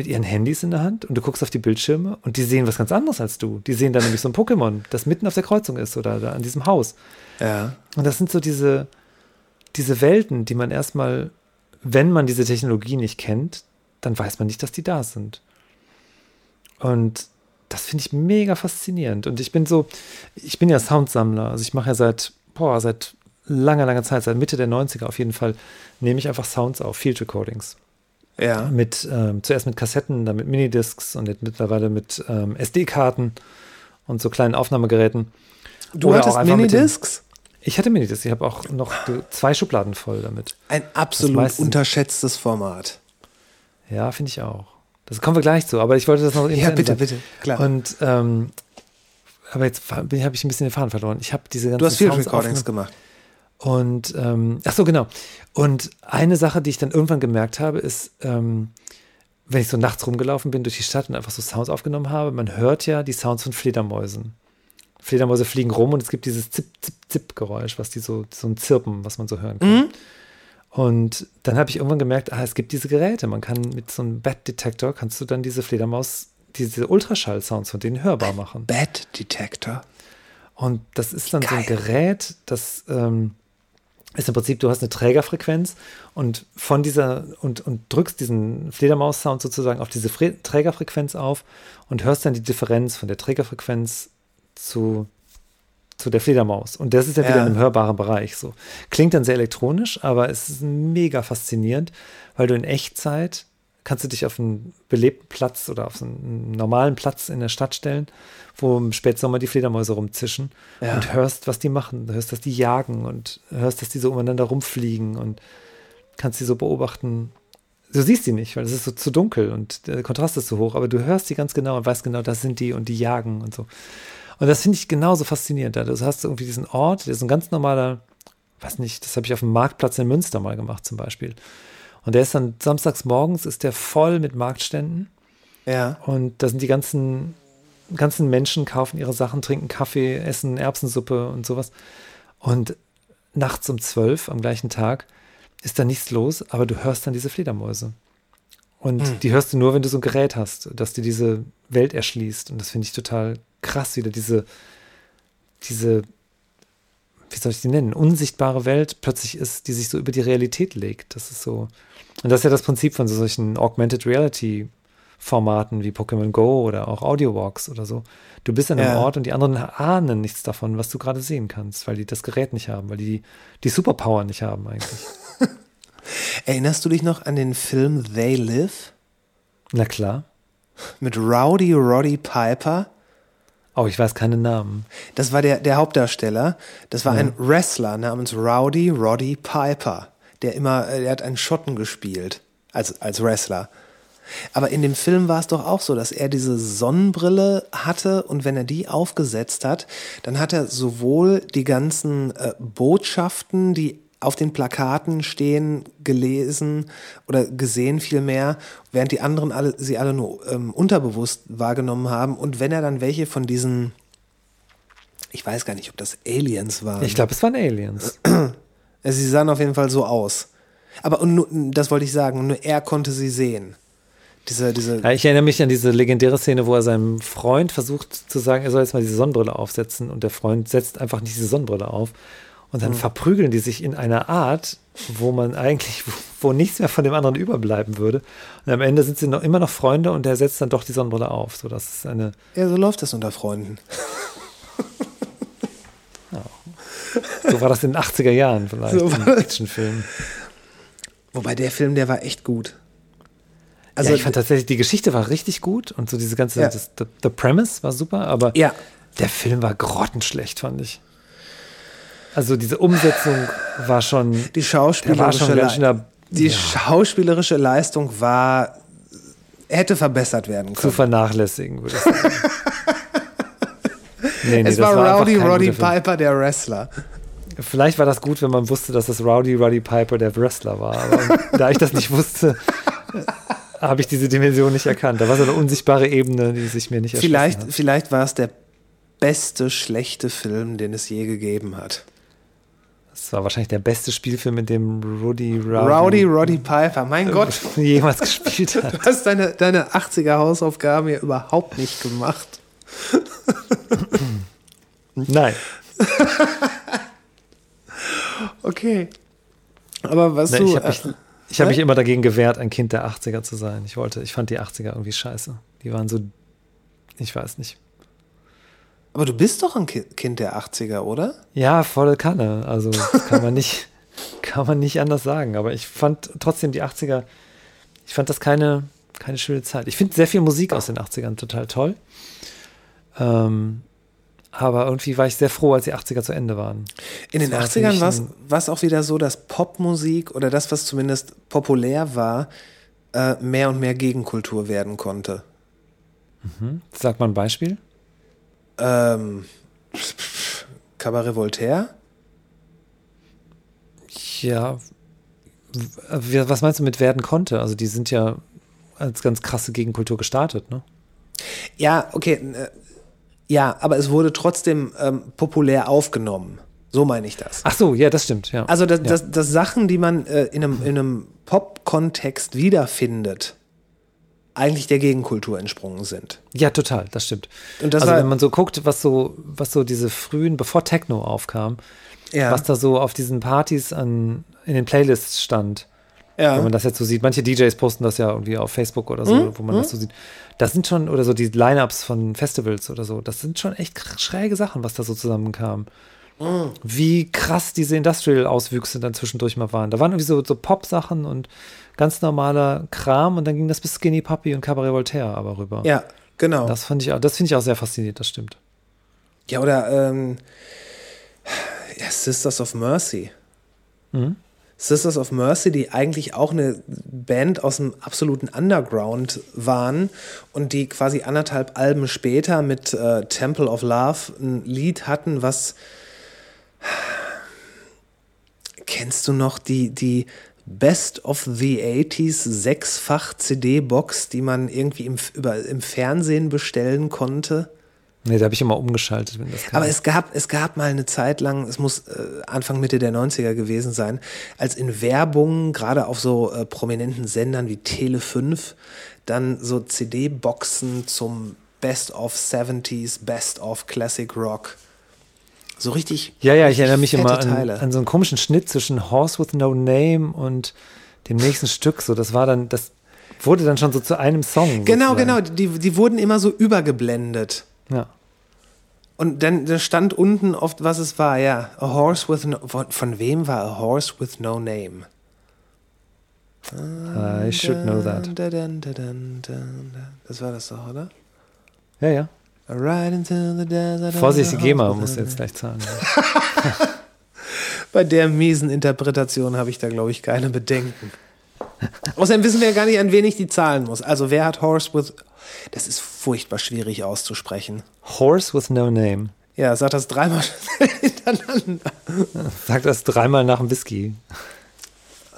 mit ihren Handys in der Hand und du guckst auf die Bildschirme und die sehen was ganz anderes als du. Die sehen da nämlich so ein Pokémon, das mitten auf der Kreuzung ist oder da an diesem Haus. Ja. Und das sind so diese, diese Welten, die man erstmal, wenn man diese Technologie nicht kennt, dann weiß man nicht, dass die da sind. Und das finde ich mega faszinierend. Und ich bin so, ich bin ja Soundsammler. Also ich mache ja seit, boah, seit langer, langer Zeit, seit Mitte der 90er auf jeden Fall, nehme ich einfach Sounds auf, Field Recordings. Ja. Mit, ähm, zuerst mit Kassetten, dann mit Minidiscs und jetzt mittlerweile mit ähm, SD-Karten und so kleinen Aufnahmegeräten. Du Oder hattest Minidiscs? Ich hatte Minidiscs, ich habe auch noch zwei Schubladen voll damit. Ein absolut unterschätztes Format. Ja, finde ich auch. Das kommen wir gleich zu, aber ich wollte das noch eben Ja, bitte, bitte, klar. Und ähm, aber jetzt habe ich ein bisschen den Faden verloren. Ich habe diese ganzen Du hast Sounds Recordings aufgenommen. gemacht. Und ähm, ach so, genau. Und eine Sache, die ich dann irgendwann gemerkt habe, ist, ähm, wenn ich so nachts rumgelaufen bin durch die Stadt und einfach so Sounds aufgenommen habe, man hört ja die Sounds von Fledermäusen. Fledermäuse fliegen rum und es gibt dieses Zip, Zip, Zip-Geräusch, was die so, so ein Zirpen, was man so hören kann. Und dann habe ich irgendwann gemerkt, ah, es gibt diese Geräte. Man kann mit so einem Bat-Detektor kannst du dann diese Fledermaus, diese Ultraschall-Sounds von denen hörbar machen. Bad Detector. Und das ist dann so ein Geil. Gerät, das ähm, ist im Prinzip, du hast eine Trägerfrequenz und von dieser und, und drückst diesen Fledermaus-Sound sozusagen auf diese Fre Trägerfrequenz auf und hörst dann die Differenz von der Trägerfrequenz zu, zu der Fledermaus. Und das ist ja wieder Ja. in einem hörbaren Bereich. So. Klingt dann sehr elektronisch, aber es ist mega faszinierend, weil du in Echtzeit kannst du dich auf einen belebten Platz oder auf einen normalen Platz in der Stadt stellen, wo im Spätsommer die Fledermäuse rumzischen Ja. und hörst, was die machen. Du hörst, dass die jagen und hörst, dass die so umeinander rumfliegen und kannst sie so beobachten. Du siehst die nicht, weil es ist so zu dunkel und der Kontrast ist zu hoch, aber du hörst die ganz genau und weißt genau, das sind die und die jagen und so. Und das finde ich genauso faszinierend. Da. Du hast irgendwie diesen Ort, der ist ein ganz normaler, weiß nicht, das habe ich auf dem Marktplatz in Münster mal gemacht zum Beispiel. Und der ist dann samstags morgens, ist der voll mit Marktständen. Ja. Und da sind die ganzen, ganzen Menschen, kaufen ihre Sachen, trinken Kaffee, essen Erbsensuppe und sowas. Und nachts um zwölf am gleichen Tag ist da nichts los, aber du hörst dann diese Fledermäuse. Und die hörst du nur, wenn du so ein Gerät hast, das dir diese Welt erschließt. Und das finde ich total krass, wieder diese, diese, wie soll ich die nennen, unsichtbare Welt plötzlich ist, die sich so über die Realität legt. Das ist so. Und das ist ja das Prinzip von so solchen Augmented Reality Formaten wie Pokémon Go oder auch Audio Walks oder so. Du bist an einem Ja. Ort und die anderen ahnen nichts davon, was du gerade sehen kannst, weil die das Gerät nicht haben, weil die die Superpower nicht haben eigentlich. <laughs> Erinnerst du dich noch an den Film They Live Na klar. mit Rowdy Roddy Piper? Oh, ich weiß keine Namen. Das war der, der Hauptdarsteller. Das war ein Wrestler namens Rowdy Roddy Piper. Der immer, äh, der hat einen Schotten gespielt. Als, als Wrestler. Aber in dem Film war es doch auch so, dass er diese Sonnenbrille hatte und wenn er die aufgesetzt hat, dann hat er sowohl die ganzen äh, Botschaften, die auf den Plakaten stehen, gelesen oder gesehen vielmehr, während die anderen alle, sie alle nur ähm, unterbewusst wahrgenommen haben. Und wenn er dann welche von diesen, ich weiß gar nicht, ob das Aliens waren. Ich glaube, es waren Aliens. <clears throat> Also Sie sahen auf jeden Fall so aus. Aber und nur, das wollte ich sagen, nur er konnte sie sehen. Diese, diese, Ja, ich erinnere mich an diese legendäre Szene, wo er seinem Freund versucht zu sagen, er soll jetzt mal diese Sonnenbrille aufsetzen und der Freund setzt einfach nicht diese Sonnenbrille auf. Und dann verprügeln die sich in einer Art, wo man eigentlich, wo, nichts mehr von dem anderen überbleiben würde. Und am Ende sind sie noch immer noch Freunde und er setzt dann doch die Sonnenbrille auf. So, das ist eine, ja, so läuft das unter Freunden. <laughs> so war das in den 80er Jahren vielleicht, So das. Actionfilm. Wobei der Film, der war echt gut. Also ja, ich fand tatsächlich, die Geschichte war richtig gut und so diese ganze, Ja. das, the, the Premise war super, aber Ja. der Film war grottenschlecht, fand ich. Also diese Umsetzung war schon, die war schauspielerische, schon ganz Lei- schön die ja, schauspielerische Leistung war hätte verbessert werden zu können. vernachlässigen, würde ich sagen. <laughs> nee, nee, es das war, einfach Rowdy Roddy. Piper, der Wrestler. Vielleicht war das gut, wenn man wusste, dass das Rowdy Roddy Piper der Wrestler war. Aber <laughs> da ich das nicht wusste, habe ich diese Dimension nicht erkannt. Da war so eine unsichtbare Ebene, die sich mir nicht erschlossen Vielleicht, hat. vielleicht war es der beste schlechte Film, den es je gegeben hat. Das war wahrscheinlich der beste Spielfilm, in dem Rowdy Rowdy, Rowdy Roddy Piper, mein Gott, <laughs> jemals gespielt hat. du hast deine, deine 80er Hausaufgaben hier überhaupt nicht gemacht. Nein. <laughs> Okay. Aber was Nee, du. ich habe mich, ich hab hä? mich immer dagegen gewehrt, ein Kind der 80er zu sein. Ich wollte, ich fand die 80er irgendwie scheiße. Die waren so, ich weiß nicht. aber du bist doch ein Ki- Kind der 80er, oder? Ja, volle Kanne. Also kann man nicht, <laughs> kann man nicht anders sagen. Aber ich fand trotzdem die 80er, ich fand das keine, keine schöne Zeit. Ich finde sehr viel Musik aus den 80ern total toll. Ähm, aber irgendwie war ich sehr froh, als die 80er zu Ende waren. In den war für 80ern mich war es- auch wieder so, dass Popmusik oder das, was zumindest populär war, äh, mehr und mehr Gegenkultur werden konnte. Sag mal ein Beispiel. Ähm, Cabaret Voltaire? Ja, w- was meinst du mit werden konnte? Also die sind ja als ganz krasse Gegenkultur gestartet, ne? Ja, okay. Ja, aber es wurde trotzdem ähm, populär aufgenommen. So meine ich das. Ach so, ja, das stimmt, ja. Also, dass, ja. dass, dass Sachen, die man äh, in einem, in einem Pop-Kontext wiederfindet, eigentlich der Gegenkultur entsprungen sind. Ja, total, das stimmt. Und das also wenn man so guckt, was so, was so diese frühen, bevor Techno aufkam, Ja. was da so auf diesen Partys an, in den Playlists stand, ja. wenn man das jetzt so sieht. Manche DJs posten das ja irgendwie auf Facebook oder so, Mhm, wo man das so sieht. Das sind schon, oder so die Lineups von Festivals oder so, das sind schon echt schräge Sachen, was da so zusammenkam. Mhm. Wie krass diese Industrial-Auswüchse dann zwischendurch mal waren. Da waren irgendwie so, so Pop-Sachen und ganz normaler Kram und dann ging das bis Skinny Puppy und Cabaret Voltaire aber rüber. ja, genau. Das fand ich, auch- das finde ich auch sehr faszinierend, das stimmt. Ja, oder ähm, ja, Sisters of Mercy. Mhm. Sisters of Mercy, die eigentlich auch eine Band aus dem absoluten Underground waren und die quasi anderthalb Alben später mit äh, Temple of Love ein Lied hatten, was kennst du noch die, die Best of the 80s sechsfach CD-Box, die man irgendwie im, über, im Fernsehen bestellen konnte? Nee, da habe ich immer umgeschaltet, wenn das kam. Aber es gab, es gab mal eine Zeit lang, es muss äh, Anfang, Mitte der 90er gewesen sein, als in Werbung, gerade auf so äh, prominenten Sendern wie Tele 5, dann so CD-Boxen zum Best of 70s, Best of Classic Rock. So richtig. ja, ja, ich erinnere mich immer an, an so einen komischen Schnitt zwischen Horse with No Name und dem nächsten Stück. So, das war dann, das wurde dann schon so zu einem Song. Genau, sozusagen. genau. Die, die wurden immer so übergeblendet. Ja. Und dann da stand unten oft, was es war, ja. A horse with no, von, von wem war A Horse with No Name? I should know that. Das war das doch, oder? Ja, ja. A ride into the desert. Vorsicht, die GEMA muss jetzt <laughs> gleich zahlen. Bei der miesen Interpretation habe ich da, glaube ich, keine Bedenken. Außerdem wissen wir ja gar nicht, an wen ich die zahlen muss. Also wer hat Horse with... Das ist furchtbar schwierig auszusprechen. Horse with No Name. Ja, sag das dreimal <laughs> hintereinander. Sag das dreimal nach dem Whisky.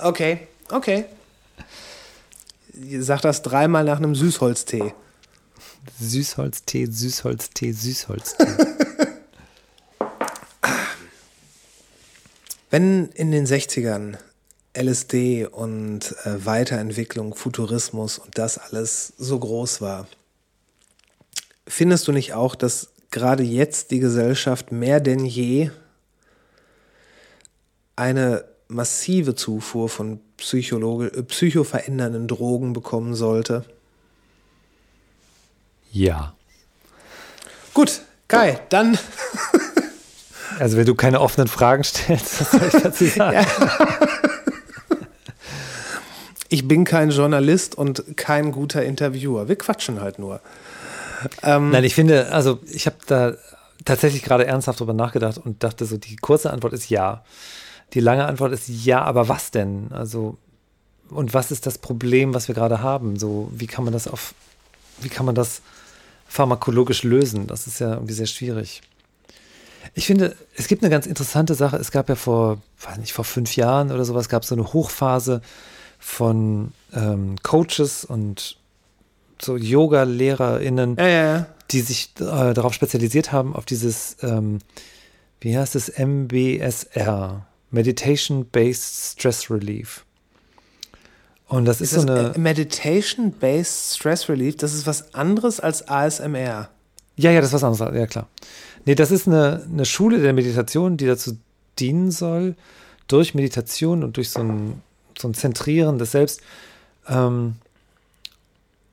Okay, okay. Sag das dreimal nach einem Süßholztee. Süßholztee, Süßholztee, Süßholztee. <laughs> Wenn in den 60ern LSD und äh, Weiterentwicklung, Futurismus und das alles so groß war, findest du nicht auch, dass gerade jetzt die Gesellschaft mehr denn je eine massive Zufuhr von Psychologe, äh, psychoverändernden Drogen bekommen sollte? ja. Gut, Kai, dann Also wenn du keine offenen Fragen stellst, was soll ich dazu <laughs> sagen? Ich bin kein Journalist und kein guter Interviewer. Wir quatschen halt nur. Ähm, Nein, ich finde, also ich habe da tatsächlich gerade ernsthaft drüber nachgedacht und dachte so, die kurze Antwort ist ja. Die lange Antwort ist ja, aber was denn? Also, und was ist das Problem, was wir gerade haben? So, wie kann man das auf, wie kann man das pharmakologisch lösen? Das ist ja irgendwie sehr schwierig. Ich finde, es gibt eine ganz interessante Sache. Es gab ja vor, weiß nicht, vor fünf Jahren oder sowas, gab es so eine Hochphase von ähm, Coaches und so Yoga-LehrerInnen, ja, ja, ja. die sich äh, darauf spezialisiert haben, auf dieses, ähm, wie heißt es, MBSR, Meditation-Based Stress Relief. Und das ist, Ist so eine. Meditation-Based Stress Relief? Das ist was anderes als ASMR. Ja, ja, das ist was anderes, ja klar. Nee, das ist eine, eine Schule der Meditation, die dazu dienen soll, durch Meditation und durch so ein, so ein Zentrieren des Selbst ähm,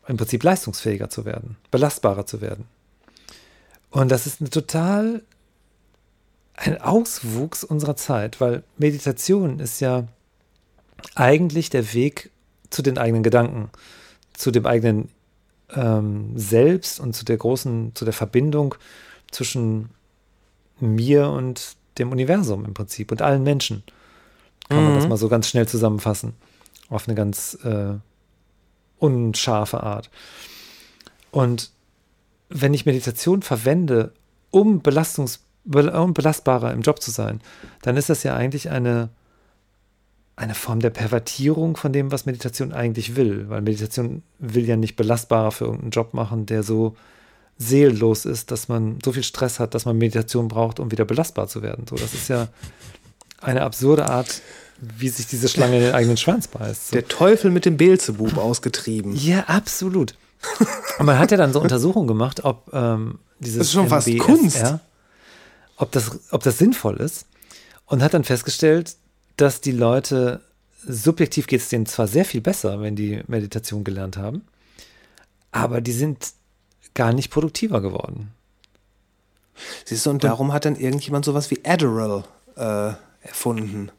im Prinzip leistungsfähiger zu werden, belastbarer zu werden. Und das ist eine total ein Auswuchs unserer Zeit, weil Meditation ist ja eigentlich der Weg zu den eigenen Gedanken, zu dem eigenen ähm, Selbst und zu der großen, zu der Verbindung zwischen mir und dem Universum im Prinzip und allen Menschen. Kann man das mal so ganz schnell zusammenfassen. Auf eine ganz äh, unscharfe Art. Und wenn ich Meditation verwende, um, Belastungs, um belastbarer im Job zu sein, dann ist das ja eigentlich eine, eine Form der Pervertierung von dem, was Meditation eigentlich will. Weil Meditation will ja nicht belastbarer für irgendeinen Job machen, der so seelenlos ist, dass man so viel Stress hat, dass man Meditation braucht, um wieder belastbar zu werden. So, das ist ja eine absurde Art, wie sich diese Schlange in den eigenen Schwanz beißt. So. Der Teufel mit dem Beelzebub ausgetrieben. Ja, absolut. Und man hat ja dann so Untersuchungen gemacht, ob ähm, dieses Das ist schon fast MBSR, Kunst. Ob das, ob das sinnvoll ist. Und hat dann festgestellt, dass die Leute, subjektiv geht es denen zwar sehr viel besser, wenn die Meditation gelernt haben, aber die sind gar nicht produktiver geworden. Siehst du, und darum hat dann irgendjemand sowas wie Adderall äh, erfunden.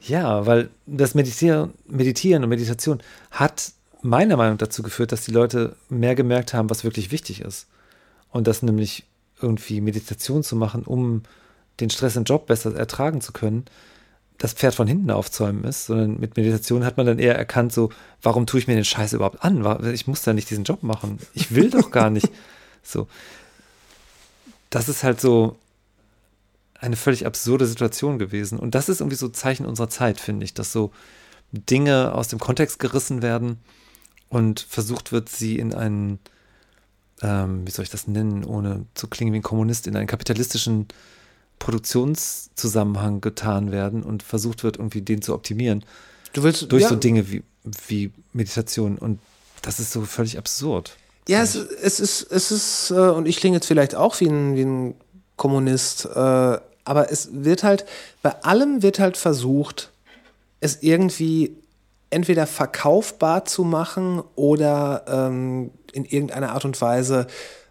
Ja, weil das Meditieren, Meditieren und Meditation hat meiner Meinung nach dazu geführt, dass die Leute mehr gemerkt haben, was wirklich wichtig ist. Und das nämlich irgendwie Meditation zu machen, um den Stress im Job besser ertragen zu können, das Pferd von hinten aufzäumen ist, sondern mit Meditation hat man dann eher erkannt, so, warum tue ich mir den Scheiß überhaupt an? Ich muss da nicht diesen Job machen. Ich will doch gar nicht. <laughs> So. Das ist halt so eine völlig absurde Situation gewesen. Und das ist irgendwie so Zeichen unserer Zeit, finde ich, dass so Dinge aus dem Kontext gerissen werden und versucht wird, sie in einen, ähm, wie soll ich das nennen, ohne zu klingen wie ein Kommunist, in einen kapitalistischen Produktionszusammenhang getan werden und versucht wird, irgendwie den zu optimieren Du willst durch ja, so Dinge wie, wie Meditation. Und das ist so völlig absurd. Ja, es, es ist, es ist, äh, und ich klinge jetzt vielleicht auch wie ein, wie ein Kommunist, äh, aber es wird halt, bei allem wird halt versucht, es irgendwie entweder verkaufbar zu machen oder ähm, in irgendeiner Art und Weise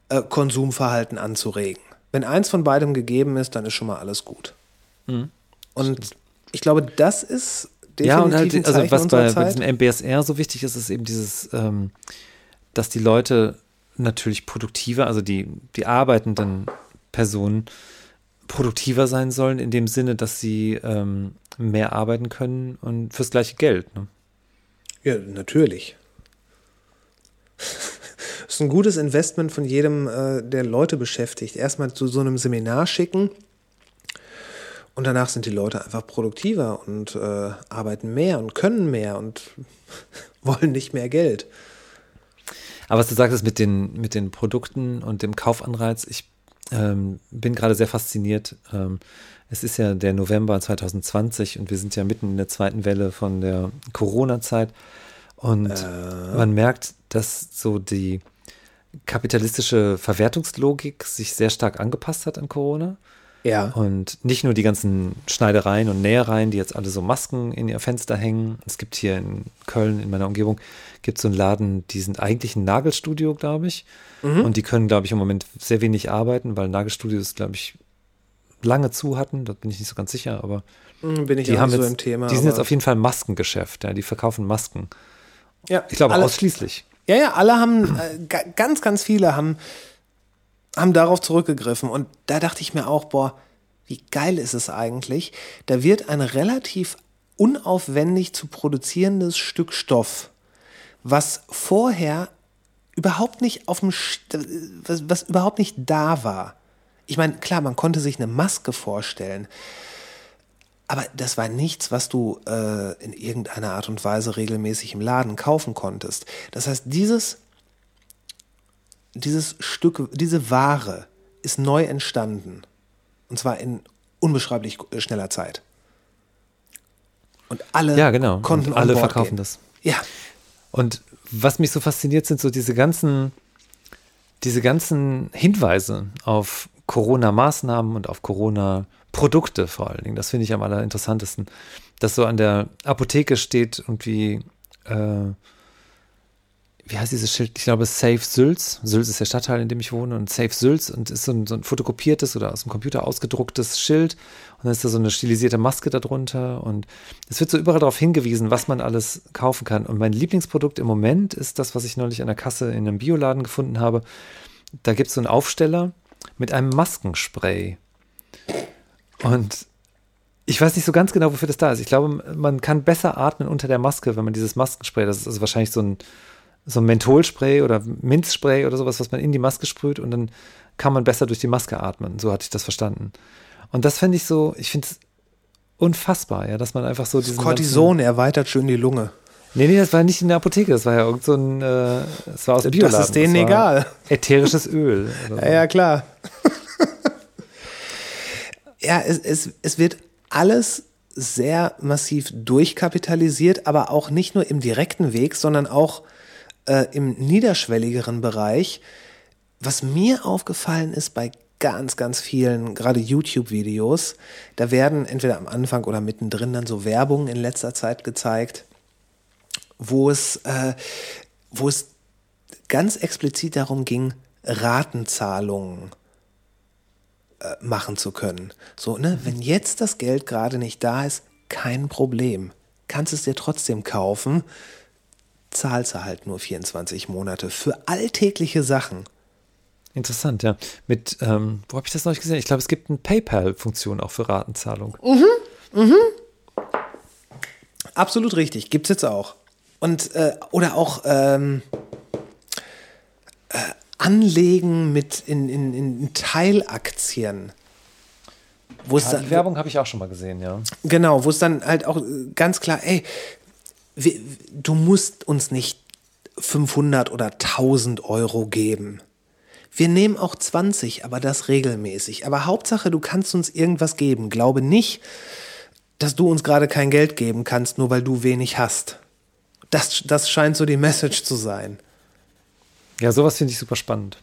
äh, Konsumverhalten anzuregen. Wenn eins von beidem gegeben ist, dann ist schon mal alles gut. Und ich glaube, das ist definitiv Ja, und halt, also was bei, bei diesem MBSR so wichtig ist, ist eben dieses, ähm, dass die Leute natürlich produktiver, also die, die arbeitenden Personen produktiver sein sollen, in dem Sinne, dass sie ähm, mehr arbeiten können und fürs gleiche Geld. Ne? Ja, natürlich. Das <laughs> ist ein gutes Investment von jedem, äh, der Leute beschäftigt. Erstmal zu so einem Seminar schicken und danach sind die Leute einfach produktiver und äh, arbeiten mehr und können mehr und <laughs> wollen nicht mehr Geld. Aber was du sagtest mit den, mit den Produkten und dem Kaufanreiz, ich ähm, bin gerade sehr fasziniert. Ähm, es ist ja der November 2020 und wir sind ja mitten in der zweiten Welle von der Corona-Zeit. Und man merkt, dass so die kapitalistische Verwertungslogik sich sehr stark angepasst hat an Corona. Ja. Und nicht nur die ganzen Schneidereien und Nähereien, die jetzt alle so Masken in ihr Fenster hängen. Es gibt hier in Köln, in meiner Umgebung, gibt es so einen Laden, die sind eigentlich ein Nagelstudio, glaube ich. Und die können, glaube ich, im Moment sehr wenig arbeiten, weil Nagelstudios, glaube ich, lange zu hatten, da bin ich nicht so ganz sicher, aber Hm, Bin ich die haben nicht jetzt, so im Thema. die sind jetzt auf jeden Fall ein Maskengeschäft, ja, die verkaufen Masken. ja, Ich glaube alle, ausschließlich. Ja, ja, alle haben, äh, ga- ganz, ganz viele haben, haben darauf zurückgegriffen. Und da dachte ich mir auch, boah, wie geil ist es eigentlich? Da wird ein relativ unaufwendig zu produzierendes Stück Stoff, was vorher überhaupt nicht auf dem, was, was überhaupt nicht da war. Ich meine, klar, man konnte sich eine Maske vorstellen, aber das war nichts, was du äh, in irgendeiner Art und Weise regelmäßig im Laden kaufen konntest. Das heißt, dieses, dieses Stück, diese Ware ist neu entstanden. Und zwar in unbeschreiblich schneller Zeit. Und alle Ja, genau. konnten Und alle verkaufen gehen. das. Ja, Und was mich so fasziniert, sind so diese ganzen, diese ganzen Hinweise auf Corona-Maßnahmen und auf Corona-Produkte vor allen Dingen. Das finde ich am allerinteressantesten. Dass so an der Apotheke steht irgendwie, äh, wie heißt dieses Schild? Ich glaube, Safe Sülz. Sülz ist der Stadtteil, in dem ich wohne. Und Safe Sülz und ist so ein, so ein fotokopiertes oder aus dem Computer ausgedrucktes Schild. Und dann ist da so eine stilisierte Maske darunter. Und es wird so überall darauf hingewiesen, was man alles kaufen kann. Und mein Lieblingsprodukt im Moment ist das, was ich neulich an der Kasse in einem Bioladen gefunden habe. Da gibt es so einen Aufsteller mit einem Maskenspray. Und ich weiß nicht so ganz genau, wofür das da ist. Ich glaube, man kann besser atmen unter der Maske, wenn man dieses Maskenspray, das ist also wahrscheinlich so ein, so ein Mentholspray oder Minzspray oder sowas, was man in die Maske sprüht und dann kann man besser durch die Maske atmen. So hatte ich das verstanden. Und das finde ich so, ich finde es unfassbar, ja, dass man einfach so diesen Cortison erweitert schön die Lunge. Nee, nee, das war nicht in der Apotheke, das war ja irgend so ein, äh, das war aus dem Das Bioladen. ist denen war egal. Ätherisches Öl. So. <laughs> Ja, ja, klar. ja, es, es, es wird alles sehr massiv durchkapitalisiert, aber auch nicht nur im direkten Weg, sondern auch äh, im niederschwelligeren Bereich. Was mir aufgefallen ist bei ganz, ganz vielen, gerade YouTube-Videos, da werden entweder am Anfang oder mittendrin dann so Werbungen in letzter Zeit gezeigt, wo es, äh, wo es ganz explizit darum ging, Ratenzahlungen äh, machen zu können. So, ne, wenn jetzt das Geld gerade nicht da ist, kein Problem. Kannst es dir trotzdem kaufen, zahlst du halt nur 24 Monate für alltägliche Sachen. Interessant, ja. Mit, ähm, wo habe ich das neulich gesehen? Ich glaube, es gibt eine PayPal-Funktion auch für Ratenzahlung. Absolut richtig, gibt's jetzt auch. Und äh, oder auch ähm, äh, Anlegen mit in, in, in Teilaktien. Wo es Ja, dann, die Werbung habe ich auch schon mal gesehen, ja. Genau, wo es dann halt auch äh, ganz klar, ey, wir, du musst uns nicht 500 oder 1000 Euro geben. Wir nehmen auch 20, aber das regelmäßig. Aber Hauptsache, du kannst uns irgendwas geben. Glaube nicht, dass du uns gerade kein Geld geben kannst, nur weil du wenig hast. Das, das scheint so die Message zu sein. Ja, sowas finde ich super spannend,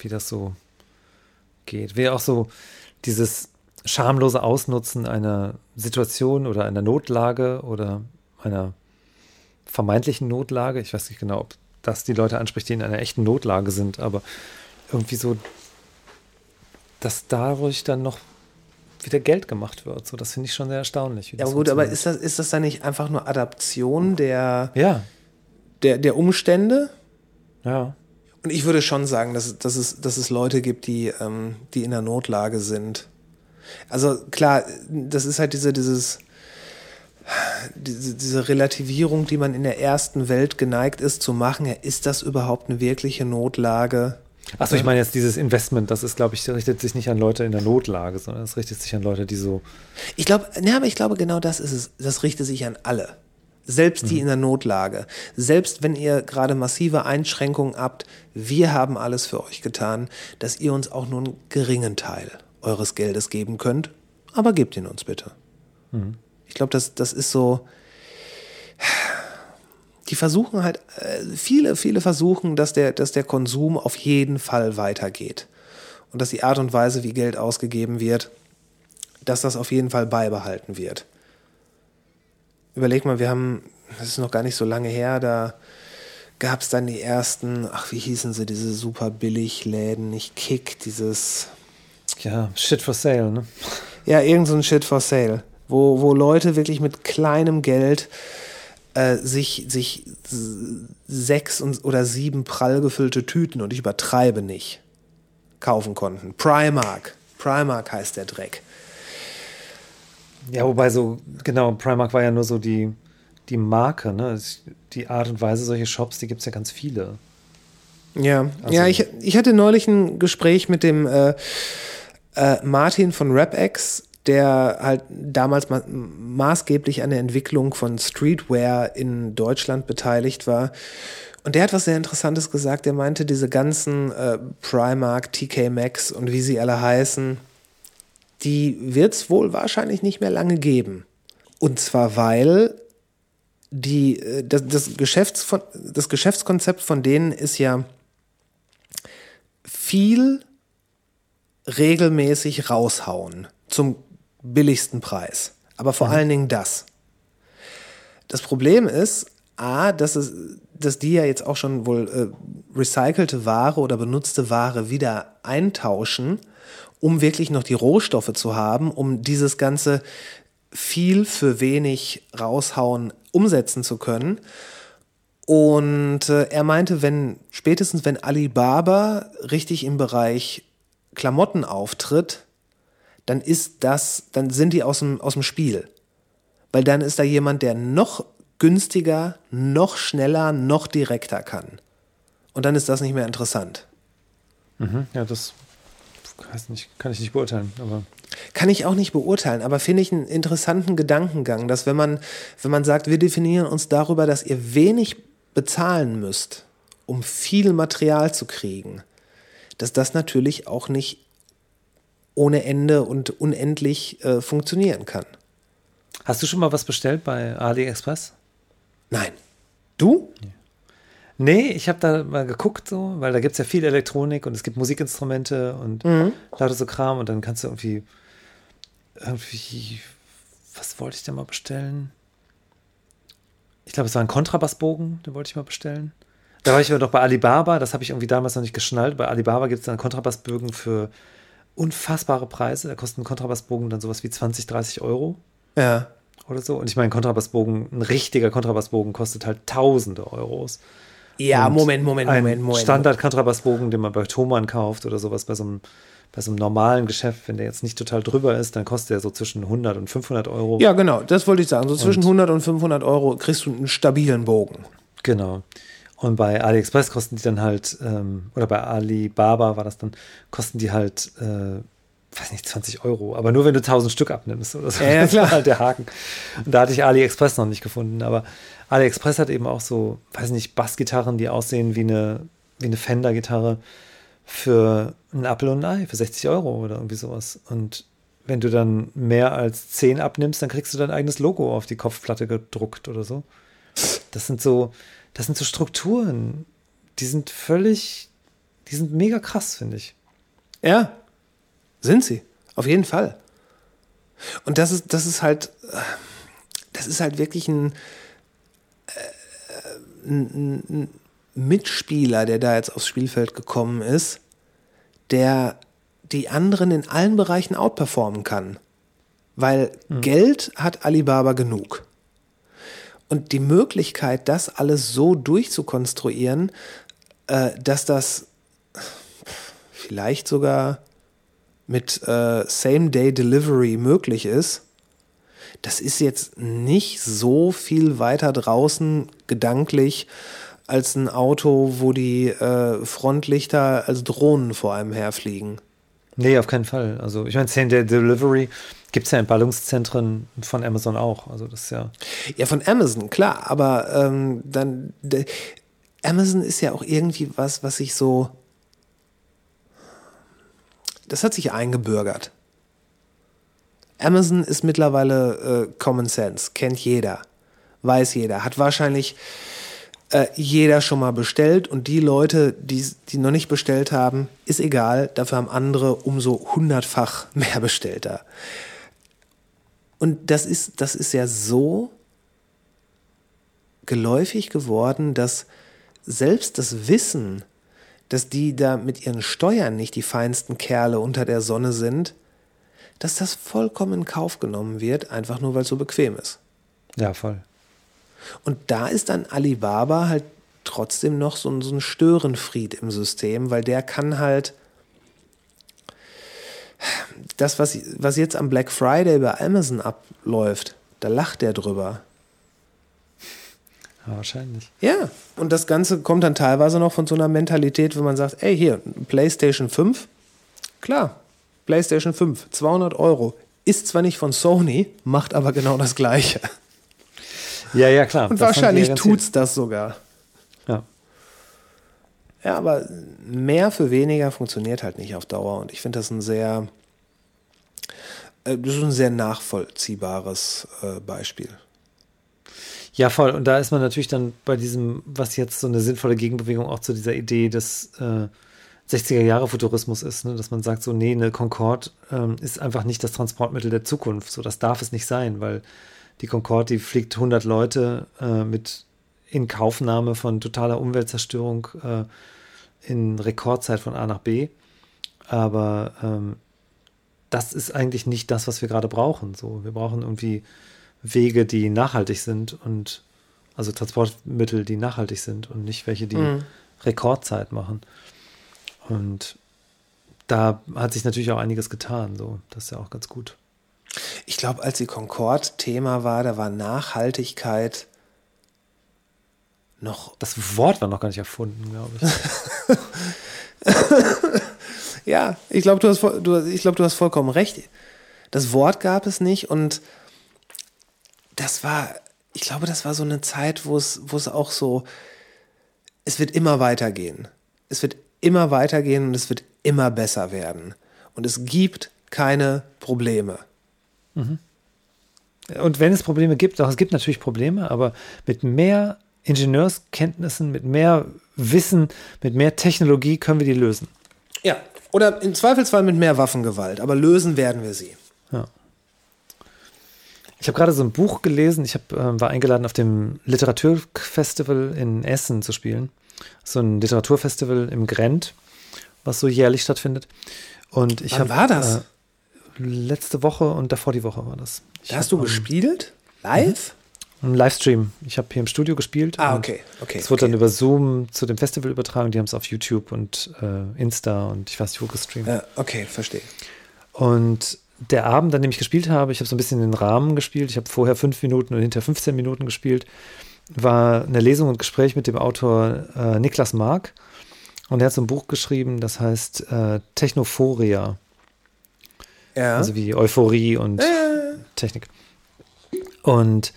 wie das so geht. Wie auch so dieses schamlose Ausnutzen einer Situation oder einer Notlage oder einer vermeintlichen Notlage. Ich weiß nicht genau, ob das die Leute anspricht, die in einer echten Notlage sind, aber irgendwie so, dass dadurch dann noch wieder Geld gemacht wird. So, das finde ich schon sehr erstaunlich. Ja, gut, aber ist das, ist das dann nicht einfach nur Adaption der, Ja, der, der Umstände? ja. Und ich würde schon sagen, dass, es- dass, es, dass es Leute gibt, die, ähm, die in der Notlage sind. Also klar, das ist halt diese, dieses, diese, diese Relativierung, die man in der ersten Welt geneigt ist zu machen. Ist das überhaupt eine wirkliche Notlage? Achso, ich meine jetzt dieses Investment, das ist, glaube ich, richtet sich nicht an Leute in der Notlage, sondern es richtet sich an Leute, die so. Ich glaube, ne, aber ich glaube, genau das ist es. Das richtet sich an alle. Selbst die in der Notlage. Selbst wenn ihr gerade massive Einschränkungen habt, wir haben alles für euch getan, dass ihr uns auch nur einen geringen Teil eures Geldes geben könnt. Aber gebt ihn uns bitte. Ich glaube, das, das ist so. Die versuchen halt, äh, viele, viele versuchen, dass der, dass der Konsum auf jeden Fall weitergeht. Und dass die Art und Weise, wie Geld ausgegeben wird, dass das auf jeden Fall beibehalten wird. Überleg mal, wir haben, das ist noch gar nicht so lange her, da gab es dann die ersten, ach, wie hießen sie, diese super Billigläden, nicht Kick, dieses, Ja, shit for sale, ne? Ja, irgend so ein Shit for Sale, wo, wo Leute wirklich mit kleinem Geld äh, sich, sich sechs und, oder sieben prall gefüllte Tüten, und ich übertreibe nicht, kaufen konnten. Primark. Primark heißt der Dreck. Ja, wobei so, genau, Primark war ja nur so die, die Marke, ne? Die Art und Weise, solche Shops, die gibt es ja ganz viele. Ja, Also- ja ich, ich hatte neulich ein Gespräch mit dem äh, äh, Martin von RapX, der halt damals ma maßgeblich an der Entwicklung von Streetwear in Deutschland beteiligt war. Und der hat was sehr Interessantes gesagt. Der meinte, diese ganzen äh, Primark, TK Maxx und wie sie alle heißen, die wird es wohl wahrscheinlich nicht mehr lange geben. Und zwar, weil die, äh, das, das, Geschäfts das Geschäftskonzept von denen ist ja viel regelmäßig raushauen zum billigsten Preis. Aber vor allen Dingen das. Das Problem ist, A, dass, es, dass die ja jetzt auch schon wohl äh, recycelte Ware oder benutzte Ware wieder eintauschen, um wirklich noch die Rohstoffe zu haben, um dieses ganze viel für wenig raushauen umsetzen zu können. Und äh, er meinte, wenn spätestens wenn Alibaba richtig im Bereich Klamotten auftritt, dann ist das, dann sind die aus dem, aus dem Spiel. Weil dann ist da jemand, der noch günstiger, noch schneller, noch direkter kann. Und dann ist das nicht mehr interessant. Ja, das nicht, kann ich nicht beurteilen, aber Kann ich auch nicht beurteilen, aber finde ich einen interessanten Gedankengang, dass wenn man, wenn man sagt, wir definieren uns darüber, dass ihr wenig bezahlen müsst, um viel Material zu kriegen, dass das natürlich auch nicht ohne Ende und unendlich äh, funktionieren kann. Hast du schon mal was bestellt bei AliExpress? Nein. Du? Nee, ich habe da mal geguckt, so, weil da gibt es ja viel Elektronik und es gibt Musikinstrumente und lauter so Kram und dann kannst du irgendwie, irgendwie, was wollte ich denn mal bestellen? Ich glaube, es war ein Kontrabassbogen, den wollte ich mal bestellen. Da war ich aber doch bei Alibaba, das habe ich irgendwie damals noch nicht geschnallt. Bei Alibaba gibt es dann Kontrabassbögen für unfassbare Preise. Da kostet ein Kontrabassbogen dann sowas wie 20, 30 Euro Ja. oder so. Und ich meine, Kontrabassbogen, ein richtiger Kontrabassbogen kostet halt tausende Euros. Ja, Und Moment, Moment, ein Moment, Moment. Standard-Kontrabassbogen, den man bei Thomann kauft oder sowas bei so einem bei so einem normalen Geschäft, wenn der jetzt nicht total drüber ist, dann kostet der so zwischen 100 und 500 Euro. Ja, genau, das wollte ich sagen. So zwischen 100 und 500 Euro kriegst du einen stabilen Bogen. Genau. Und bei AliExpress kosten die dann halt, ähm, oder bei Alibaba war das dann, kosten die halt, äh, weiß nicht, 20 Euro. Aber nur wenn du 1000 Stück abnimmst oder so. Ja, ja, Das <laughs> war klar. halt der Haken. Und da hatte ich AliExpress noch nicht gefunden. Aber AliExpress hat eben auch so, weiß nicht, Bassgitarren, die aussehen wie eine, wie eine Fender-Gitarre für einen Apfel und ein Ei, für 60 Euro oder irgendwie sowas. Und wenn du dann mehr als 10 abnimmst, dann kriegst du dein eigenes Logo auf die Kopfplatte gedruckt oder so. Das sind so, das sind so Strukturen, die sind völlig, die sind mega krass, finde ich. Ja, sind sie. Auf jeden Fall. Und das ist, das ist halt, das ist halt wirklich ein, äh, ein, ein Mitspieler, der da jetzt aufs Spielfeld gekommen ist, der die anderen in allen Bereichen outperformen kann. Weil Geld hat Alibaba genug. Und die Möglichkeit, das alles so durchzukonstruieren, äh, dass das vielleicht sogar mit äh, Same-Day-Delivery möglich ist, das ist jetzt nicht so viel weiter draußen gedanklich als ein Auto, wo die äh, Frontlichter als Drohnen vor einem herfliegen. Nee, auf keinen Fall. Also ich meine, Same Day Delivery gibt es ja in Ballungszentren von Amazon auch. Also das ist ja. Ja, von Amazon, klar, aber ähm, dann Amazon ist ja auch irgendwie was, was sich so. Das hat sich eingebürgert. Amazon ist mittlerweile äh, Common Sense, kennt jeder, weiß jeder, hat wahrscheinlich äh, jeder schon mal bestellt und die Leute, die, die noch nicht bestellt haben, ist egal, dafür haben andere umso hundertfach <laughs> mehr Bestellter. Und das ist, das ist ja so geläufig geworden, dass selbst das Wissen, dass die da mit ihren Steuern nicht die feinsten Kerle unter der Sonne sind, dass das vollkommen in Kauf genommen wird, einfach nur weil es so bequem ist. Ja, voll. Und da ist dann Alibaba halt trotzdem noch so ein, so ein Störenfried im System, weil der kann halt das, was, was jetzt am Black Friday bei Amazon abläuft, da lacht der drüber. Ja, wahrscheinlich. Ja, und das Ganze kommt dann teilweise noch von so einer Mentalität, wenn man sagt, ey, hier, PlayStation 5, klar, PlayStation 5, 200 Euro, ist zwar nicht von Sony, macht aber genau das Gleiche. Ja, ja, klar. Und Das wahrscheinlich tut's das sogar. Ja. Ja, aber mehr für weniger funktioniert halt nicht auf Dauer. Und ich finde das ein sehr, äh, das ist ein sehr nachvollziehbares äh, Beispiel. Ja, voll. Und da ist man natürlich dann bei diesem, was jetzt so eine sinnvolle Gegenbewegung auch zu dieser Idee des äh, 60er-Jahre-Futurismus ist, ne? dass man sagt, so, nee, eine Concorde ähm, ist einfach nicht das Transportmittel der Zukunft. So, das darf es nicht sein, weil die Concorde, die fliegt 100 Leute äh, mit Inkaufnahme von totaler Umweltzerstörung äh, in Rekordzeit von A nach B. Aber ähm, das ist eigentlich nicht das, was wir gerade brauchen. So, wir brauchen irgendwie Wege, die nachhaltig sind und also Transportmittel, die nachhaltig sind und nicht welche, die Mhm. Rekordzeit machen. Und da hat sich natürlich auch einiges getan. So, das ist ja auch ganz gut. Ich glaube, als die Concorde Thema war, da war Nachhaltigkeit noch. Das Wort war noch gar nicht erfunden, glaube ich. <laughs> Ja, ich glaube, du, hast du, ich glaub, du hast vollkommen recht. Das Wort gab es nicht und das war, ich glaube, das war so eine Zeit, wo es, wo es auch so, es wird immer weitergehen. Es wird immer weitergehen und es wird immer besser werden. Und es gibt keine Probleme. Und wenn es Probleme gibt, auch es gibt natürlich Probleme, aber mit mehr Ingenieurskenntnissen, mit mehr Wissen, mit mehr Technologie können wir die lösen. Ja, oder im Zweifelsfall mit mehr Waffengewalt, aber lösen werden wir sie. Ja. Ich habe gerade so ein Buch gelesen. Ich hab, äh, war eingeladen, auf dem Literaturfestival in Essen zu spielen. So ein Literaturfestival im Grent, was so jährlich stattfindet. Und ich Wann hab, war das? Äh, letzte Woche und davor die Woche war das. Ich Da hast du gespielt? Live? Im Livestream. Ich habe hier im Studio gespielt. Ah, okay, okay, Es wurde okay. dann über Zoom zu dem Festival übertragen. Die haben es auf YouTube und äh, Insta und ich weiß nicht wo gestreamt. Ja, okay, verstehe. Und der Abend, an dem ich gespielt habe, ich habe so ein bisschen den Rahmen gespielt. Ich habe vorher fünf Minuten und hinter 15 Minuten gespielt. War eine Lesung und Gespräch mit dem Autor äh, Niklas Mark. Und er hat so ein Buch geschrieben, das heißt äh, Technophoria. Ja. Also wie Euphorie und Technik. Und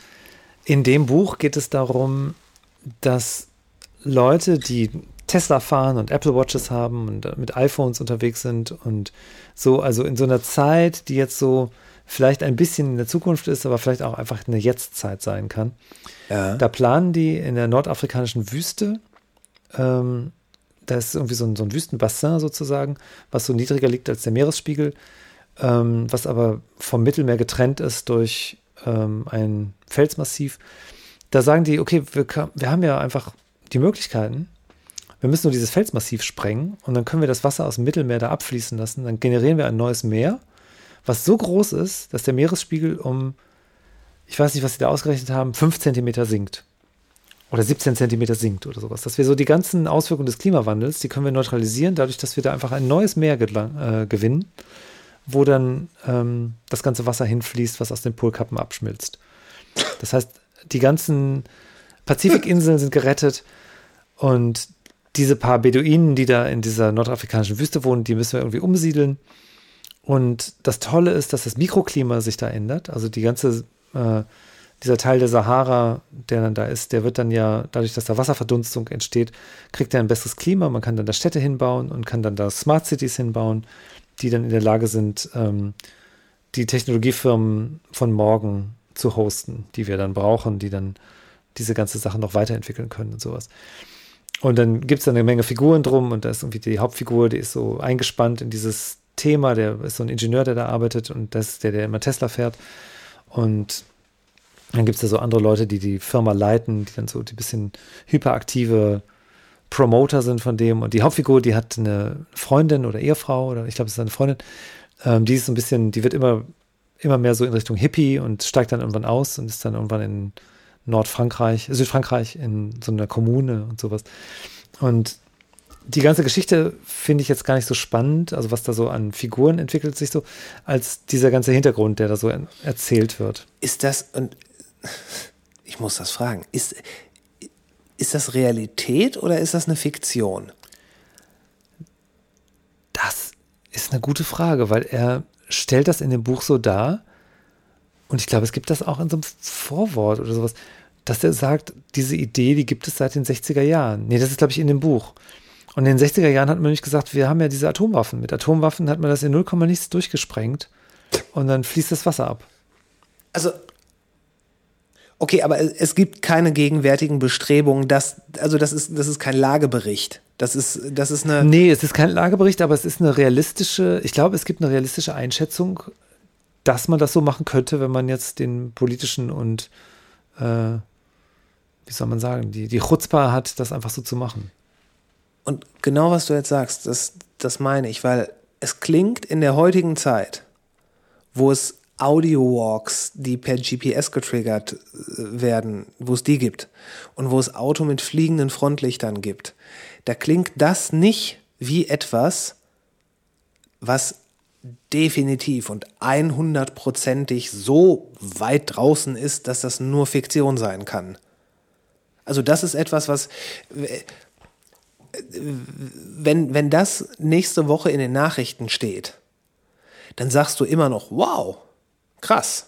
in dem Buch geht es darum, dass Leute, die Tesla fahren und Apple Watches haben und mit iPhones unterwegs sind und so, also in so einer Zeit, die jetzt so vielleicht ein bisschen in der Zukunft ist, aber vielleicht auch einfach eine Jetztzeit sein kann. ja. Da planen die in der nordafrikanischen Wüste, ähm, da ist irgendwie so ein, so ein Wüstenbassin sozusagen, was so niedriger liegt als der Meeresspiegel, ähm, was aber vom Mittelmeer getrennt ist durch ähm, ein Felsmassiv. Da sagen die, okay, wir, wir haben ja einfach die Möglichkeiten, wir müssen nur dieses Felsmassiv sprengen und dann können wir das Wasser aus dem Mittelmeer da abfließen lassen. Dann generieren wir ein neues Meer, was so groß ist, dass der Meeresspiegel um, ich weiß nicht, was sie da ausgerechnet haben, 5 Zentimeter sinkt. Oder 17 Zentimeter sinkt oder sowas. Dass wir so die ganzen Auswirkungen des Klimawandels, die können wir neutralisieren, dadurch, dass wir da einfach ein neues Meer äh, gewinnen, wo dann ähm, das ganze Wasser hinfließt, was aus den Polkappen abschmilzt. Das heißt, die ganzen Pazifikinseln sind gerettet und diese paar Beduinen, die da in dieser nordafrikanischen Wüste wohnen, die müssen wir irgendwie umsiedeln. Und das Tolle ist, dass das Mikroklima sich da ändert. Also die ganze, äh, dieser Teil der Sahara, der dann da ist, der wird dann ja, dadurch, dass da Wasserverdunstung entsteht, kriegt er ein besseres Klima. Man kann dann da Städte hinbauen und kann dann da Smart Cities hinbauen, die dann in der Lage sind, ähm, die Technologiefirmen von morgen zu hosten, die wir dann brauchen, die dann diese ganze Sache noch weiterentwickeln können und sowas. Und dann gibt es eine Menge Figuren drum und da ist irgendwie die Hauptfigur, die ist so eingespannt in dieses Thema, der ist so ein Ingenieur, der da arbeitet und das ist der, der immer Tesla fährt. Und dann gibt es da so andere Leute, die die Firma leiten, die dann so die bisschen hyperaktive Promoter sind von dem. Und die Hauptfigur, die hat eine Freundin oder Ehefrau, oder ich glaube, es ist eine Freundin, ähm, die ist ein bisschen, die wird immer, immer mehr so in Richtung Hippie und steigt dann irgendwann aus und ist dann irgendwann in Nordfrankreich, Südfrankreich, in so einer Kommune und sowas. Und die ganze Geschichte finde ich jetzt gar nicht so spannend, also was da so an Figuren entwickelt sich so, als dieser ganze Hintergrund, der da so erzählt wird. Ist das, und ich muss das fragen, ist, ist das Realität oder ist das eine Fiktion? Das ist eine gute Frage, weil er stellt das in dem Buch so dar. Und ich glaube, es gibt das auch in so einem Vorwort oder sowas, dass er sagt, diese Idee, die gibt es seit den 60er Jahren. Nee, das ist, glaube ich, in dem Buch. Und in den 60er Jahren hat man nämlich gesagt, wir haben ja diese Atomwaffen. Mit Atomwaffen hat man das in 0, nichts durchgesprengt und dann fließt das Wasser ab. Also, okay, aber es gibt keine gegenwärtigen Bestrebungen, dass, also das ist, das ist kein Lagebericht. Das ist, das ist eine. Nee, es ist kein Lagebericht, aber es ist eine realistische, ich glaube, es gibt eine realistische Einschätzung, dass man das so machen könnte, wenn man jetzt den politischen und, äh, wie soll man sagen, die, die Chutzpah hat, das einfach so zu machen. Und genau was du jetzt sagst, das, das meine ich, weil es klingt in der heutigen Zeit, wo es Audio-Walks, die per GPS getriggert äh, werden, wo es die gibt und wo es Auto mit fliegenden Frontlichtern gibt, da klingt das nicht wie etwas, was definitiv und 100%ig so weit draußen ist, dass das nur Fiktion sein kann. Also das ist etwas, was wenn, wenn das nächste Woche in den Nachrichten steht, dann sagst du immer noch, wow, krass.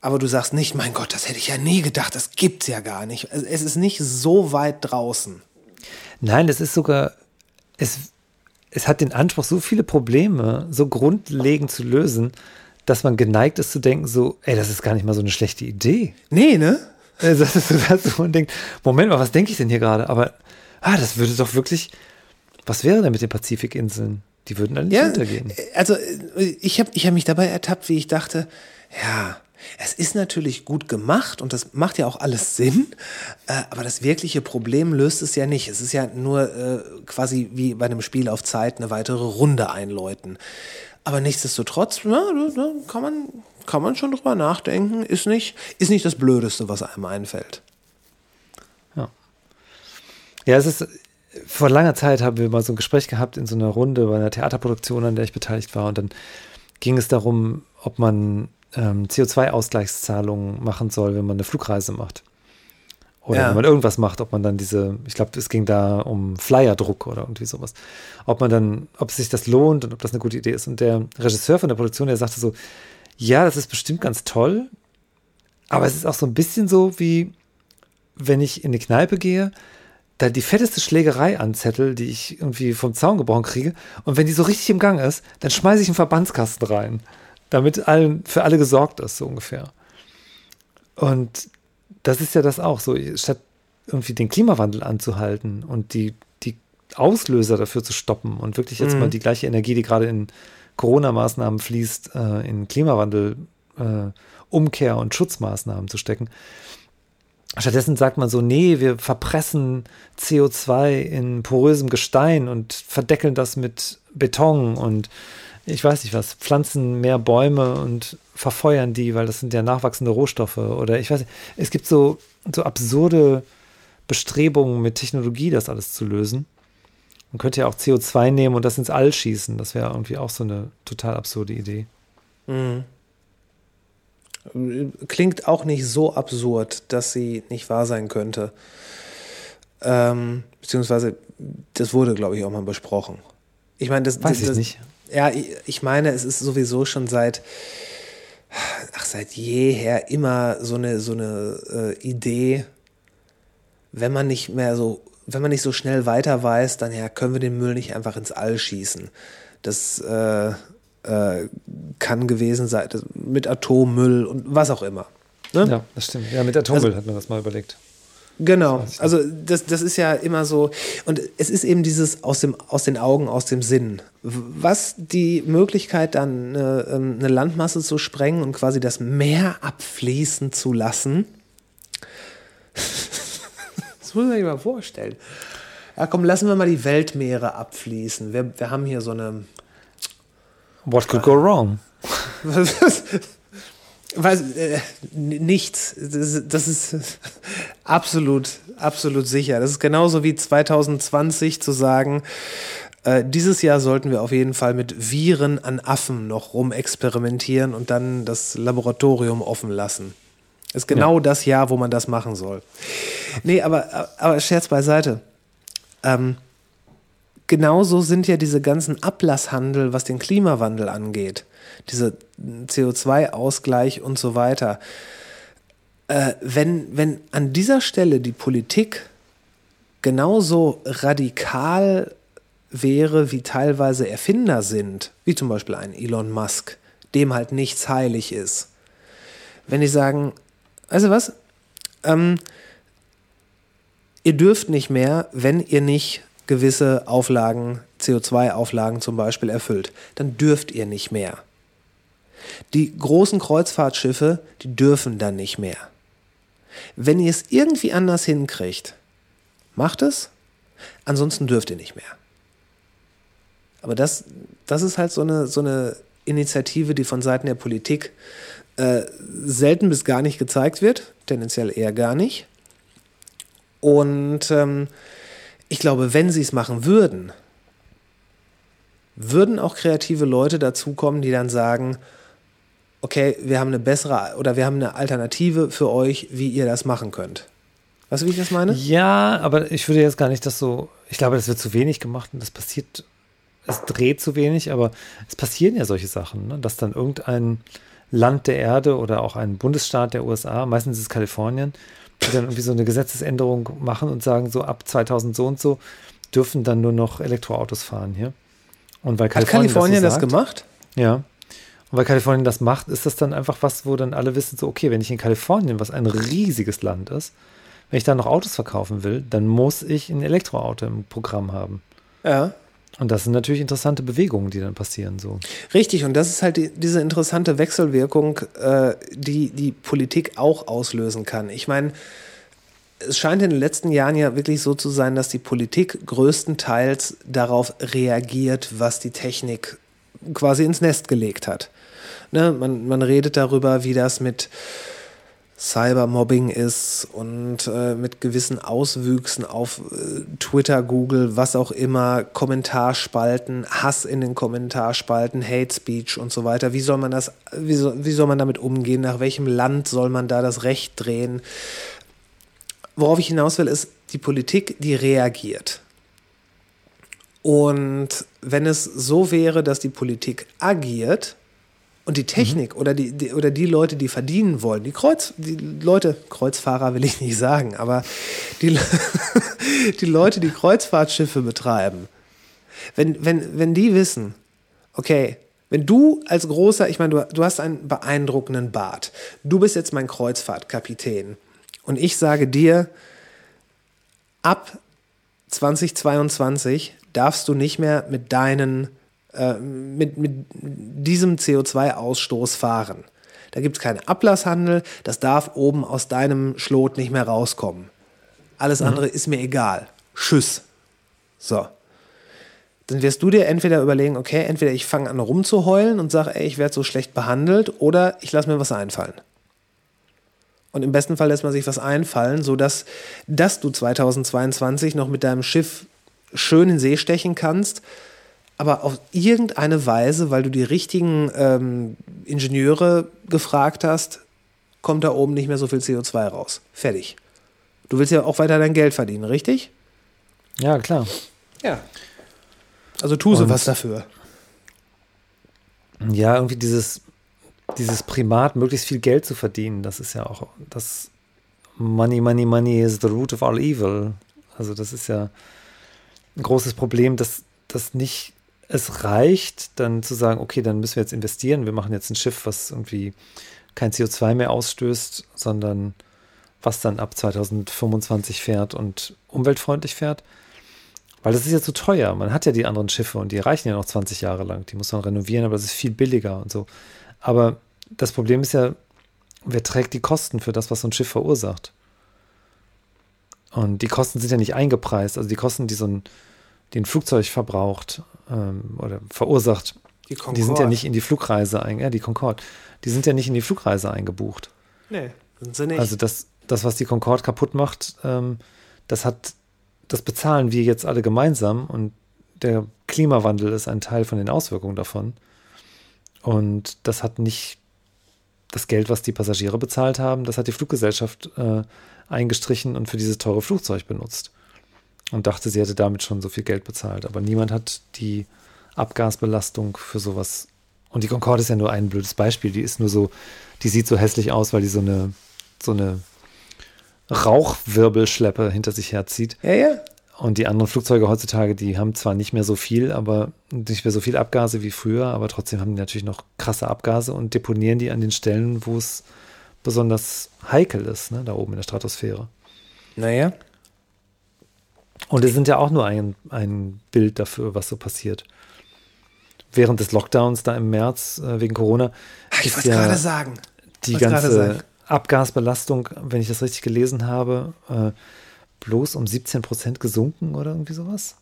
Aber du sagst nicht, mein Gott, das hätte ich ja nie gedacht, das gibt's ja gar nicht. Es ist nicht so weit draußen. Nein, es ist sogar, es, es hat den Anspruch, so viele Probleme so grundlegend zu lösen, dass man geneigt ist zu denken, so, ey, das ist gar nicht mal so eine schlechte Idee. Nee, ne? Das ist so, dass man denkt, Moment mal, was denke ich denn hier gerade? Aber ah, das würde doch wirklich, was wäre denn mit den Pazifikinseln? Die würden dann nicht ja, untergehen. Also ich habe ich hab mich dabei ertappt, wie ich dachte, ja, es ist natürlich gut gemacht und das macht ja auch alles Sinn, äh, aber das wirkliche Problem löst es ja nicht. Es ist ja nur äh, quasi wie bei einem Spiel auf Zeit eine weitere Runde einläuten. Aber nichtsdestotrotz, ja, kann, man, kann man schon drüber nachdenken. Ist nicht, ist nicht das Blödeste, was einem einfällt. Ja, es ist, vor langer Zeit haben wir mal so ein Gespräch gehabt in so einer Runde bei einer Theaterproduktion, an der ich beteiligt war. Und dann ging es darum, ob man ähm, CO2-Ausgleichszahlungen machen soll, wenn man eine Flugreise macht. Oder ja. wenn man irgendwas macht, ob man dann diese, ich glaube, es ging da um Flyerdruck oder irgendwie sowas. Ob man dann, ob sich das lohnt und ob das eine gute Idee ist. Und der Regisseur von der Produktion, der sagte so, ja, das ist bestimmt ganz toll, aber es ist auch so ein bisschen so wie, wenn ich in eine Kneipe gehe da die fetteste Schlägerei anzettel, die ich irgendwie vom Zaun gebrochen kriege. Und wenn die so richtig im Gang ist, dann schmeiße ich einen Verbandskasten rein, damit allen, für alle gesorgt ist, so ungefähr. Und das ist ja das auch so, statt irgendwie den Klimawandel anzuhalten und die, die Auslöser dafür zu stoppen und wirklich jetzt mhm. mal die gleiche Energie, die gerade in Corona-Maßnahmen fließt, äh, in Klimawandel, äh, Umkehr und Schutzmaßnahmen zu stecken, Stattdessen sagt man so, nee, wir verpressen CO2 in porösem Gestein und verdeckeln das mit Beton und ich weiß nicht was, pflanzen mehr Bäume und verfeuern die, weil das sind ja nachwachsende Rohstoffe oder ich weiß nicht, es gibt so, so absurde Bestrebungen mit Technologie, das alles zu lösen. Man könnte ja auch CO2 nehmen und das ins All schießen, das wäre irgendwie auch so eine total absurde Idee. Mhm klingt auch nicht so absurd, dass sie nicht wahr sein könnte. Ähm, beziehungsweise, das wurde, glaube ich, auch mal besprochen. Ich meine, das, Weiß das, ich nicht. Ja, ich meine, es ist sowieso schon seit, ach, seit jeher immer so eine, so eine äh, Idee, wenn man nicht mehr so, wenn man nicht so schnell weiter weiß, dann ja, können wir den Müll nicht einfach ins All schießen. Das, äh, äh, kann gewesen sein, mit Atommüll und was auch immer. Ne? Ja, das stimmt. Ja, mit Atommüll also, hat man das mal überlegt. Genau, also das, das ist ja immer so, und es ist eben dieses aus, dem, aus den Augen, aus dem Sinn. Was die Möglichkeit dann eine, ähm, eine Landmasse zu sprengen und quasi das Meer abfließen zu lassen, <laughs> das muss man sich mal vorstellen. Ja, komm, lassen wir mal die Weltmeere abfließen. Wir, wir haben hier so eine. What could go wrong? <laughs> Weiß, äh, nichts. Das, ist- das ist <laughs> absolut, absolut sicher. Das ist genauso wie 2020 zu sagen, äh, dieses Jahr sollten wir auf jeden Fall mit Viren an Affen noch rumexperimentieren und dann das Laboratorium offen lassen. Ist genau das Jahr, wo man das machen soll. Nee, aber, aber Scherz beiseite. Ähm, genauso sind ja diese ganzen Ablasshandel, was den Klimawandel angeht. Diese CO2-Ausgleich und so weiter. Äh, wenn, wenn an dieser Stelle die Politik genauso radikal wäre, wie teilweise Erfinder sind, wie zum Beispiel ein Elon Musk, dem halt nichts heilig ist. Wenn die sagen, du was, ähm, ihr dürft nicht mehr, wenn ihr nicht gewisse Auflagen, CO2-Auflagen zum Beispiel erfüllt, dann dürft ihr nicht mehr. Die großen Kreuzfahrtschiffe, die dürfen dann nicht mehr. Wenn ihr es irgendwie anders hinkriegt, macht es, ansonsten dürft ihr nicht mehr. Aber das, das ist halt so eine, so eine Initiative, die von Seiten der Politik äh, selten bis gar nicht gezeigt wird, tendenziell eher gar nicht. Und ähm, ich glaube, wenn sie es machen würden, würden auch kreative Leute dazukommen, die dann sagen, okay, wir haben eine bessere oder wir haben eine Alternative für euch, wie ihr das machen könnt. Weißt du, wie ich das meine? Ja, aber ich würde jetzt gar nicht das so. Ich glaube, das wird zu wenig gemacht und das passiert. Es dreht zu wenig, aber es passieren ja solche Sachen, ne? dass dann irgendein Land der Erde oder auch ein Bundesstaat der USA, meistens ist es Kalifornien, die dann irgendwie so eine Gesetzesänderung machen und sagen, so ab 2000 so und so dürfen dann nur noch Elektroautos fahren hier. Und weil Hat Kalifornien, Kalifornien das, so sagt, gemacht? Ja. Und weil Kalifornien das macht, ist das dann einfach was, wo dann alle wissen, so, okay, wenn ich in Kalifornien, was ein riesiges Land ist, wenn ich da noch Autos verkaufen will, dann muss ich ein Elektroauto im Programm haben. Ja. Und das sind natürlich interessante Bewegungen, die dann passieren. So. Richtig, und das ist halt die, diese interessante Wechselwirkung, äh, die die Politik auch auslösen kann. Ich meine, es scheint in den letzten Jahren ja wirklich so zu sein, dass die Politik größtenteils darauf reagiert, was die Technik quasi ins Nest gelegt hat. Ne? Man, man redet darüber, wie das mit Cybermobbing ist und äh, mit gewissen Auswüchsen auf äh, Twitter, Google, was auch immer, Kommentarspalten, Hass in den Kommentarspalten, Hate Speech und so weiter. Wie soll man das, wie soll, wie soll man damit umgehen? Nach welchem Land soll man da das Recht drehen? Worauf ich hinaus will, ist die Politik, die reagiert. Und wenn es so wäre, dass die Politik agiert, und die Technik oder, die, die, oder die Leute, die verdienen wollen, die Kreuz, die Leute, Kreuzfahrer will ich nicht sagen, aber die, <laughs> die Leute, die Kreuzfahrtschiffe betreiben, wenn, wenn, wenn die wissen, okay, wenn du als großer, ich meine, du, du hast einen beeindruckenden Bart, du bist jetzt mein Kreuzfahrtkapitän und ich sage dir, ab 2022 darfst du nicht mehr mit deinen äh, mit, mit diesem CO2-Ausstoß fahren. Da gibt es keinen Ablasshandel, das darf oben aus deinem Schlot nicht mehr rauskommen. Alles andere ist mir egal. Tschüss. So. Dann wirst du dir entweder überlegen, okay, entweder ich fange an rumzuheulen und sage, ey, ich werde so schlecht behandelt, oder ich lasse mir was einfallen. Und im besten Fall lässt man sich was einfallen, sodass dass du 2022 noch mit deinem Schiff schön in See stechen kannst, aber auf irgendeine Weise, weil du die richtigen ähm, Ingenieure gefragt hast, kommt da oben nicht mehr so viel CO2 raus. Fertig. Du willst ja auch weiter dein Geld verdienen, richtig? Ja, klar. Ja. Also tu so was dafür. Ja, irgendwie dieses, dieses Primat, möglichst viel Geld zu verdienen, das ist ja auch das Money, Money, Money is the root of all evil. Also das ist ja ein großes Problem, dass das nicht es reicht, dann zu sagen, okay, dann müssen wir jetzt investieren, wir machen jetzt ein Schiff, was irgendwie kein CO2 mehr ausstößt, sondern was dann ab 2025 fährt und umweltfreundlich fährt. Weil das ist ja zu teuer. Man hat ja die anderen Schiffe und die reichen ja noch 20 Jahre lang. Die muss man renovieren, aber das ist viel billiger und so. Aber das Problem ist ja, wer trägt die Kosten für das, was so ein Schiff verursacht? Und die Kosten sind ja nicht eingepreist. Also die Kosten, die so ein, die ein Flugzeug verbraucht ähm, oder verursacht, Die, die sind ja nicht in die Flugreise ein, ja, die Concorde, die sind ja nicht in die Flugreise eingebucht. Nee, sind sie nicht. Also das, das, was die Concorde kaputt macht, ähm, das hat, das bezahlen wir jetzt alle gemeinsam und der Klimawandel ist ein Teil von den Auswirkungen davon. Und das hat nicht das Geld, was die Passagiere bezahlt haben, das hat die Fluggesellschaft äh, eingestrichen und für dieses teure Flugzeug benutzt. Und dachte, sie hätte damit schon so viel Geld bezahlt. Aber niemand hat die Abgasbelastung für sowas. Und die Concorde ist ja nur ein blödes Beispiel. Die ist nur so, die sieht so hässlich aus, weil die so eine, so eine Rauchwirbelschleppe hinter sich herzieht. ja, ja. Und die anderen Flugzeuge heutzutage, die haben zwar nicht mehr so viel, aber nicht mehr so viel Abgase wie früher, aber trotzdem haben die natürlich noch krasse Abgase und deponieren die an den Stellen, wo es besonders heikel ist, ne, da oben in der Stratosphäre. Naja. Und es sind ja auch nur ein, ein Bild dafür, was so passiert. Während des Lockdowns da im März äh, wegen Corona Ich wollte ja gerade sagen. die ganze sagen. Abgasbelastung, wenn ich das richtig gelesen habe, äh, bloß um 17 Prozent gesunken oder irgendwie sowas.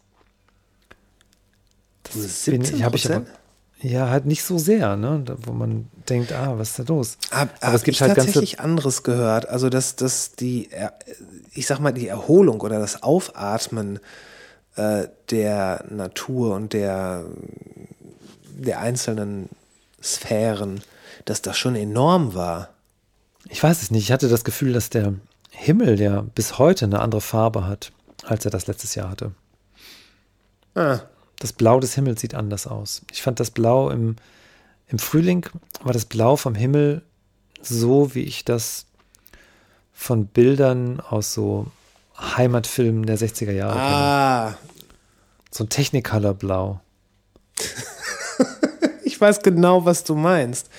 Das Um bin- 17%? hab ich aber, ja, halt nicht so sehr, ne? Da, wo man denkt, ah, was ist da los? Hab, aber hab es gibt ich halt ganze. tatsächlich anderes gehört. Also, dass, dass die, er- ich sag mal, die Erholung oder das Aufatmen äh, der Natur und der, der einzelnen Sphären, dass das schon enorm war. Ich weiß es nicht. Ich hatte das Gefühl, dass der Himmel ja bis heute eine andere Farbe hat, als er das letztes Jahr hatte. Ah, Das Blau des Himmels sieht anders aus. Ich fand das Blau im, im Frühling, war das Blau vom Himmel so, wie ich das von Bildern aus so Heimatfilmen der 60er Jahre ah, So ein Technicolor-Blau. <laughs> ich weiß genau, was du meinst.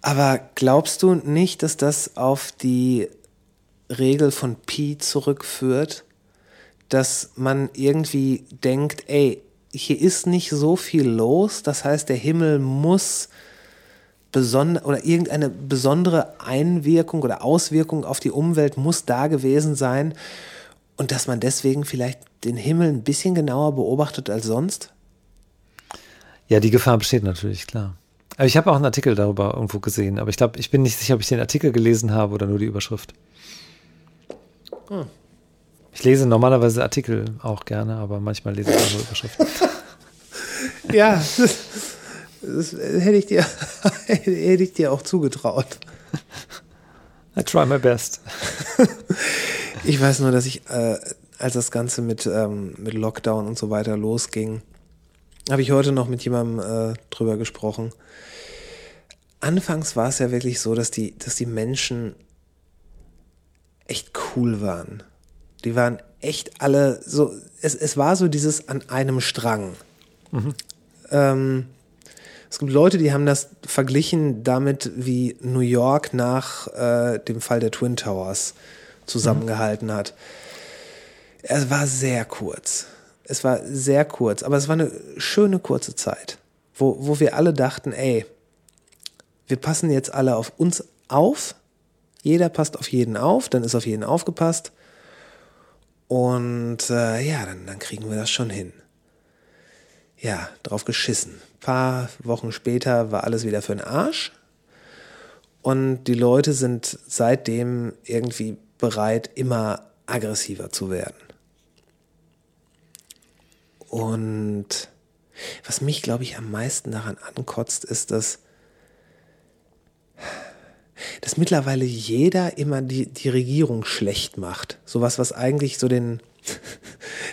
Aber glaubst du nicht, dass das auf die Regel von Pi zurückführt, dass man irgendwie denkt, ey, hier ist nicht so viel los, das heißt, der Himmel muss besonder oder irgendeine besondere Einwirkung oder Auswirkung auf die Umwelt muss da gewesen sein und dass man deswegen vielleicht den Himmel ein bisschen genauer beobachtet als sonst? Ja, die Gefahr besteht natürlich, klar. Aber ich habe auch einen Artikel darüber irgendwo gesehen, aber ich glaube, ich bin nicht sicher, ob ich den Artikel gelesen habe oder nur die Überschrift. Ich lese normalerweise Artikel auch gerne, aber manchmal lese ich auch nur Überschriften. <laughs> <laughs> Ja, das, hätte, ich dir, <laughs> hätte ich dir auch zugetraut. I try my best. <laughs> Ich weiß nur, dass ich, äh, als das Ganze mit, ähm, mit Lockdown und so weiter losging, habe ich heute noch mit jemandem äh, drüber gesprochen. Anfangs war es ja wirklich so, dass die, dass die Menschen echt cool waren. Die waren echt alle so, es, es war so dieses an einem Strang. Ähm, es gibt Leute, die haben das verglichen damit, wie New York nach äh, dem Fall der Twin Towers zusammengehalten hat. Es war sehr kurz. Es war sehr kurz, aber es war eine schöne kurze Zeit, wo, wo wir alle dachten, ey, wir passen jetzt alle auf uns auf. Jeder passt auf jeden auf, dann ist auf jeden aufgepasst. Und äh, ja, dann, dann kriegen wir das schon hin. Ja, drauf geschissen. Ein paar Wochen später war alles wieder für den Arsch. Und die Leute sind seitdem irgendwie bereit, immer aggressiver zu werden. Und was mich, glaube ich, am meisten daran ankotzt, ist, dass, dass mittlerweile jeder immer die, die Regierung schlecht macht. Sowas, was eigentlich so den,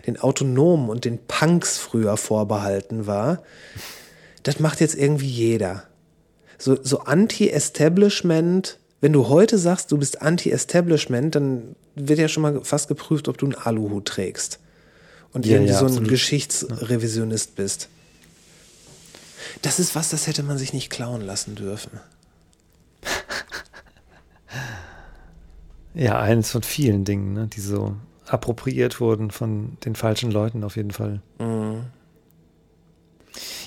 den Autonomen und den Punks früher vorbehalten war. Das macht jetzt irgendwie jeder. So, so Anti-Establishment, wenn du heute sagst, du bist Anti-Establishment, dann wird ja schon mal fast geprüft, ob du einen Aluhut trägst. Und Ja, irgendwie ja, so ein absolut. Geschichtsrevisionist bist. Das ist was, das hätte man sich nicht klauen lassen dürfen. Ja, eines von vielen Dingen, ne, die so appropriiert wurden von den falschen Leuten auf jeden Fall.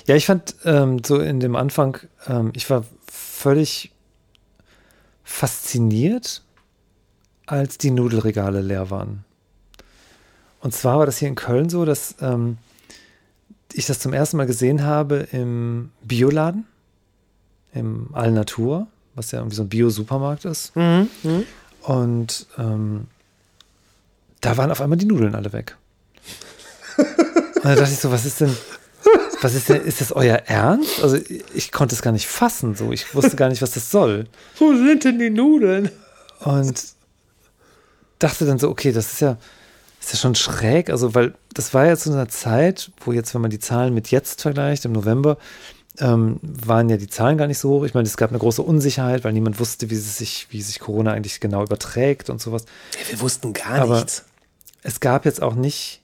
Ja, ich fand ähm, so in dem Anfang, ähm, ich war völlig fasziniert, als die Nudelregale leer waren. Und zwar war das hier in Köln so, dass ähm, ich das zum ersten Mal gesehen habe im Bioladen, im Allnatur, was ja irgendwie so ein Bio-Supermarkt ist. Und ähm, da waren auf einmal die Nudeln alle weg. Und da dachte ich so, was ist denn, was ist denn, ist das euer Ernst? Also ich, konnte es gar nicht fassen, so. Ich wusste gar nicht, was das soll. Wo sind denn die Nudeln? Und dachte dann so, okay, das ist ja, ist ja schon schräg. Also, weil das war ja zu einer Zeit, wo jetzt, wenn man die Zahlen mit jetzt vergleicht, im November, ähm, waren ja die Zahlen gar nicht so hoch. Ich meine, es gab eine große Unsicherheit, weil niemand wusste, wie, sich, wie sich Corona eigentlich genau überträgt und sowas. Ja, wir wussten gar Aber- nichts. Es gab jetzt auch nicht,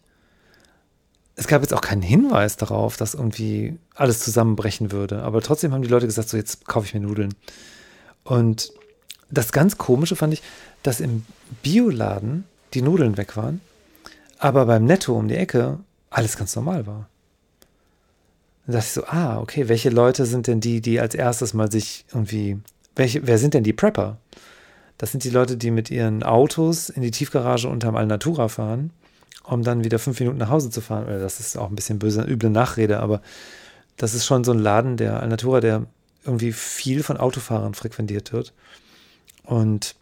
es gab jetzt auch keinen Hinweis darauf, dass irgendwie alles zusammenbrechen würde. Aber trotzdem haben die Leute gesagt, so jetzt kaufe ich mir Nudeln. Und das ganz Komische fand ich, dass im Bioladen die Nudeln weg waren, aber beim Netto um die Ecke alles ganz normal war. Dann dachte ich so, ah, okay, welche Leute sind denn die, die als erstes mal sich irgendwie, welche, wer sind denn die Prepper? Das sind die Leute, die mit ihren Autos in die Tiefgarage unterm Alnatura fahren, um dann wieder fünf Minuten nach Hause zu fahren. Das ist auch ein bisschen böse, üble Nachrede, aber das ist schon so ein Laden, der Alnatura, der irgendwie viel von Autofahrern frequentiert wird. Und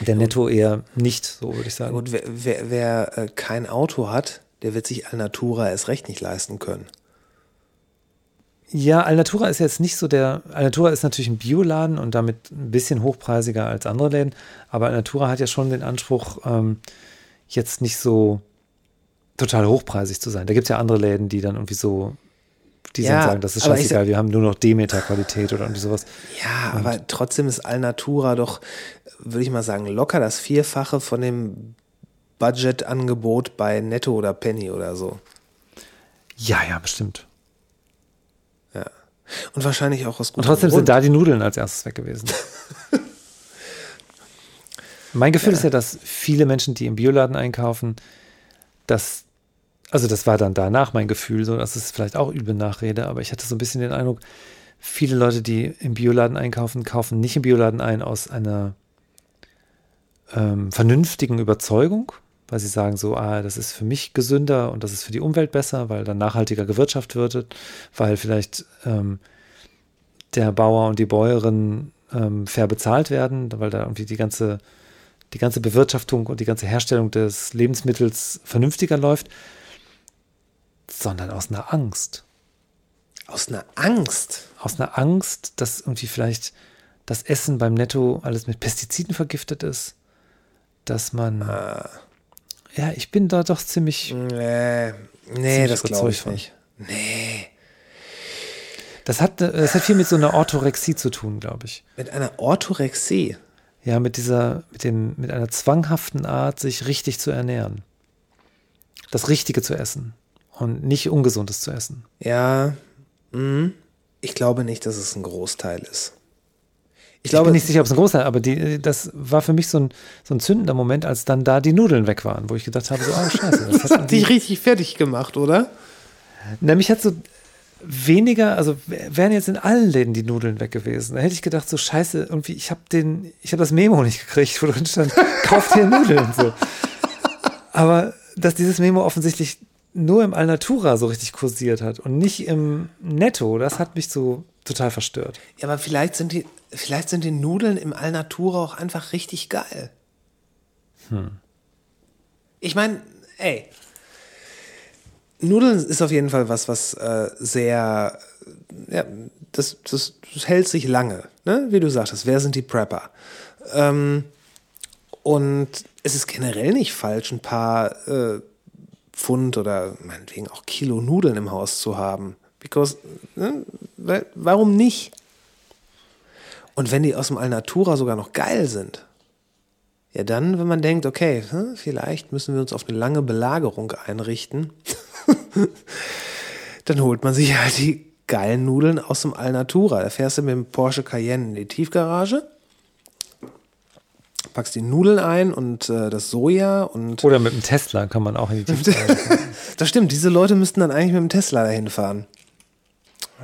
der Netto eher nicht, so würde ich sagen. Gut, wer, wer, wer äh, kein Auto hat, der wird sich Alnatura erst recht nicht leisten können. Ja, Alnatura ist jetzt nicht so der. Alnatura ist natürlich ein Bioladen und damit ein bisschen hochpreisiger als andere Läden. Aber Alnatura hat ja schon den Anspruch, ähm, jetzt nicht so total hochpreisig zu sein. Da gibt es ja andere Läden, die dann irgendwie so, die Ja, sagen, das ist scheißegal, wir haben nur noch Demeter-Qualität oder irgendwie sowas. Ja, aber trotzdem ist Alnatura doch, würde ich mal sagen, locker das Vierfache von dem Budgetangebot bei Netto oder Penny oder so. Ja, ja, bestimmt. Ja. Und wahrscheinlich auch aus Und gutem trotzdem Grund. sind da die Nudeln als erstes weg gewesen. <laughs> mein Gefühl ist ja, dass viele Menschen, die im Bioladen einkaufen, das, also das war dann danach mein Gefühl, so, das ist vielleicht auch üble Nachrede, aber ich hatte so ein bisschen den Eindruck, viele Leute, die im Bioladen einkaufen, kaufen nicht im Bioladen ein aus einer ähm, vernünftigen Überzeugung, weil sie sagen so, ah, das ist für mich gesünder und das ist für die Umwelt besser, weil dann nachhaltiger gewirtschaftet wird, weil vielleicht ähm, der Bauer und die Bäuerin ähm, fair bezahlt werden, weil da irgendwie die ganze, die ganze Bewirtschaftung und die ganze Herstellung des Lebensmittels vernünftiger läuft, sondern aus einer Angst. Aus einer Angst. Aus einer Angst, dass irgendwie vielleicht das Essen beim Netto alles mit Pestiziden vergiftet ist, dass man. Ja, ich bin da doch ziemlich. Nee, nee das glaube ich von. nicht. Nee. Das hat, das hat viel mit so einer Orthorexie zu tun, glaube ich. Mit einer Orthorexie. Ja, mit dieser, mit dem, mit einer zwanghaften Art, sich richtig zu ernähren. Das Richtige zu essen und nicht Ungesundes zu essen. Ja, mhm. ich glaube nicht, dass es ein Großteil ist. Ich Ich glaube bin nicht sicher, ob es ein Großteil, aber die, das war für mich so ein, so ein zündender Moment, als dann da die Nudeln weg waren, wo ich gedacht habe, so, oh scheiße. Das <laughs> das hat dich richtig fertig gemacht, oder? Na, mich hat so weniger, also wären jetzt in allen Läden die Nudeln weg gewesen. Da hätte ich gedacht, so scheiße, irgendwie, ich habe den, ich habe das Memo nicht gekriegt, wo drin stand, <laughs> kauft hier Nudeln. So. Aber dass dieses Memo offensichtlich nur im Alnatura so richtig kursiert hat und nicht im Netto, das hat mich so total verstört. Ja, aber vielleicht sind die, vielleicht sind die Nudeln im Alnatura auch einfach richtig geil. Ich meine, ey, Nudeln ist auf jeden Fall was, was äh, sehr, ja, das, das, das hält sich lange, ne? Wie du sagtest, wer sind die Prepper? Ähm, und es ist generell nicht falsch, ein paar äh, Pfund oder meinetwegen auch Kilo Nudeln im Haus zu haben. Because, ne? Warum nicht? Und wenn die aus dem Alnatura sogar noch geil sind, ja dann, wenn man denkt, okay, hm, vielleicht müssen wir uns auf eine lange Belagerung einrichten, <laughs> dann holt man sich halt die geilen Nudeln aus dem Alnatura. Da fährst du mit dem Porsche Cayenne in die Tiefgarage, packst die Nudeln ein und äh, das Soja und Oder mit dem Tesla kann man auch in die <laughs> Tiefgarage. das stimmt, diese Leute müssten dann eigentlich mit dem Tesla dahin fahren.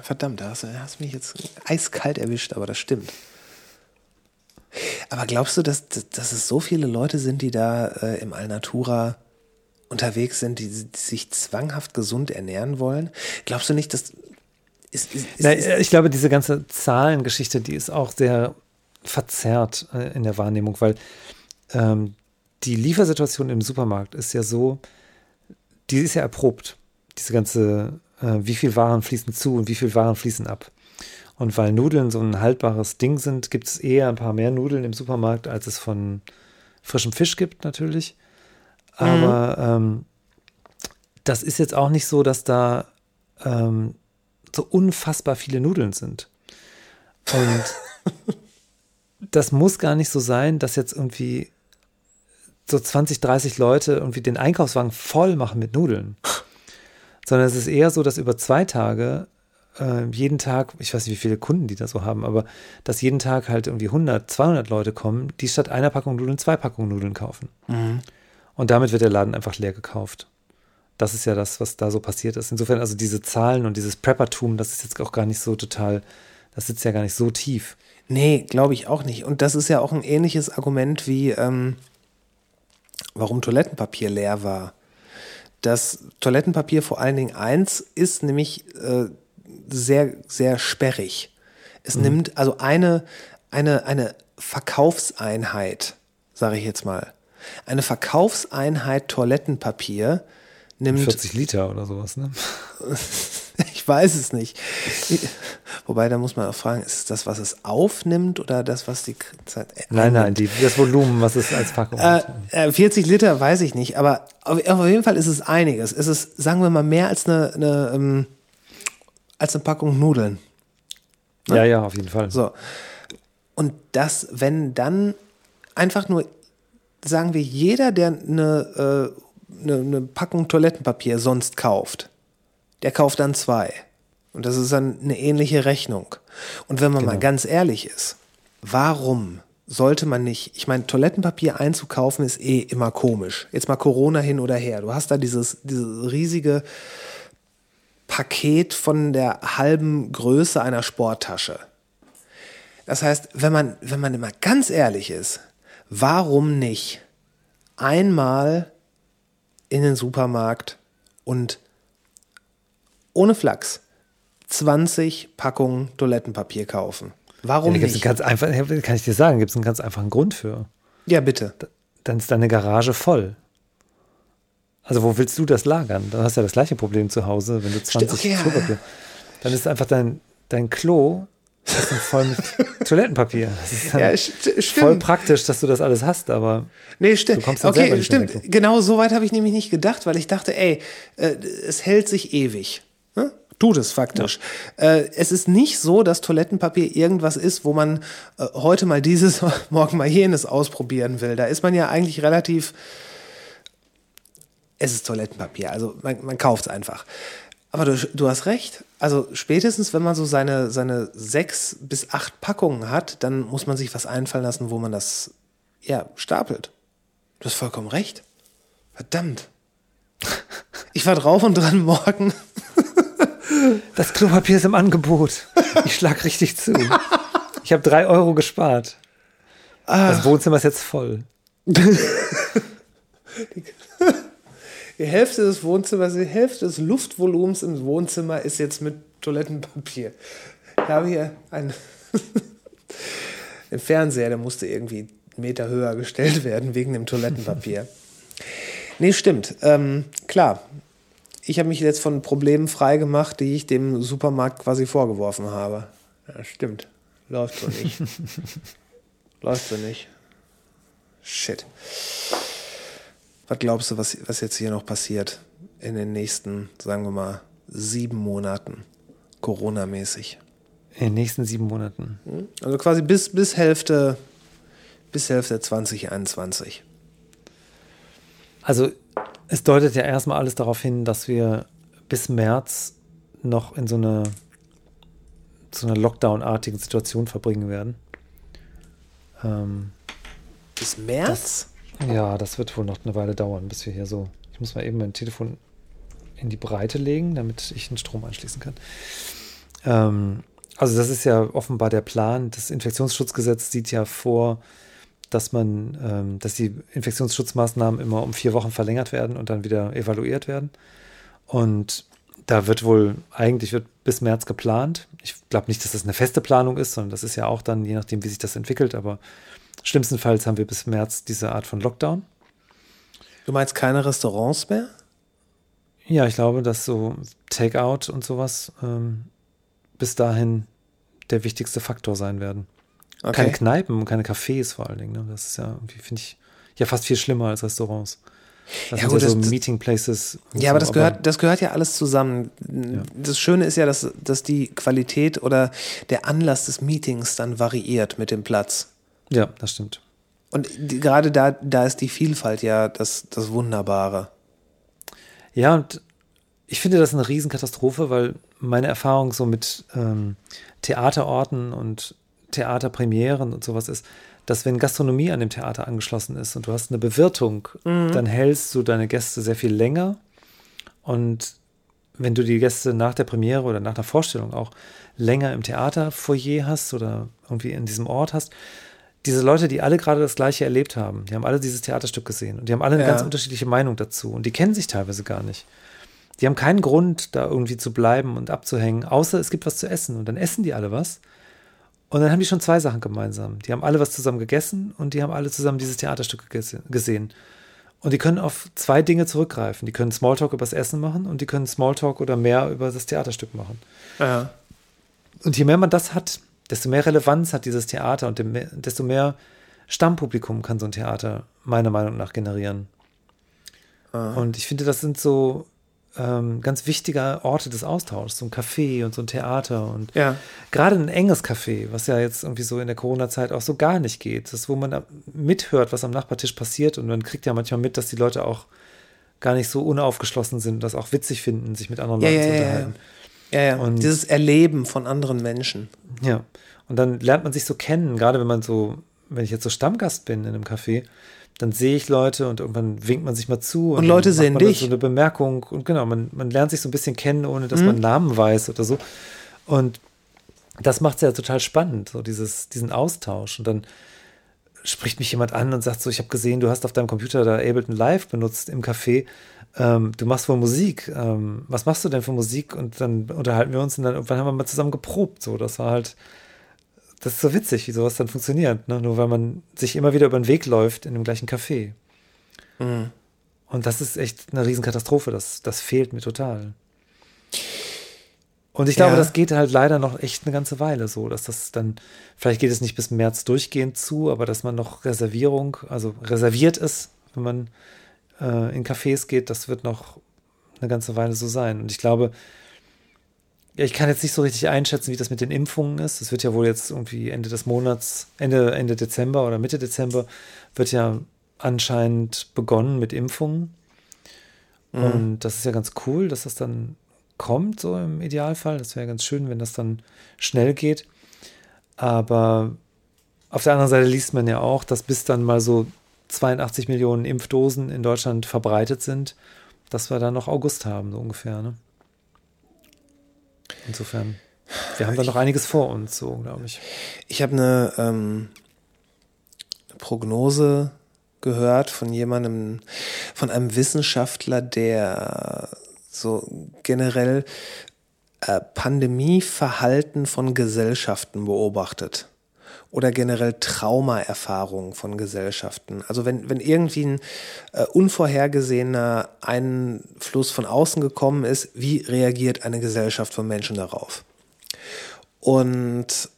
Verdammt, da hast du hast mich jetzt eiskalt erwischt, aber das stimmt. Aber glaubst du, dass, dass es so viele Leute sind, die da äh, im Alnatura unterwegs sind, die, die sich zwanghaft gesund ernähren wollen? Glaubst du nicht, dass. Ist, ist, ist, Na, ich glaube, diese ganze Zahlengeschichte, die ist auch sehr verzerrt äh, in der Wahrnehmung, weil ähm, die Liefersituation im Supermarkt ist ja so, die ist ja erprobt. Diese ganze, äh, wie viel Waren fließen zu und wie viel Waren fließen ab. Und weil Nudeln so ein haltbares Ding sind, gibt es eher ein paar mehr Nudeln im Supermarkt, als es von frischem Fisch gibt, natürlich. Aber ähm, das ist jetzt auch nicht so, dass da ähm, so unfassbar viele Nudeln sind. Und <laughs> das muss gar nicht so sein, dass jetzt irgendwie so 20, 30 Leute irgendwie den Einkaufswagen voll machen mit Nudeln. <laughs> Sondern es ist eher so, dass über zwei Tage äh, jeden Tag, ich weiß nicht, wie viele Kunden die da so haben, aber dass jeden Tag halt irgendwie 100, 200 Leute kommen, die statt einer Packung Nudeln zwei Packungen Nudeln kaufen. Und damit wird der Laden einfach leer gekauft. Das ist ja das, was da so passiert ist. Insofern, also diese Zahlen und dieses Preppertum, das ist jetzt auch gar nicht so total, das sitzt ja gar nicht so tief. Nee, glaube ich auch nicht. Und das ist ja auch ein ähnliches Argument wie, ähm, warum Toilettenpapier leer war. Das Toilettenpapier vor allen Dingen eins ist nämlich äh, sehr, sehr sperrig. Es nimmt also eine, eine, eine Verkaufseinheit, sage ich jetzt mal. Eine Verkaufseinheit Toilettenpapier nimmt 40 Liter oder sowas, ne? <laughs> Ich weiß es nicht. Wobei, da muss man auch fragen, ist es das, was es aufnimmt oder das, was die Zeit. Nein, nein, die, das Volumen, was es als Packung Äh, hat. äh, 40 Liter weiß ich nicht, aber auf, auf jeden Fall ist es einiges. Es ist, sagen wir mal, mehr als eine, eine, ähm, als eine Packung Nudeln. Ja, ja, auf jeden Fall. So. Und das, wenn dann einfach nur, sagen wir, jeder, der eine, äh, eine, eine Packung Toilettenpapier sonst kauft, der kauft dann zwei. Und das ist dann eine ähnliche Rechnung. Und wenn man mal Genau. ganz ehrlich ist, warum sollte man nicht, ich meine, Toilettenpapier einzukaufen ist eh immer komisch. Jetzt mal Corona hin oder her. Du hast da dieses, dieses riesige Paket von der halben Größe einer Sporttasche. Das heißt, wenn man, wenn man immer ganz ehrlich ist, warum nicht einmal in den Supermarkt und ohne Flachs 20 Packungen Toilettenpapier kaufen? Warum Ja, nicht? ganz einfach, kann ich dir sagen, gibt es einen ganz einfachen Grund für. Ja, bitte. Dann ist deine Garage voll. Also wo willst du das lagern? Dann hast du ja das gleiche Problem zu Hause, wenn du 20 okay. Klopapier. Dann ist einfach dein, dein Klo ist dann voll mit Toilettenpapier. Das ist Ja, voll stimmt. praktisch, dass du das alles hast, aber Nee, stimmt. Du kommst dann Okay, stimmt. Genau so weit habe ich nämlich nicht gedacht, weil ich dachte, ey, äh, es hält sich ewig. Ne? Tut es faktisch. Äh, es ist nicht so, dass Toilettenpapier irgendwas ist, wo man äh, heute mal dieses, <laughs> morgen mal jenes ausprobieren will. Da ist man ja eigentlich relativ. Es ist Toilettenpapier, also man, man kauft es einfach. Aber du, du hast recht. Also spätestens, wenn man so seine, seine sechs bis acht Packungen hat, dann muss man sich was einfallen lassen, wo man das ja, stapelt. Du hast vollkommen recht. Verdammt. Ich war drauf und dran morgen. <laughs> das Klopapier ist im Angebot. Ich schlag richtig zu. Ich habe drei Euro gespart. Das Wohnzimmer ist jetzt voll. <laughs> Die Hälfte des Wohnzimmers, die Hälfte des Luftvolumens im Wohnzimmer ist jetzt mit Toilettenpapier. Ich habe hier einen, den <laughs> Fernseher, der musste irgendwie einen Meter höher gestellt werden wegen dem Toilettenpapier. <laughs> Nee, stimmt. Ähm, klar. Ich habe mich jetzt von Problemen freigemacht, die ich dem Supermarkt quasi vorgeworfen habe. Ja, stimmt. Läuft so nicht. <laughs> Läuft so nicht. Shit. Was glaubst du, was, was jetzt hier noch passiert in den nächsten, sagen wir mal, sieben Monaten, Corona-mäßig? In den nächsten sieben Monaten. Also quasi bis, bis Hälfte, bis Hälfte 2021. Also es deutet ja erstmal alles darauf hin, dass wir bis März noch in so einer so einer Lockdown-artigen Situation verbringen werden. Ähm, Bis März? Ja, das wird wohl noch eine Weile dauern, bis wir hier so. Ich muss mal eben mein Telefon in die Breite legen, damit ich den Strom anschließen kann. Ähm, also das ist ja offenbar der Plan. Das Infektionsschutzgesetz sieht ja vor, dass man, ähm, dass die Infektionsschutzmaßnahmen immer um vier Wochen verlängert werden und dann wieder evaluiert werden. Und da wird wohl, eigentlich wird bis März geplant. Ich glaube nicht, dass das eine feste Planung ist, sondern das ist ja auch dann, je nachdem, wie sich das entwickelt, aber schlimmstenfalls haben wir bis März diese Art von Lockdown. Du meinst keine Restaurants mehr? Ja, ich glaube, dass so Takeout und sowas ähm, bis dahin der wichtigste Faktor sein werden. Okay. Keine Kneipen und keine Cafés vor allen Dingen. Ne? Das ist ja irgendwie, finde ich, ja fast viel schlimmer als Restaurants. Das Ja, sind gut, ja so das- Meeting Places. Ja, aber so, das gehört, das gehört ja alles zusammen. Ja. Das Schöne ist ja, dass, dass die Qualität oder der Anlass des Meetings dann variiert mit dem Platz. Ja, das stimmt. Und die, gerade da, da ist die Vielfalt ja das, das Wunderbare. Ja, und ich finde das eine Riesenkatastrophe, weil meine Erfahrung so mit ähm, Theaterorten und Theaterpremieren und sowas ist, dass wenn Gastronomie an dem Theater angeschlossen ist und du hast eine Bewirtung, dann hältst du deine Gäste sehr viel länger. Und wenn du die Gäste nach der Premiere oder nach der Vorstellung auch länger im Theaterfoyer hast oder irgendwie in diesem Ort hast, diese Leute, die alle gerade das Gleiche erlebt haben, die haben alle dieses Theaterstück gesehen und die haben alle eine Ja. ganz unterschiedliche Meinung dazu und die kennen sich teilweise gar nicht. Die haben keinen Grund, da irgendwie zu bleiben und abzuhängen, außer es gibt was zu essen und dann essen die alle was. Und dann haben die schon zwei Sachen gemeinsam. Die haben alle was zusammen gegessen und die haben alle zusammen dieses Theaterstück gese- gesehen. Und die können auf zwei Dinge zurückgreifen. Die können Smalltalk übers Essen machen und die können Smalltalk oder mehr über das Theaterstück machen. Ja. Und je mehr man das hat, desto mehr Relevanz hat dieses Theater und desto mehr Stammpublikum kann so ein Theater meiner Meinung nach generieren. Und ich finde, das sind so ähm, ganz wichtige Orte des Austauschs, so ein Café und so ein Theater und Ja. gerade ein enges Café, was ja jetzt irgendwie so in der Corona-Zeit auch so gar nicht geht. Das wo man mithört, was am Nachbartisch passiert und man kriegt ja manchmal mit, dass die Leute auch gar nicht so unaufgeschlossen sind, das auch witzig finden, sich mit anderen Ja, Leuten ja, zu ja, ja. Ja, ja. Und- Dieses Erleben von anderen Menschen. Ja. Und dann lernt man sich so kennen, gerade wenn man so, wenn ich jetzt so Stammgast bin in einem Café, dann sehe ich Leute und irgendwann winkt man sich mal zu. Und dann Leute sehen dich. So eine Bemerkung und genau, man, man lernt sich so ein bisschen kennen, ohne dass Mhm. man Namen weiß oder so. Und das macht es ja total spannend, so dieses, diesen Austausch. Und dann spricht mich jemand an und sagt so, ich habe gesehen, du hast auf deinem Computer da Ableton Live benutzt im Café. Ähm, du machst wohl Musik. Ähm, was machst du denn für Musik? Und dann unterhalten wir uns und dann irgendwann haben wir mal zusammen geprobt. So, das war halt, das ist so witzig, wie sowas dann funktioniert. Ne? Nur weil man sich immer wieder über den Weg läuft in dem gleichen Café. Und das ist echt eine Riesenkatastrophe. Das, das fehlt mir total. Und ich glaube, Ja. das geht halt leider noch echt eine ganze Weile so, dass das dann, vielleicht geht es nicht bis März durchgehend zu, aber dass man noch Reservierung, also reserviert ist, wenn man äh, in Cafés geht, das wird noch eine ganze Weile so sein. Und ich glaube, ja, ich kann jetzt nicht so richtig einschätzen, wie das mit den Impfungen ist. Es wird ja wohl jetzt irgendwie Ende des Monats, Ende, Ende Dezember oder Mitte Dezember wird ja anscheinend begonnen mit Impfungen. Und das ist ja ganz cool, dass das dann kommt, so im Idealfall. Das wäre ganz schön, wenn das dann schnell geht. Aber auf der anderen Seite liest man ja auch, dass bis dann mal so 82 Millionen Impfdosen in Deutschland verbreitet sind, dass wir dann noch August haben, so ungefähr. Ne? Insofern, wir haben da noch einiges vor uns, so glaube ich. Ich habe eine ähm, Prognose gehört von jemandem, von einem Wissenschaftler, der so generell äh, Pandemieverhalten von Gesellschaften beobachtet oder generell Traumaerfahrungen von Gesellschaften. Also wenn, wenn irgendwie ein äh, unvorhergesehener Einfluss von außen gekommen ist, wie reagiert eine Gesellschaft von Menschen darauf? Und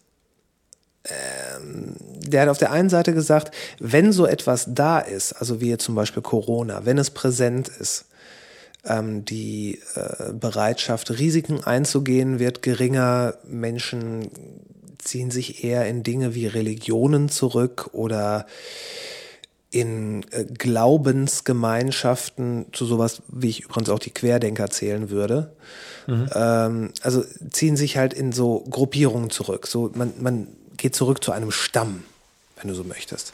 der hat auf der einen Seite gesagt, wenn so etwas da ist, also wie zum Beispiel Corona, wenn es präsent ist, ähm, die äh, Bereitschaft, Risiken einzugehen, wird geringer. Menschen ziehen sich eher in Dinge wie Religionen zurück oder in äh, Glaubensgemeinschaften, zu sowas, wie ich übrigens auch die Querdenker zählen würde. Ähm, also ziehen sich halt in so Gruppierungen zurück. So, man, man geht zurück zu einem Stamm, wenn du so möchtest.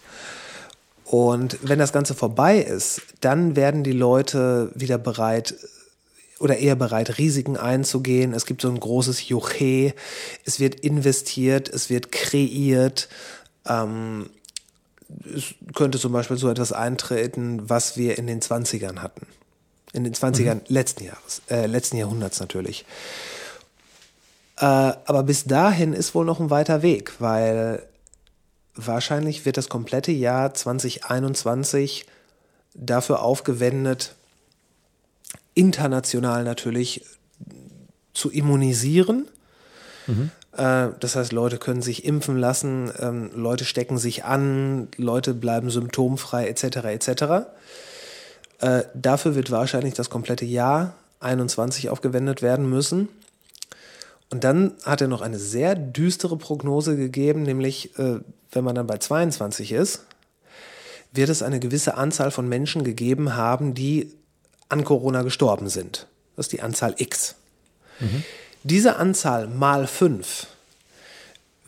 Und wenn das Ganze vorbei ist, dann werden die Leute wieder bereit oder eher bereit, Risiken einzugehen. Es gibt so ein großes Juche, es wird investiert, es wird kreiert. Ähm, es könnte zum Beispiel so etwas eintreten, was wir in den 20ern hatten. In den 20ern letzten Jahres, äh, letzten Jahrhunderts natürlich. Äh, aber bis dahin ist wohl noch ein weiter Weg, weil wahrscheinlich wird das komplette Jahr 2021 dafür aufgewendet, international natürlich zu immunisieren. Äh, Das heißt, Leute können sich impfen lassen, ähm, Leute stecken sich an, Leute bleiben symptomfrei etc. etc. Äh, Dafür wird wahrscheinlich das komplette Jahr 21 aufgewendet werden müssen. Und dann hat er noch eine sehr düstere Prognose gegeben, nämlich äh, wenn man dann bei 22 ist, wird es eine gewisse Anzahl von Menschen gegeben haben, die an Corona gestorben sind. Das ist die Anzahl X. Diese Anzahl mal 5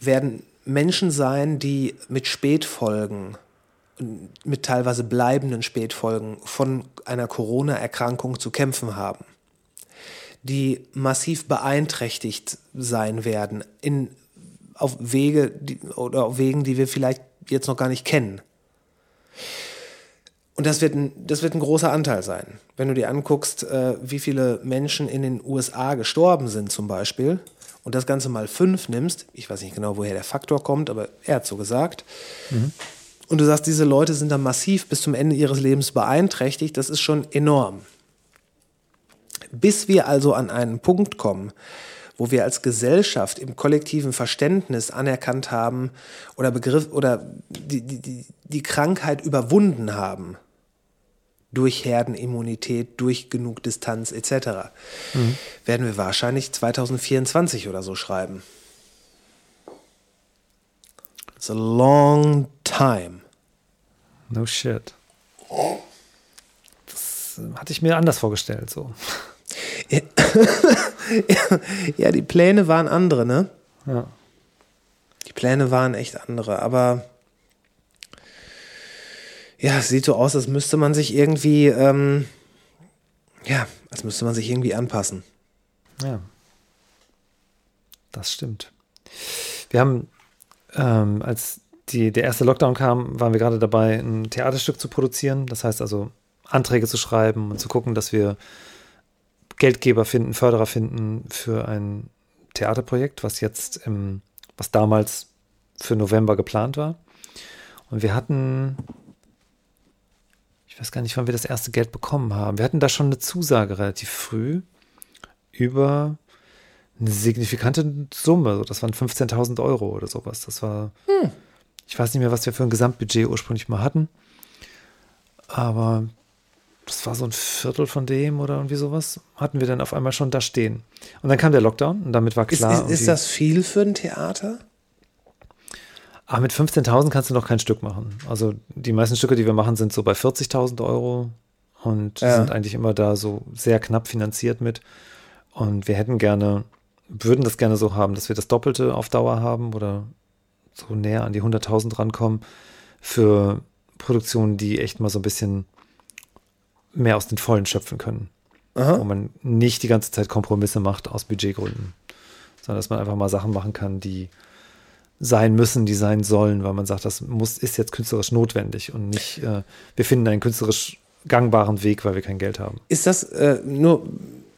werden Menschen sein, die mit Spätfolgen, mit teilweise bleibenden Spätfolgen von einer Corona-Erkrankung zu kämpfen haben, die massiv beeinträchtigt sein werden in, auf Wege die, oder auf Wegen, die wir vielleicht jetzt noch gar nicht kennen. Und das wird, ein, das wird ein großer Anteil sein. Wenn du dir anguckst, äh, wie viele Menschen in den USA gestorben sind zum Beispiel und das Ganze mal fünf nimmst, ich weiß nicht genau, woher der Faktor kommt, aber er hat so gesagt, und du sagst, diese Leute sind dann massiv bis zum Ende ihres Lebens beeinträchtigt, das ist schon enorm. Bis wir also an einen Punkt kommen, wo wir als Gesellschaft im kollektiven Verständnis anerkannt haben oder Begriff oder die, die, die, Krankheit überwunden haben durch Herdenimmunität, durch genug Distanz etc., werden wir wahrscheinlich 2024 oder so schreiben. It's a long time. No shit. Das äh, hatte ich mir anders vorgestellt, so. <laughs> Ja, die Pläne waren andere, ne? Ja. Die Pläne waren echt andere, aber ja, es sieht so aus, als müsste man sich irgendwie, ähm, ja, als müsste man sich irgendwie anpassen. Ja. Das stimmt. Wir haben, ähm, als die, der erste Lockdown kam, waren wir gerade dabei, ein Theaterstück zu produzieren. Das heißt also, Anträge zu schreiben und zu gucken, dass wir Geldgeber finden, Förderer finden für ein Theaterprojekt, was jetzt im, was damals für November geplant war. Und wir hatten, ich weiß gar nicht, wann wir das erste Geld bekommen haben. Wir hatten da schon eine Zusage relativ früh über eine signifikante Summe. Das waren 15.000 Euro oder sowas. Das war, ich weiß nicht mehr, was wir für ein Gesamtbudget ursprünglich mal hatten. Aber das war so ein Viertel von dem oder irgendwie sowas, hatten wir dann auf einmal schon da stehen. Und dann kam der Lockdown und damit war Ist, klar. ist, irgendwie- ist das viel für ein Theater? Ah, mit 15.000 kannst du noch kein Stück machen. Also die meisten Stücke, die wir machen, sind so bei 40.000 Euro und Ja. sind eigentlich immer da so sehr knapp finanziert mit. Und wir hätten gerne, würden das gerne so haben, dass wir das Doppelte auf Dauer haben oder so näher an die 100.000 rankommen für Produktionen, die echt mal so ein bisschen mehr aus den Vollen schöpfen können. Wo man nicht die ganze Zeit Kompromisse macht aus Budgetgründen, sondern dass man einfach mal Sachen machen kann, die sein müssen, die sein sollen, weil man sagt, das muss, ist jetzt künstlerisch notwendig und nicht, äh, wir finden einen künstlerisch gangbaren Weg, weil wir kein Geld haben. Ist das äh, nur,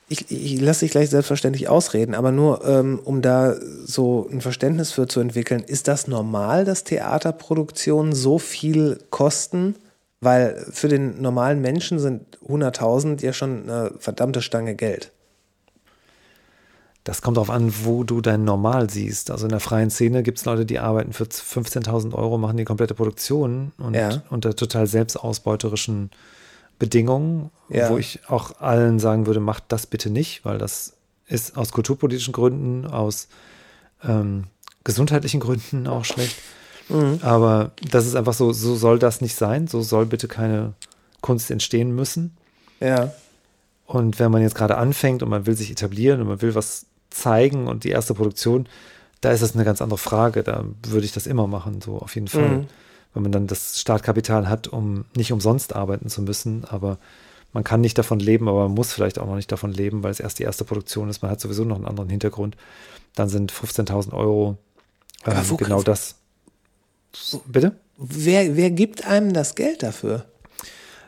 ich, ich lasse dich gleich selbstverständlich ausreden, aber nur ähm, um da so ein Verständnis für zu entwickeln, ist das normal, dass Theaterproduktionen so viel kosten? Weil für den normalen Menschen sind 100.000 ja schon eine verdammte Stange Geld. Das kommt darauf an, wo du dein Normal siehst. Also in der freien Szene gibt es Leute, die arbeiten für 15.000 Euro, machen die komplette Produktion und Ja. unter total selbstausbeuterischen Bedingungen, Ja. wo ich auch allen sagen würde, macht das bitte nicht, weil das ist aus kulturpolitischen Gründen, aus ähm, gesundheitlichen Gründen auch schlecht. Aber das ist einfach so, so soll das nicht sein, so soll bitte keine Kunst entstehen müssen. Ja. Und wenn man jetzt gerade anfängt und man will sich etablieren und man will was zeigen und die erste Produktion, da ist das eine ganz andere Frage. Da würde ich das immer machen, so auf jeden Fall. Mhm. Wenn man dann das Startkapital hat, um nicht umsonst arbeiten zu müssen, aber man kann nicht davon leben, aber man muss vielleicht auch noch nicht davon leben, weil es erst die erste Produktion ist. Man hat sowieso noch einen anderen Hintergrund. Dann sind 15.000 Euro ähm, genau das. Bitte? Wer, wer gibt einem das Geld dafür?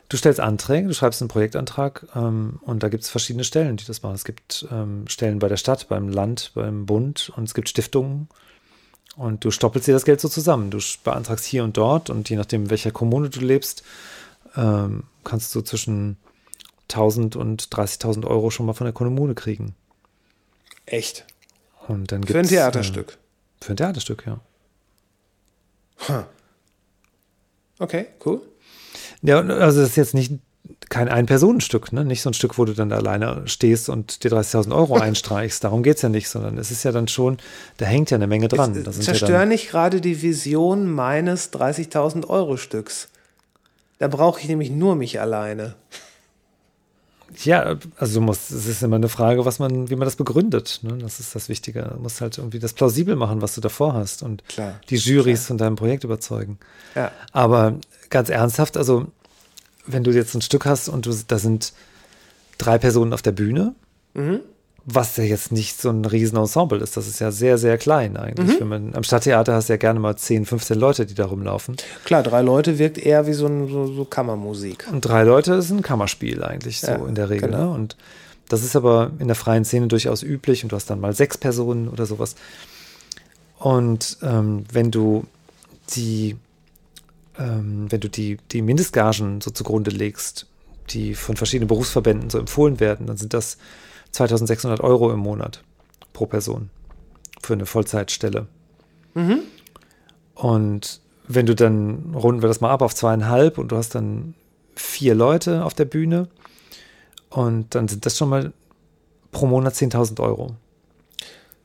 Du stellst Anträge, du schreibst einen Projektantrag ähm, und da gibt es verschiedene Stellen, die das machen. Es gibt ähm, Stellen bei der Stadt, beim Land, beim Bund und es gibt Stiftungen. Und du stoppelst dir das Geld so zusammen. Du beantragst hier und dort und je nachdem, in welcher Kommune du lebst, ähm, kannst du zwischen 1000 und 30.000 Euro schon mal von der Kommune kriegen. Echt? Und dann Für ein gibt's, Theaterstück. Äh, für ein Theaterstück, ja. Okay, cool. Ja, also das ist jetzt nicht kein Ein-Personen-Stück, ne? Nicht so ein Stück, wo du dann alleine stehst und dir 30.000 Euro <laughs> einstreichst. Darum geht es ja nicht, sondern es ist ja dann schon, da hängt ja eine Menge dran. Da sind ja Zerstör dann, nicht gerade die Vision meines 30.000 Euro Stücks. Da brauche ich nämlich nur mich alleine. Ja, also du musst, es ist immer eine Frage, was man, wie man das begründet. Ne? Das ist das Wichtige. Du musst halt irgendwie das plausibel machen, was du davor hast und Klar, die Jurys von deinem Projekt überzeugen. Ja. Aber ganz ernsthaft, also wenn du jetzt ein Stück hast und du, da sind drei Personen auf der Bühne, was ja jetzt nicht so ein Riesenensemble ist, das ist ja sehr, sehr klein eigentlich. Wenn man, am Stadttheater hast du ja gerne mal 10, 15 Leute, die da rumlaufen. Klar, drei Leute wirkt eher wie so, ein, so, so Kammermusik. Und drei Leute ist ein Kammerspiel eigentlich so Ja, in der Regel. genau. Ne? Und das ist aber in der freien Szene durchaus üblich und du hast dann mal sechs Personen oder sowas. Und ähm, wenn du die, ähm, wenn du die, die Mindestgagen so zugrunde legst, die von verschiedenen Berufsverbänden so empfohlen werden, dann sind das 2600 Euro im Monat pro Person für eine Vollzeitstelle. Und wenn du dann, runden wir das mal ab auf zweieinhalb und du hast dann vier Leute auf der Bühne und dann sind das schon mal pro Monat 10.000 Euro.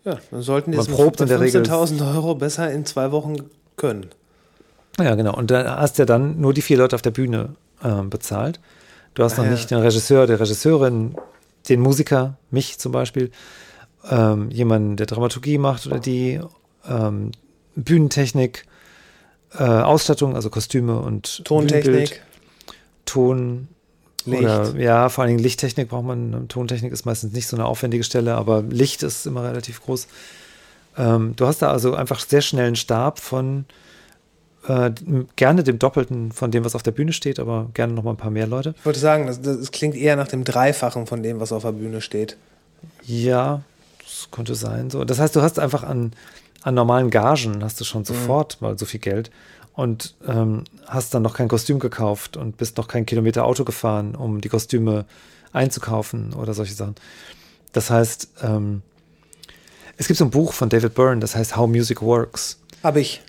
Ja, dann sollten die Man das probt in der Regel- 15.000 Euro besser in zwei Wochen können. Ja, genau. Und da hast du ja dann nur die vier Leute auf der Bühne ähm, bezahlt. Du hast Ah, noch ja. nicht den Regisseur, der Regisseurin, den Musiker, mich zum Beispiel, ähm, jemanden, der Dramaturgie macht oder die ähm, Bühnentechnik, äh, Ausstattung, also Kostüme und Bühnenbild, Tontechnik, Ton Licht. oder ja, vor allen Dingen Lichttechnik braucht man. Tontechnik ist meistens nicht so eine aufwendige Stelle, aber Licht ist immer relativ groß. Ähm, du hast da also einfach sehr schnell einen Stab von äh, gerne dem Doppelten von dem, was auf der Bühne steht, aber gerne noch mal ein paar mehr Leute. Ich wollte sagen, das, das klingt eher nach dem Dreifachen von dem, was auf der Bühne steht. Ja, das könnte sein. So. Das heißt, du hast einfach an, an normalen Gagen hast du schon sofort mal so viel Geld und ähm, hast dann noch kein Kostüm gekauft und bist noch kein Kilometer Auto gefahren, um die Kostüme einzukaufen oder solche Sachen. Das heißt, ähm, es gibt so ein Buch von David Byrne, das heißt How Music Works. Hab ich.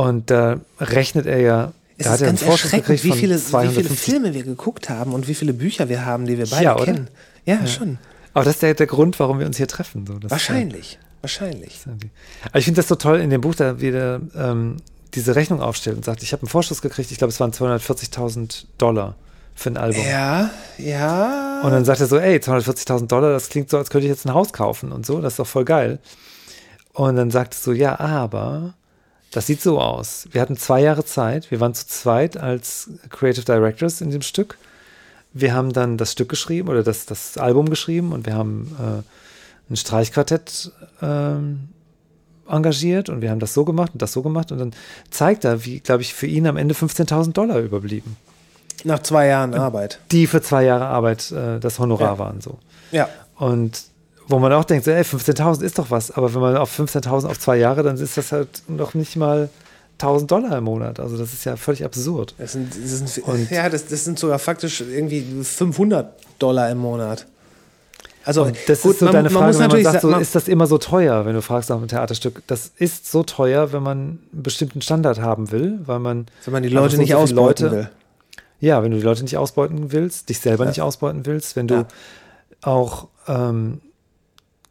Und da rechnet er ja, Es ist hat er einen ganz Vorschuss erschreckend, gekriegt wie viele, wie viele 250 Filme wir geguckt haben und wie viele Bücher wir haben, die wir beide Ja, kennen. Ja, schon. Aber das ist der, der Grund, warum wir uns hier treffen. So. Das ist, äh, Wahrscheinlich. Wahrscheinlich. Aber ich finde das so toll in dem Buch, da wieder ähm, diese Rechnung aufstellt und sagt, ich habe einen Vorschuss gekriegt, ich glaube, es waren 240.000 Dollar für ein Album. Ja, ja. Und dann sagt er so, ey, 240.000 Dollar, das klingt so, als könnte ich jetzt ein Haus kaufen und so, das ist doch voll geil. Und dann sagt es so, ja, aber das sieht so aus. Wir hatten zwei Jahre Zeit, wir waren zu zweit als Creative Directors in dem Stück. Wir haben dann das Stück geschrieben oder das, das Album geschrieben und wir haben äh, ein Streichquartett ähm, engagiert und wir haben das so gemacht und das so gemacht und dann zeigt er, wie, glaube ich, für ihn am Ende 15.000 Dollar überblieben, Nach zwei Jahren Arbeit. die für zwei Jahre Arbeit äh, das Honorar Ja. waren so. Ja. Und wo man auch denkt, so, ey, 15.000 ist doch was, aber wenn man auf 15.000 auf zwei Jahre, dann ist das halt noch nicht mal 1.000 Dollar im Monat. Also das ist ja völlig absurd. Das sind, das sind, Und- ja, das, das sind sogar faktisch irgendwie 500 Dollar im Monat. Also, das ist so man- deine man Frage, muss wenn man natürlich sagt, sa- so, man- ist das immer so teuer, wenn du fragst nach einem Theaterstück. Das ist so teuer, wenn man einen bestimmten Standard haben will, weil man wenn man die Leute so nicht so ausbeuten Leute- will. Ja, wenn du die Leute nicht ausbeuten willst, dich selber nicht ausbeuten willst, wenn du Ja. auch ähm,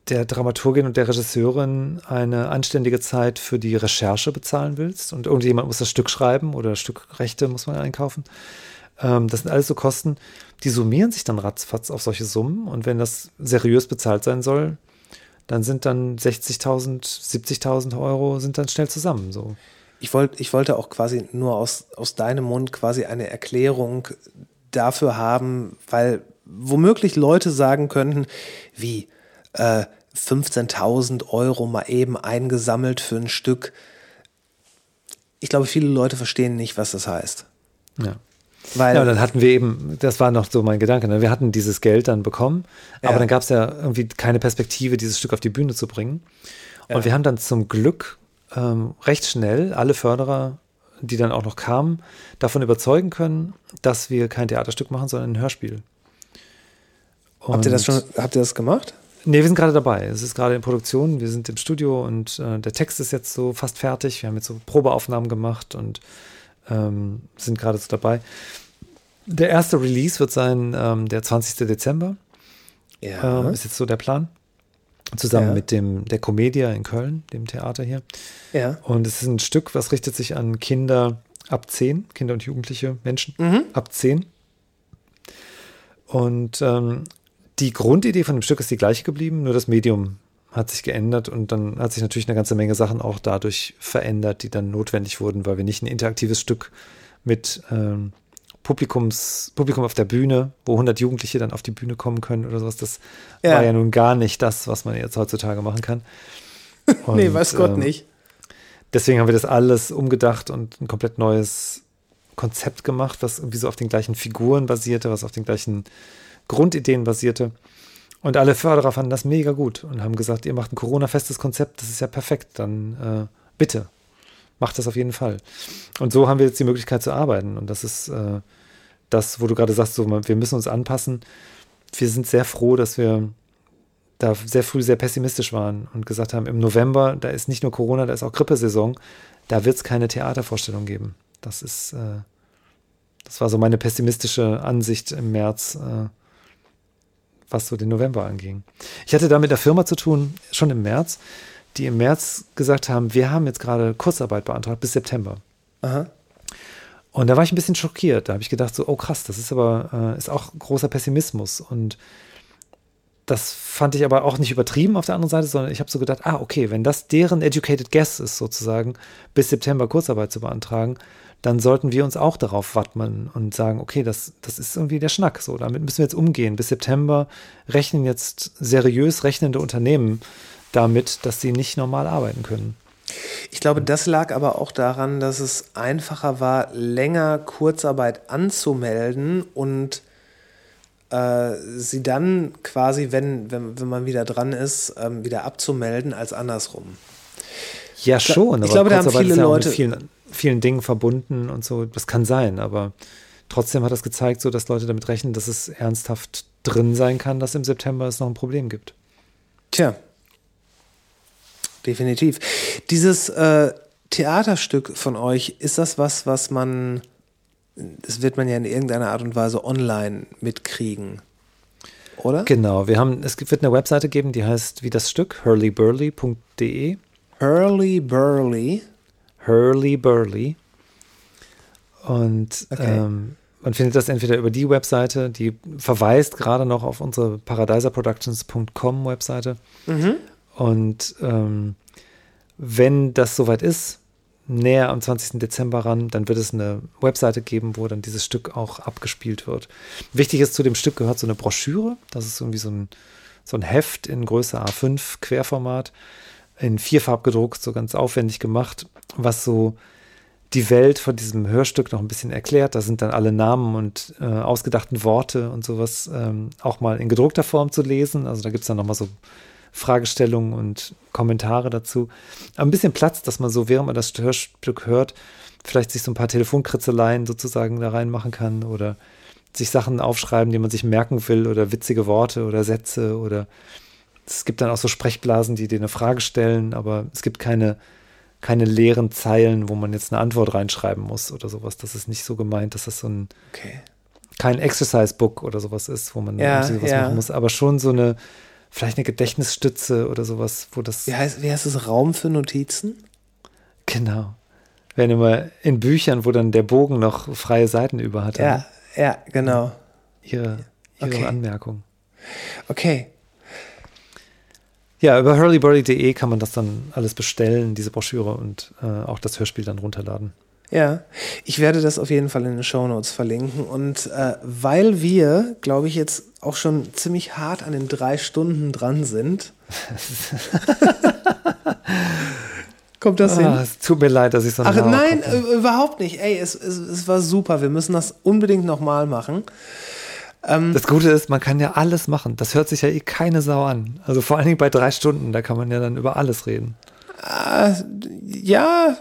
der Dramaturgin und der Regisseurin eine anständige Zeit für die Recherche bezahlen willst und irgendjemand muss das Stück schreiben oder Stückrechte muss man einkaufen. Ähm, das sind alles so Kosten, die summieren sich dann ratzfatz auf solche Summen und wenn das seriös bezahlt sein soll, dann sind dann 60.000, 70.000 Euro sind dann schnell zusammen. So. Ich, wollt, ich wollte auch quasi nur aus, aus deinem Mund quasi eine Erklärung dafür haben, weil womöglich Leute sagen könnten, wie äh, 15.000 Euro mal eben eingesammelt für ein Stück. ich glaube, viele Leute verstehen nicht, was das heißt. Ja. Weil, Ja, und dann hatten wir eben, das war noch so mein Gedanke, ne? wir hatten dieses Geld dann bekommen, Ja. aber dann gab es ja irgendwie keine Perspektive, dieses Stück auf die Bühne zu bringen. Und Ja. wir haben dann zum Glück ähm, recht schnell alle Förderer, die dann auch noch kamen, davon überzeugen können, dass wir kein Theaterstück machen, sondern ein Hörspiel. habt ihr das Und- schon, habt ihr das gemacht? Nee, wir sind gerade dabei. Es ist gerade in Produktion. Wir sind im Studio und äh, der Text ist jetzt so fast fertig. Wir haben jetzt so Probeaufnahmen gemacht und ähm, sind gerade so dabei. Der erste Release wird sein ähm, der 20. Dezember. Ähm, ist jetzt so der Plan. Zusammen Ja. mit dem der Comedia in Köln, dem Theater hier. ja. Und es ist ein Stück, was richtet sich an Kinder ab 10, Kinder und jugendliche Menschen ab 10. Und ähm, die Grundidee von dem Stück ist die gleiche geblieben, nur das Medium hat sich geändert und dann hat sich natürlich eine ganze Menge Sachen auch dadurch verändert, die dann notwendig wurden, weil wir nicht ein interaktives Stück mit ähm, Publikums, Publikum auf der Bühne, wo 100 Jugendliche dann auf die Bühne kommen können oder sowas, das Ja. war ja nun gar nicht das, was man jetzt heutzutage machen kann. <laughs> nee, Und, weiß Gott ähm, nicht. Deswegen haben wir das alles umgedacht und ein komplett neues Konzept gemacht, was irgendwie so auf den gleichen Figuren basierte, was auf den gleichen Grundideen basierte. Und alle Förderer fanden das mega gut und haben gesagt, ihr macht ein Corona-festes Konzept, das ist ja perfekt, dann äh, bitte, macht das auf jeden Fall. Und so haben wir jetzt die Möglichkeit zu arbeiten. Und das ist äh, das, wo du gerade sagst, so, wir müssen uns anpassen. Wir sind sehr froh, dass wir da sehr früh sehr pessimistisch waren und gesagt haben, im November, da ist nicht nur Corona, da ist auch Grippesaison, da wird es keine Theatervorstellung geben. Das ist, äh, das war so meine pessimistische Ansicht im März, äh, was so den November anging. Ich hatte da mit der Firma zu tun, schon im März, die im März gesagt haben, wir haben jetzt gerade Kurzarbeit beantragt bis September. Aha. Und da war ich ein bisschen schockiert. Da habe ich gedacht, so, oh krass, das ist aber, äh, ist auch großer Pessimismus. Und das fand ich aber auch nicht übertrieben auf der anderen Seite, sondern ich habe so gedacht, ah, okay, wenn das deren educated guess ist, sozusagen, bis September Kurzarbeit zu beantragen, dann sollten wir uns auch darauf wappnen und sagen, okay, das, das ist irgendwie der Schnack, so, damit müssen wir jetzt umgehen. Bis September rechnen jetzt seriös rechnende Unternehmen damit, dass sie nicht normal arbeiten können. Ich glaube, das lag aber auch daran, dass es einfacher war, länger Kurzarbeit anzumelden und äh, sie dann quasi, wenn, wenn, wenn man wieder dran ist, ähm, wieder abzumelden, als andersrum. Ja, schon. ich glaube, da haben viele Leute- vielen, Dingen verbunden und so. Das kann sein, aber trotzdem hat das gezeigt, so dass Leute damit rechnen, dass es ernsthaft drin sein kann, dass im September es noch ein Problem gibt. Tja. Definitiv. Dieses äh, Theaterstück von euch, ist das was, was man, das wird man ja in irgendeiner Art und Weise online mitkriegen, oder? Genau, wir haben, es wird eine Webseite geben, die heißt wie das Stück, hurlyburly.de. Hurly Burly. Hurly Burly. Und Okay. ähm, man findet das entweder über die Webseite, die verweist gerade noch auf unsere paradeiserproductions.com Webseite. Und ähm, wenn das soweit ist, näher am 20. Dezember ran, dann wird es eine Webseite geben, wo dann dieses Stück auch abgespielt wird. Wichtig ist, zu dem Stück gehört so eine Broschüre. Das ist irgendwie so ein, so ein Heft in Größe A5, Querformat, in vierfarb gedruckt, so ganz aufwendig gemacht, was so die Welt von diesem Hörstück noch ein bisschen erklärt. Da sind dann alle Namen und äh, ausgedachten Worte und sowas ähm, auch mal in gedruckter Form zu lesen. Also da gibt es dann nochmal so Fragestellungen und Kommentare dazu. Aber ein bisschen Platz, dass man so, während man das Hörstück hört, vielleicht sich so ein paar Telefonkritzeleien sozusagen da reinmachen kann oder sich Sachen aufschreiben, die man sich merken will oder witzige Worte oder Sätze oder es gibt dann auch so Sprechblasen, die dir eine Frage stellen, aber es gibt keine, keine leeren Zeilen, wo man jetzt eine Antwort reinschreiben muss oder sowas. Das ist nicht so gemeint, dass das so ein Okay. kein Exercise-Book oder sowas ist, wo man Ja, was ja. machen muss, aber schon so eine, vielleicht eine Gedächtnisstütze oder sowas, wo das, Wie heißt, wie heißt es? Raum für Notizen? genau. Wenn immer in Büchern, wo dann der Bogen noch freie Seiten über hat, Ja, ja, genau. ihre, ihre Okay. Anmerkung. Okay. Ja, über hurlyburly.de kann man das dann alles bestellen, diese Broschüre und äh, auch das Hörspiel dann runterladen. Ja, ich werde das auf jeden Fall in den Shownotes verlinken. Und äh, weil wir, glaube ich, jetzt auch schon ziemlich hart an den drei Stunden dran sind, <laughs> Kommt das Ah, hin? es tut mir leid, dass ich so Ach nein, äh, überhaupt nicht. Ey, es, es, es war super. Wir müssen das unbedingt nochmal machen. Das Gute ist, man kann ja alles machen. Das hört sich ja eh keine Sau an. Also vor allen Dingen bei drei Stunden, da kann man ja dann über alles reden. Ja,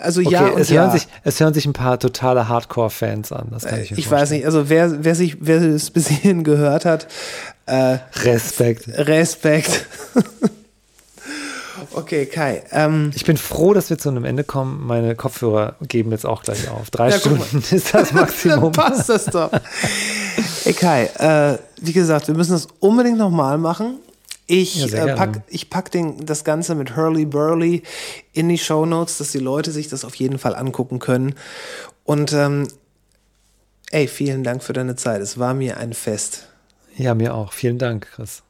also Okay, ja und es, ja. hören sich, es hören sich ein paar totale Hardcore-Fans an. Das kann ich mir ich weiß nicht, also wer, wer sich, wer es bis hierhin gehört hat, äh, Respekt. Respekt. <laughs> okay, Kai. Ähm, Ich bin froh, dass wir zu einem Ende kommen. Meine Kopfhörer geben jetzt auch gleich auf. Drei Ja. Stunden ist das <laughs> dann Maximum. passt das doch. Ey Kai, äh, wie gesagt, wir müssen das unbedingt nochmal machen. Ja, Ich, sehr äh, pack, ich pack den, das Ganze mit Hurley Burley in die Show Notes, dass die Leute sich das auf jeden Fall angucken können. Und ähm, ey, vielen Dank für deine Zeit. Es war mir ein Fest. Ja, mir auch. Vielen Dank, Chris.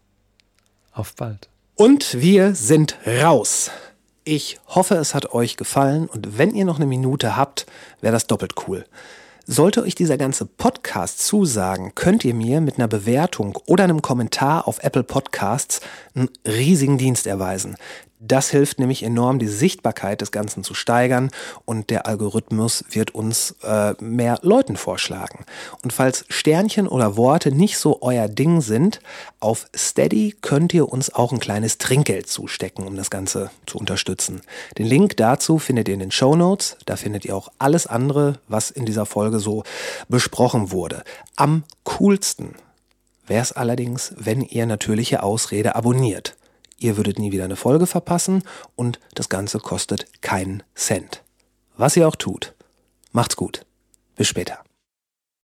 Auf bald. Und wir sind raus. Ich hoffe, es hat euch gefallen und wenn ihr noch eine Minute habt, wäre das doppelt cool. Sollte euch dieser ganze Podcast zusagen, könnt ihr mir mit einer Bewertung oder einem Kommentar auf Apple Podcasts einen riesigen Dienst erweisen. Das hilft nämlich enorm, die Sichtbarkeit des Ganzen zu steigern und der Algorithmus wird uns äh, mehr Leuten vorschlagen. Und falls Sternchen oder Worte nicht so euer Ding sind, auf Steady könnt ihr uns auch ein kleines Trinkgeld zustecken, um das Ganze zu unterstützen. Den Link dazu findet ihr in den Show Notes. Da findet ihr auch alles andere, was in dieser Folge so besprochen wurde. Am coolsten wäre es allerdings, wenn ihr natürliche Ausrede abonniert. Ihr würdet nie wieder eine Folge verpassen und das Ganze kostet keinen Cent. Was ihr auch tut. Macht's gut. Bis später.